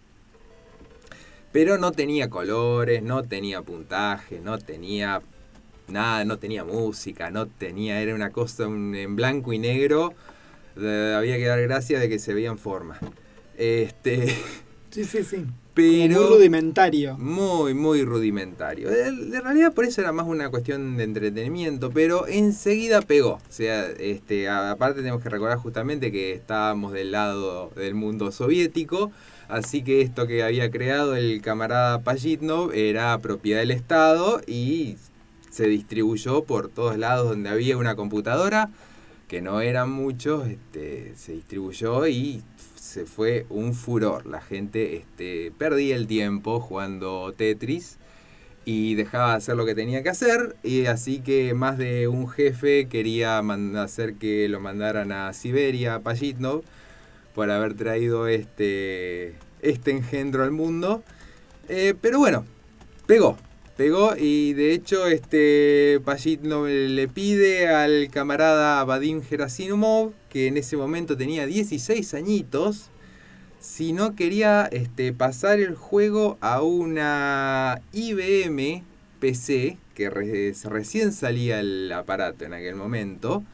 Pero no tenía colores, no tenía puntaje, no tenía nada, no tenía música, no tenía, era una cosa en blanco y negro. había que dar gracias de que se veía en forma. Este, Sí, sí, sí. Pero muy rudimentario. muy, muy rudimentario. De, de realidad por eso era más una cuestión de entretenimiento, pero enseguida pegó. O sea, este, aparte tenemos que recordar justamente que estábamos del lado del mundo soviético, así que esto que había creado el camarada Pajitnov era propiedad del Estado y se distribuyó por todos lados donde había una computadora, que no eran muchos, este, se distribuyó y se fue un furor. La gente este, perdía el tiempo jugando Tetris y dejaba de hacer lo que tenía que hacer. Y así que más de un jefe quería hacer que lo mandaran a Siberia, a por haber traído este, este engendro al mundo. Eh, pero bueno, pegó. Pegó y de hecho este Pajitnov le pide al camarada Vadim Gerasimov, que en ese momento tenía 16 añitos, si no quería este, pasar el juego a una IBM PC, que re- recién salía el aparato en aquel momento.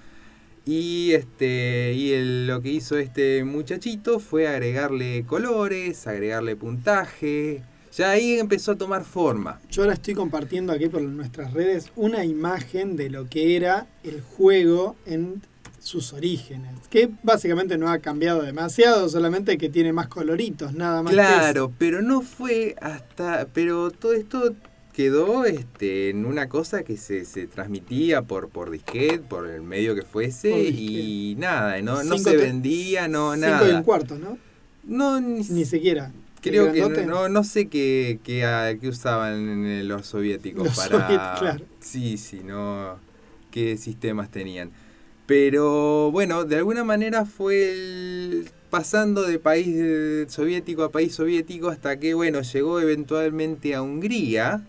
Y, este, y lo que hizo este muchachito fue agregarle colores, agregarle puntaje. Ya ahí empezó a tomar forma. Yo ahora estoy compartiendo aquí por nuestras redes una imagen de lo que era el juego en sus orígenes, que básicamente no ha cambiado demasiado, solamente que tiene más coloritos, nada más. que Claro, pero no fue hasta. Pero todo esto quedó este, en una cosa que se, se transmitía por, por disquete, por el medio que fuese, y nada, no, no se vendía, no, Cinco nada. y un cuarto, ¿no? No, ni, Ni siquiera. Creo ¿El que no, no sé qué, qué, qué usaban los soviéticos Los para. soviet- claro. Sí, sí, no. qué sistemas tenían. Pero bueno, de alguna manera fue pasando de país eh, soviético a país soviético hasta que, bueno, llegó eventualmente a Hungría,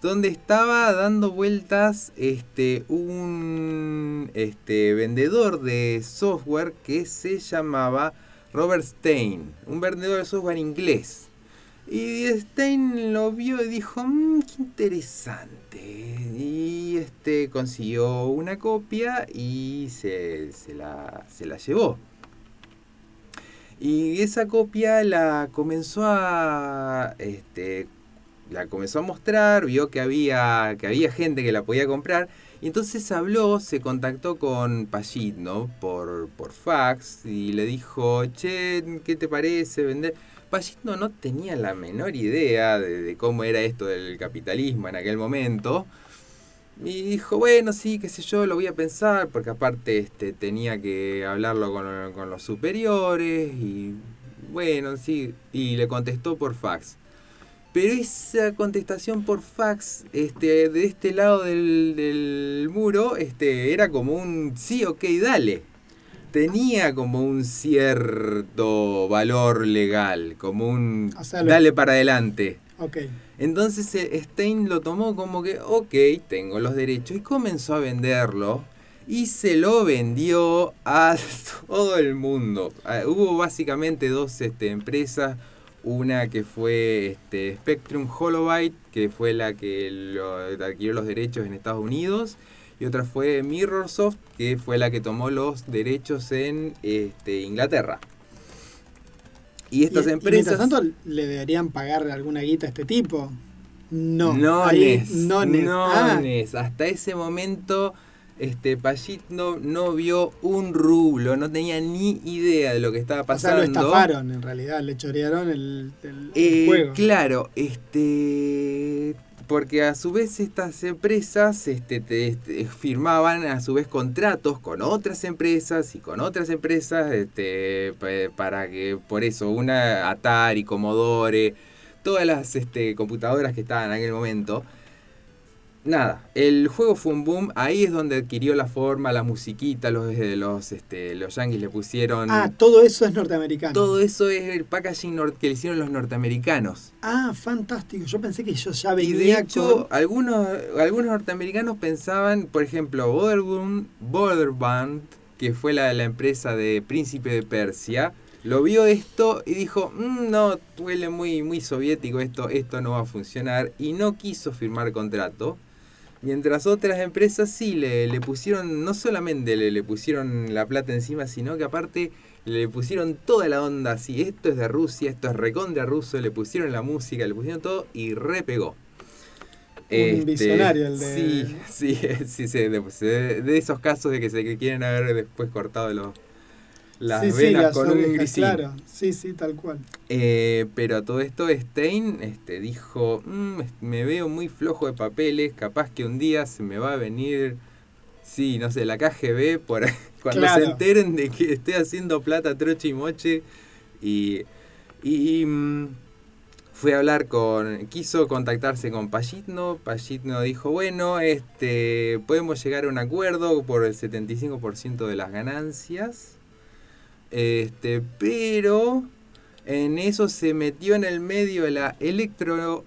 donde estaba dando vueltas este, un este, vendedor de software que se llamaba Robert Stein, un vendedor de software inglés. Y Stein lo vio y dijo, "Mm, qué interesante. Y este consiguió una copia y se, se la, se la llevó. Y esa copia la comenzó a este, la comenzó a mostrar, vio que había, que había gente que la podía comprar, y entonces habló, se contactó con Pajitno por, por fax y le dijo, che, ¿qué te parece vender? Pajitno no tenía la menor idea de, cómo era esto del capitalismo en aquel momento. Y dijo, bueno, sí, qué sé yo, lo voy a pensar, porque aparte este, tenía que hablarlo con, los superiores, y bueno, sí, y le contestó por fax. Pero esa contestación por fax, este, de este lado del, del muro, este, era como un sí, ok, dale. Tenía como un cierto valor legal, como un dale para adelante. Entonces eh, Stein lo tomó como que, ok, tengo los derechos y comenzó a venderlo y se lo vendió a todo el mundo. Ah, hubo básicamente dos este, empresas, una que fue este, Spectrum Holobyte, que fue la que lo, adquirió los derechos en Estados Unidos, y otra fue Mirrorsoft, que fue la que tomó los derechos en este, Inglaterra. Y estas Y- y empresas... mientras tanto, ¿le deberían pagar alguna guita a este tipo? No. No, Ahí, Nes, no, Nes. no, Ah. Hasta ese momento, este Payit no, no vio un rublo, no tenía ni idea de lo que estaba o sea, pasando. lo estafaron en realidad, le chorearon el, el- el Eh, juego. Claro, este porque a su vez estas empresas este, te- este, firmaban a su vez contratos con otras empresas y con otras empresas este, pa- para que por eso una Atari, Commodore, todas las este, computadoras que estaban en aquel momento. Nada, el juego fue un boom, ahí es donde adquirió la forma, la musiquita, los, eh, los, este, los yankees le pusieron... Ah, todo eso es norteamericano. Todo eso es el packaging que le hicieron los norteamericanos. Ah, fantástico. Yo pensé que yo ya Y venía de hecho, con... algunos, algunos norteamericanos pensaban, por ejemplo, Borderbund, Borderband, que fue la, la empresa de Príncipe de Persia, lo vio esto y dijo, "Mm, no, huele muy, muy soviético esto, esto no va a funcionar, y no quiso firmar contrato. Mientras otras empresas sí le, le pusieron, no solamente le, le pusieron la plata encima, sino que aparte le pusieron toda la onda así, esto es de Rusia, esto es recontra ruso, le pusieron la música, le pusieron todo y repegó. Un visionario el de- Sí, sí, sí, sí, de, de- esos casos de que se quieren haber después cortado los, las sí, sí, venas las con un grisín. Claro, sí, sí, tal cual. Eh, pero a todo esto Stein este, dijo, "Mm, es- me veo muy flojo de papeles, capaz que un día se me va a venir, sí, no sé, la KGB, por, cuando Claro. se enteren de que estoy haciendo plata troche y moche. Y, y, mm, fue a hablar con, quiso contactarse con Payitno, Payitno dijo, bueno, este, podemos llegar a un acuerdo por el 75% de las ganancias. Este, pero en eso se metió en el medio la electro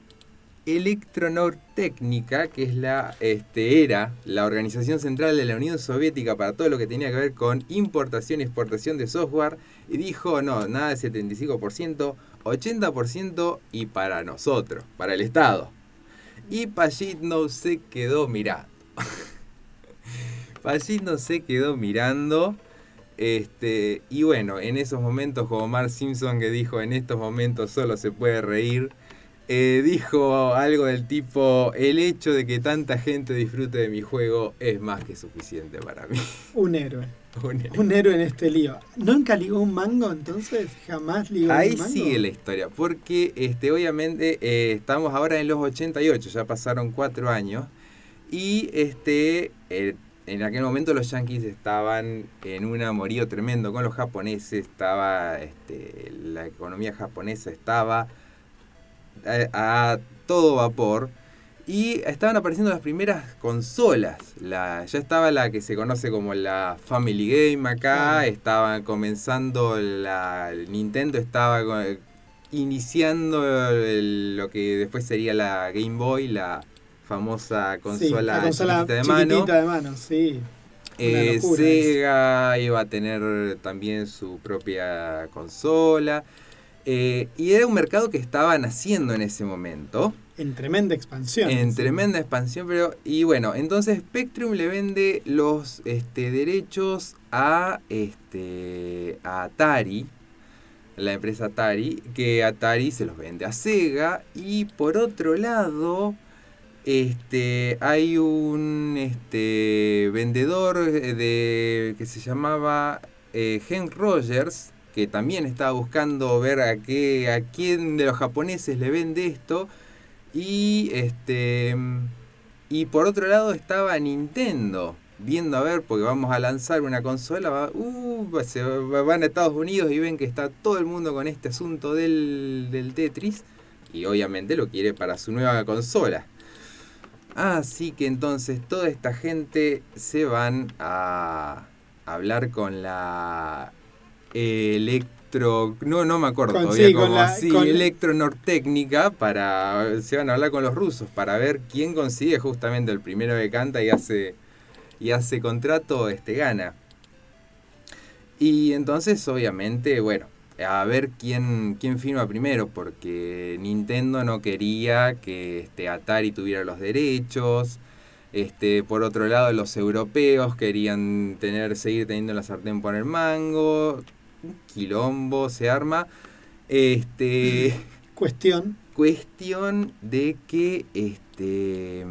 Electronortécnica, que es la este era la organización central de la Unión Soviética para todo lo que tenía que ver con importación y exportación de software y dijo, "No, nada de 75%, 80% y para nosotros, para el Estado." Y Payitno se quedó mirando. Payitno se quedó mirando este, y bueno, en esos momentos, como Mark Simpson que dijo, en estos momentos solo se puede reír, eh, dijo algo del tipo, el hecho de que tanta gente disfrute de mi juego es más que suficiente para mí. Un héroe. Un héroe. Un héroe en este lío. ¿Nunca ligó un mango entonces? ¿Jamás ligó Ahí un mango? sigue la historia, porque este, obviamente eh, estamos ahora en los 88, ya pasaron cuatro años, y este, eh, en aquel momento los yankees estaban en un amorío tremendo con los japoneses, estaba, este, la economía japonesa estaba a, a todo vapor, y estaban apareciendo las primeras consolas. La, ya estaba la que se conoce como la Family Game acá, estaban comenzando la el Nintendo estaba iniciando el- lo que después sería la Game Boy, la famosa consola, la consola chiquitita de mano. chiquitita de mano, sí. Una Eh, Sega iba a tener también su propia consola. eh, y era un mercado que estaba naciendo en ese momento. En tremenda expansión. En sí. tremenda expansión, pero. Y bueno, entonces Spectrum le vende los este, derechos a este. a Atari. La empresa Atari. Que Atari se los vende a Sega. Y por otro lado. Este. hay un este. vendedor de. que se llamaba. Eh, Henk Rogers. Que también estaba buscando ver a qué. a quién de los japoneses le vende esto. Y este y por otro lado estaba Nintendo viendo a ver porque vamos a lanzar una consola, uh, se va- van a Estados Unidos y ven que está todo el mundo con este asunto del, del Tetris y obviamente lo quiere para su nueva consola. Así que entonces toda esta gente se van a, hablar con la electro... No, no me acuerdo Con- todavía sí, con cómo, la- sí, con- electronortécnica para... Se van a hablar con los rusos para ver quién consigue justamente el primero que canta y hace, y hace contrato, este gana. Y entonces, obviamente, bueno, a ver quién, quién firma primero, porque Nintendo no quería que este, Atari tuviera los derechos. Este, por otro lado, los europeos querían tener, seguir teniendo la sartén por el mango. Un quilombo se arma. Este. Cuestión. Cuestión de que este.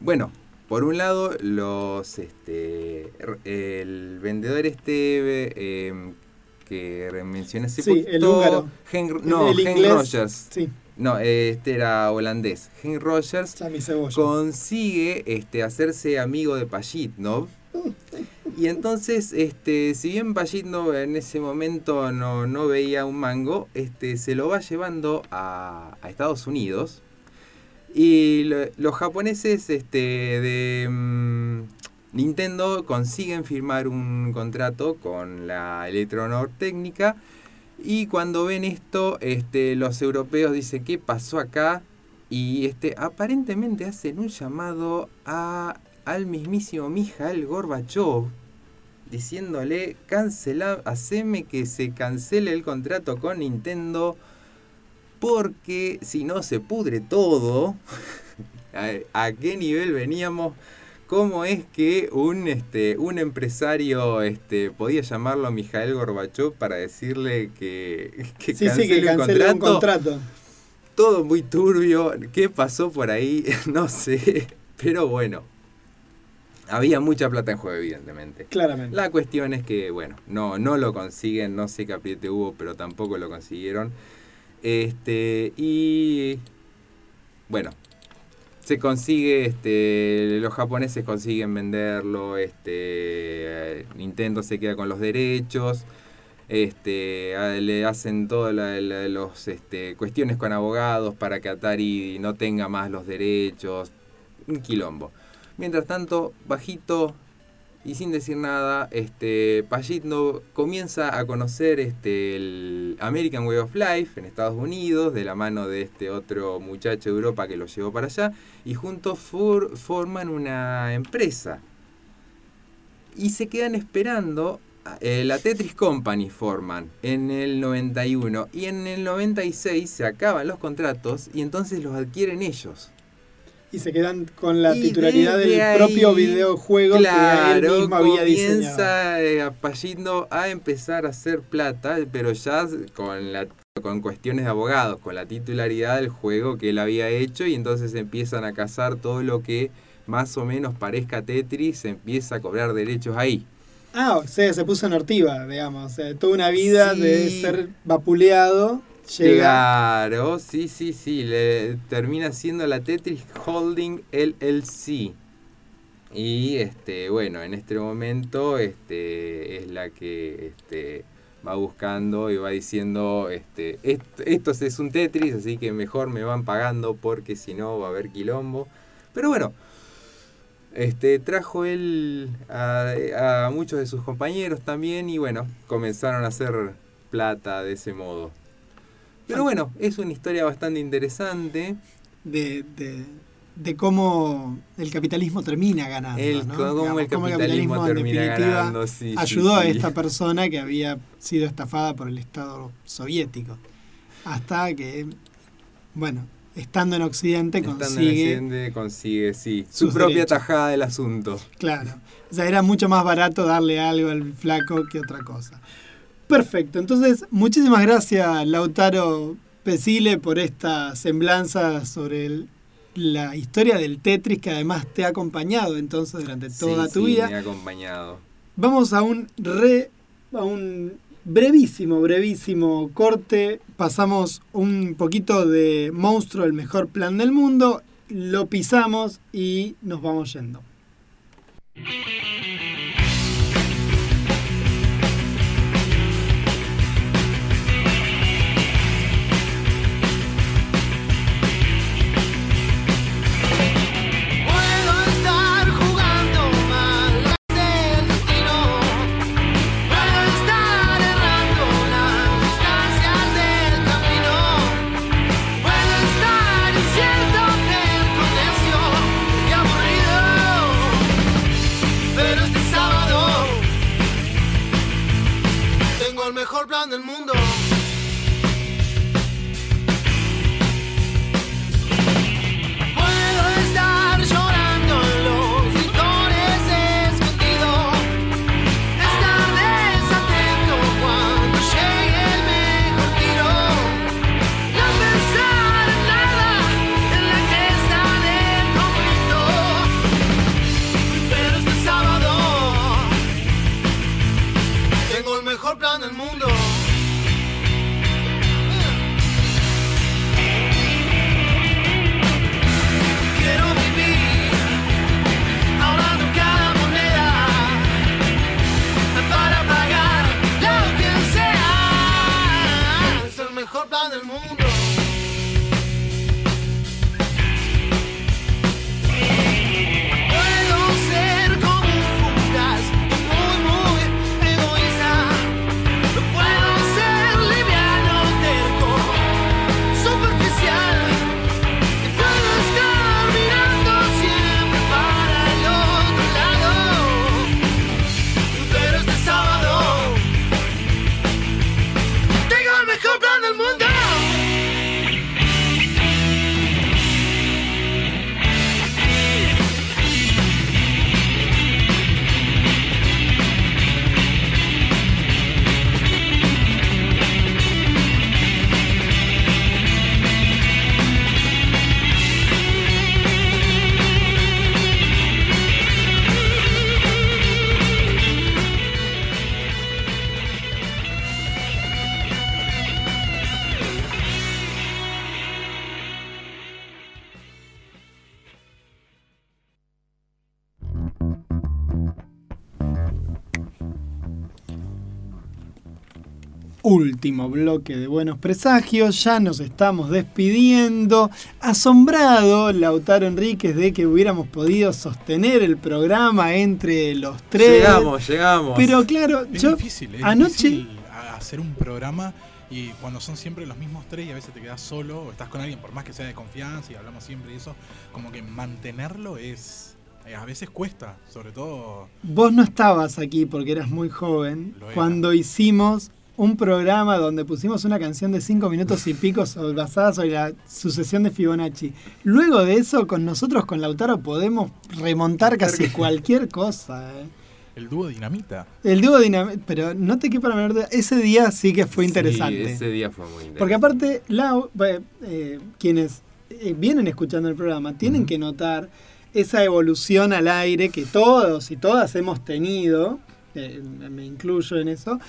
Bueno, por un lado, los. Este. El vendedor este. eh, que mencioné hace Sí, el húngaro. Henry- no, el Henry inglés, Rogers. sí. No, este era holandés. Henry Rogers consigue este, hacerse amigo de Pajitnov. Y entonces, este, si bien Pajitnov en ese momento no, no veía un mango, este, se lo va llevando a, a Estados Unidos. Y lo- los japoneses este, de mm, Nintendo consiguen firmar un contrato con la Electronor Técnica. Y cuando ven esto, este, los europeos dicen, ¿qué pasó acá? Y este, aparentemente hacen un llamado al mismísimo Mijael Gorbachev, diciéndole, cancela, haceme que se cancele el contrato con Nintendo, porque si no se pudre todo. ¿A, a qué nivel veníamos? ¿Cómo es que un, este, un empresario este, podía llamarlo a Mijael Gorbachev para decirle que, que Sí, sí, que cancele un canceló un contrato? contrato. Todo muy turbio. ¿Qué pasó por ahí? No sé. Pero bueno. Había mucha plata en juego, evidentemente. Claramente. La cuestión es que, bueno, no, no lo consiguen. No sé qué apriete hubo, pero tampoco lo consiguieron. Este, y. Bueno, se consigue, este, los japoneses consiguen venderlo, este, eh, Nintendo se queda con los derechos, este, le hacen todas la- la- los, este, cuestiones con abogados para que Atari no tenga más los derechos, un quilombo. Mientras tanto, bajito y sin decir nada, este, Pajitnov comienza a conocer este, el American Way of Life en Estados Unidos, de la mano de este otro muchacho de Europa que lo llevó para allá, y juntos for- forman una empresa. Y se quedan esperando, eh, la Tetris Company forman en el 91, y en el 96 se acaban los contratos y entonces los adquieren ellos. Y se quedan con la Y titularidad del ahí, propio videojuego que él mismo había diseñado. comienza eh, a Pallino a empezar a hacer plata, pero ya con la con cuestiones de abogados, con la titularidad del juego que él había hecho y entonces empiezan a cazar todo lo que más o menos parezca Tetris, se empieza a cobrar derechos ahí. Ah, o sea, se puso en ortiva, digamos. O sea, toda una vida Sí. de ser vapuleado llega. Claro, sí, sí, sí. Le termina siendo la Tetris Holding LLC. Y este, bueno, en este momento este, es la que este, va buscando y va diciendo, este, "Est- esto es un Tetris, así que mejor me van pagando porque si no va a haber quilombo. Pero bueno, este, trajo él a, a muchos de sus compañeros también y bueno, comenzaron a hacer plata de ese modo. Pero bueno, es una historia bastante interesante. de, de, de cómo el capitalismo termina ganando. El- ¿no? cómo el cómo capitalismo en termina definitiva, ganando, sí, sí, ayudó a esta persona que había sido estafada por el Estado soviético. Hasta que, bueno, estando en Occidente Estando en consigue... Occidente, consigue, sí, su propia derechos. tajada del asunto. Claro. O sea, era mucho más barato darle algo al flaco que otra cosa. Perfecto. Entonces, muchísimas gracias, Lautaro Pesile, por esta semblanza sobre el- la historia del Tetris que además te ha acompañado entonces durante toda Sí, tu sí, vida. Me ha acompañado. Vamos a un re, a un brevísimo, brevísimo corte. Pasamos un poquito de Monstruo, el mejor plan del mundo. Lo pisamos y nos vamos yendo. mejor plan del mundo. Plan del mundo. Último bloque de Buenos Presagios, ya nos estamos despidiendo. Asombrado Lautaro Enríquez de que hubiéramos podido sostener el programa entre los tres. Llegamos, llegamos. Pero claro, Es yo difícil, es anoche difícil hacer un programa y cuando son siempre los mismos tres y a veces te quedas solo o estás con alguien, por más que sea de confianza y hablamos siempre y eso, como que mantenerlo es. eh, A veces cuesta, sobre todo. Vos no estabas aquí porque eras muy joven cuando hicimos un programa donde pusimos una canción de cinco minutos y pico sobre- basada sobre la sucesión de Fibonacci. Luego de eso, con nosotros, con Lautaro, podemos remontar casi cualquier cosa. ¿eh? El dúo dinamita. El dúo dinamita, pero no te quepa la menor duda, ese día sí que fue interesante. Sí, ese día fue muy interesante. Porque aparte, Lau, eh, eh, quienes vienen escuchando el programa tienen que notar esa evolución al aire que todos y todas hemos tenido, eh, me incluyo en eso,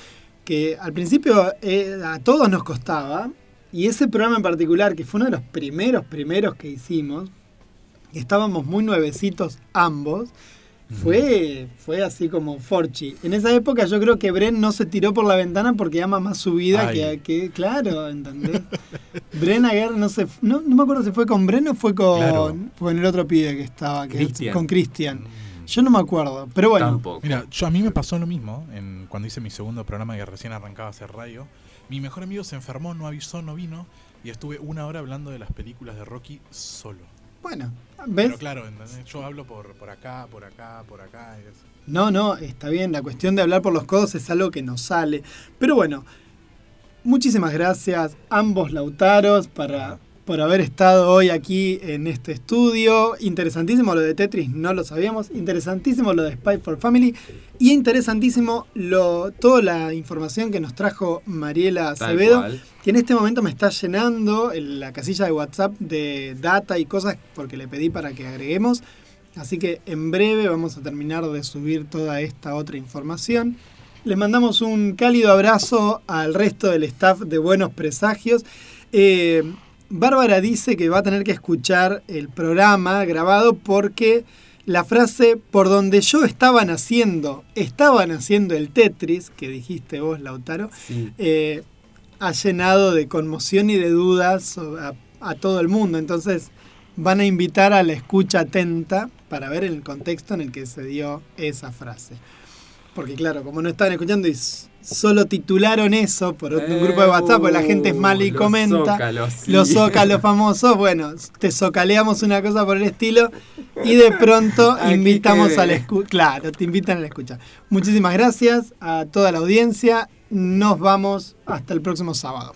que al principio eh, a todos nos costaba, y ese programa en particular, que fue uno de los primeros, primeros que hicimos, que estábamos muy nuevecitos ambos, fue, fue así como Forchi. En esa época yo creo que Bren no se tiró por la ventana porque ama más su vida que, que- claro, ¿entendés? Bren Aguer no se no, no me acuerdo si fue con Bren o fue con, Claro. con el otro pibe que estaba, que Cristian. con Cristian. Yo no me acuerdo, pero bueno. Mira, yo a mí me pasó lo mismo en, cuando hice mi segundo programa que recién arrancaba a hacer radio. Mi mejor amigo se enfermó, no avisó, no vino. Y estuve una hora hablando de las películas de Rocky solo. Bueno, ¿ves? Pero claro, ¿entendés? yo hablo por, por acá, por acá, por acá. y No, no, está bien. La cuestión de hablar por los codos es algo que nos sale. Pero bueno, muchísimas gracias ambos Lautaros para, por haber estado hoy aquí en este estudio. Interesantísimo lo de Tetris, no lo sabíamos. Interesantísimo lo de Spy for Family. Y interesantísimo lo, toda la información que nos trajo Mariela Tal Acevedo, cual. que en este momento me está llenando el- la casilla de WhatsApp de data y cosas porque le pedí para que agreguemos. Así que en breve vamos a terminar de subir toda esta otra información. Les mandamos un cálido abrazo al resto del staff de Buenos Presagios. Eh, Bárbara dice que va a tener que escuchar el programa grabado porque la frase por donde yo estaba naciendo, estaba naciendo el Tetris, que dijiste vos, Lautaro, eh, ha llenado de conmoción y de dudas a, a todo el mundo. Entonces van a invitar a la escucha atenta para ver el contexto en el que se dio esa frase. Porque claro, como no estaban escuchando y solo titularon eso por un grupo de WhatsApp, porque la gente es uh, mala y los comenta. Zócalos, sí. Los zócalos famosos, bueno, te zocaleamos una cosa por el estilo y de pronto invitamos a la escucha. Claro, te invitan a la escucha. Muchísimas gracias a toda la audiencia. Nos vamos hasta el próximo sábado.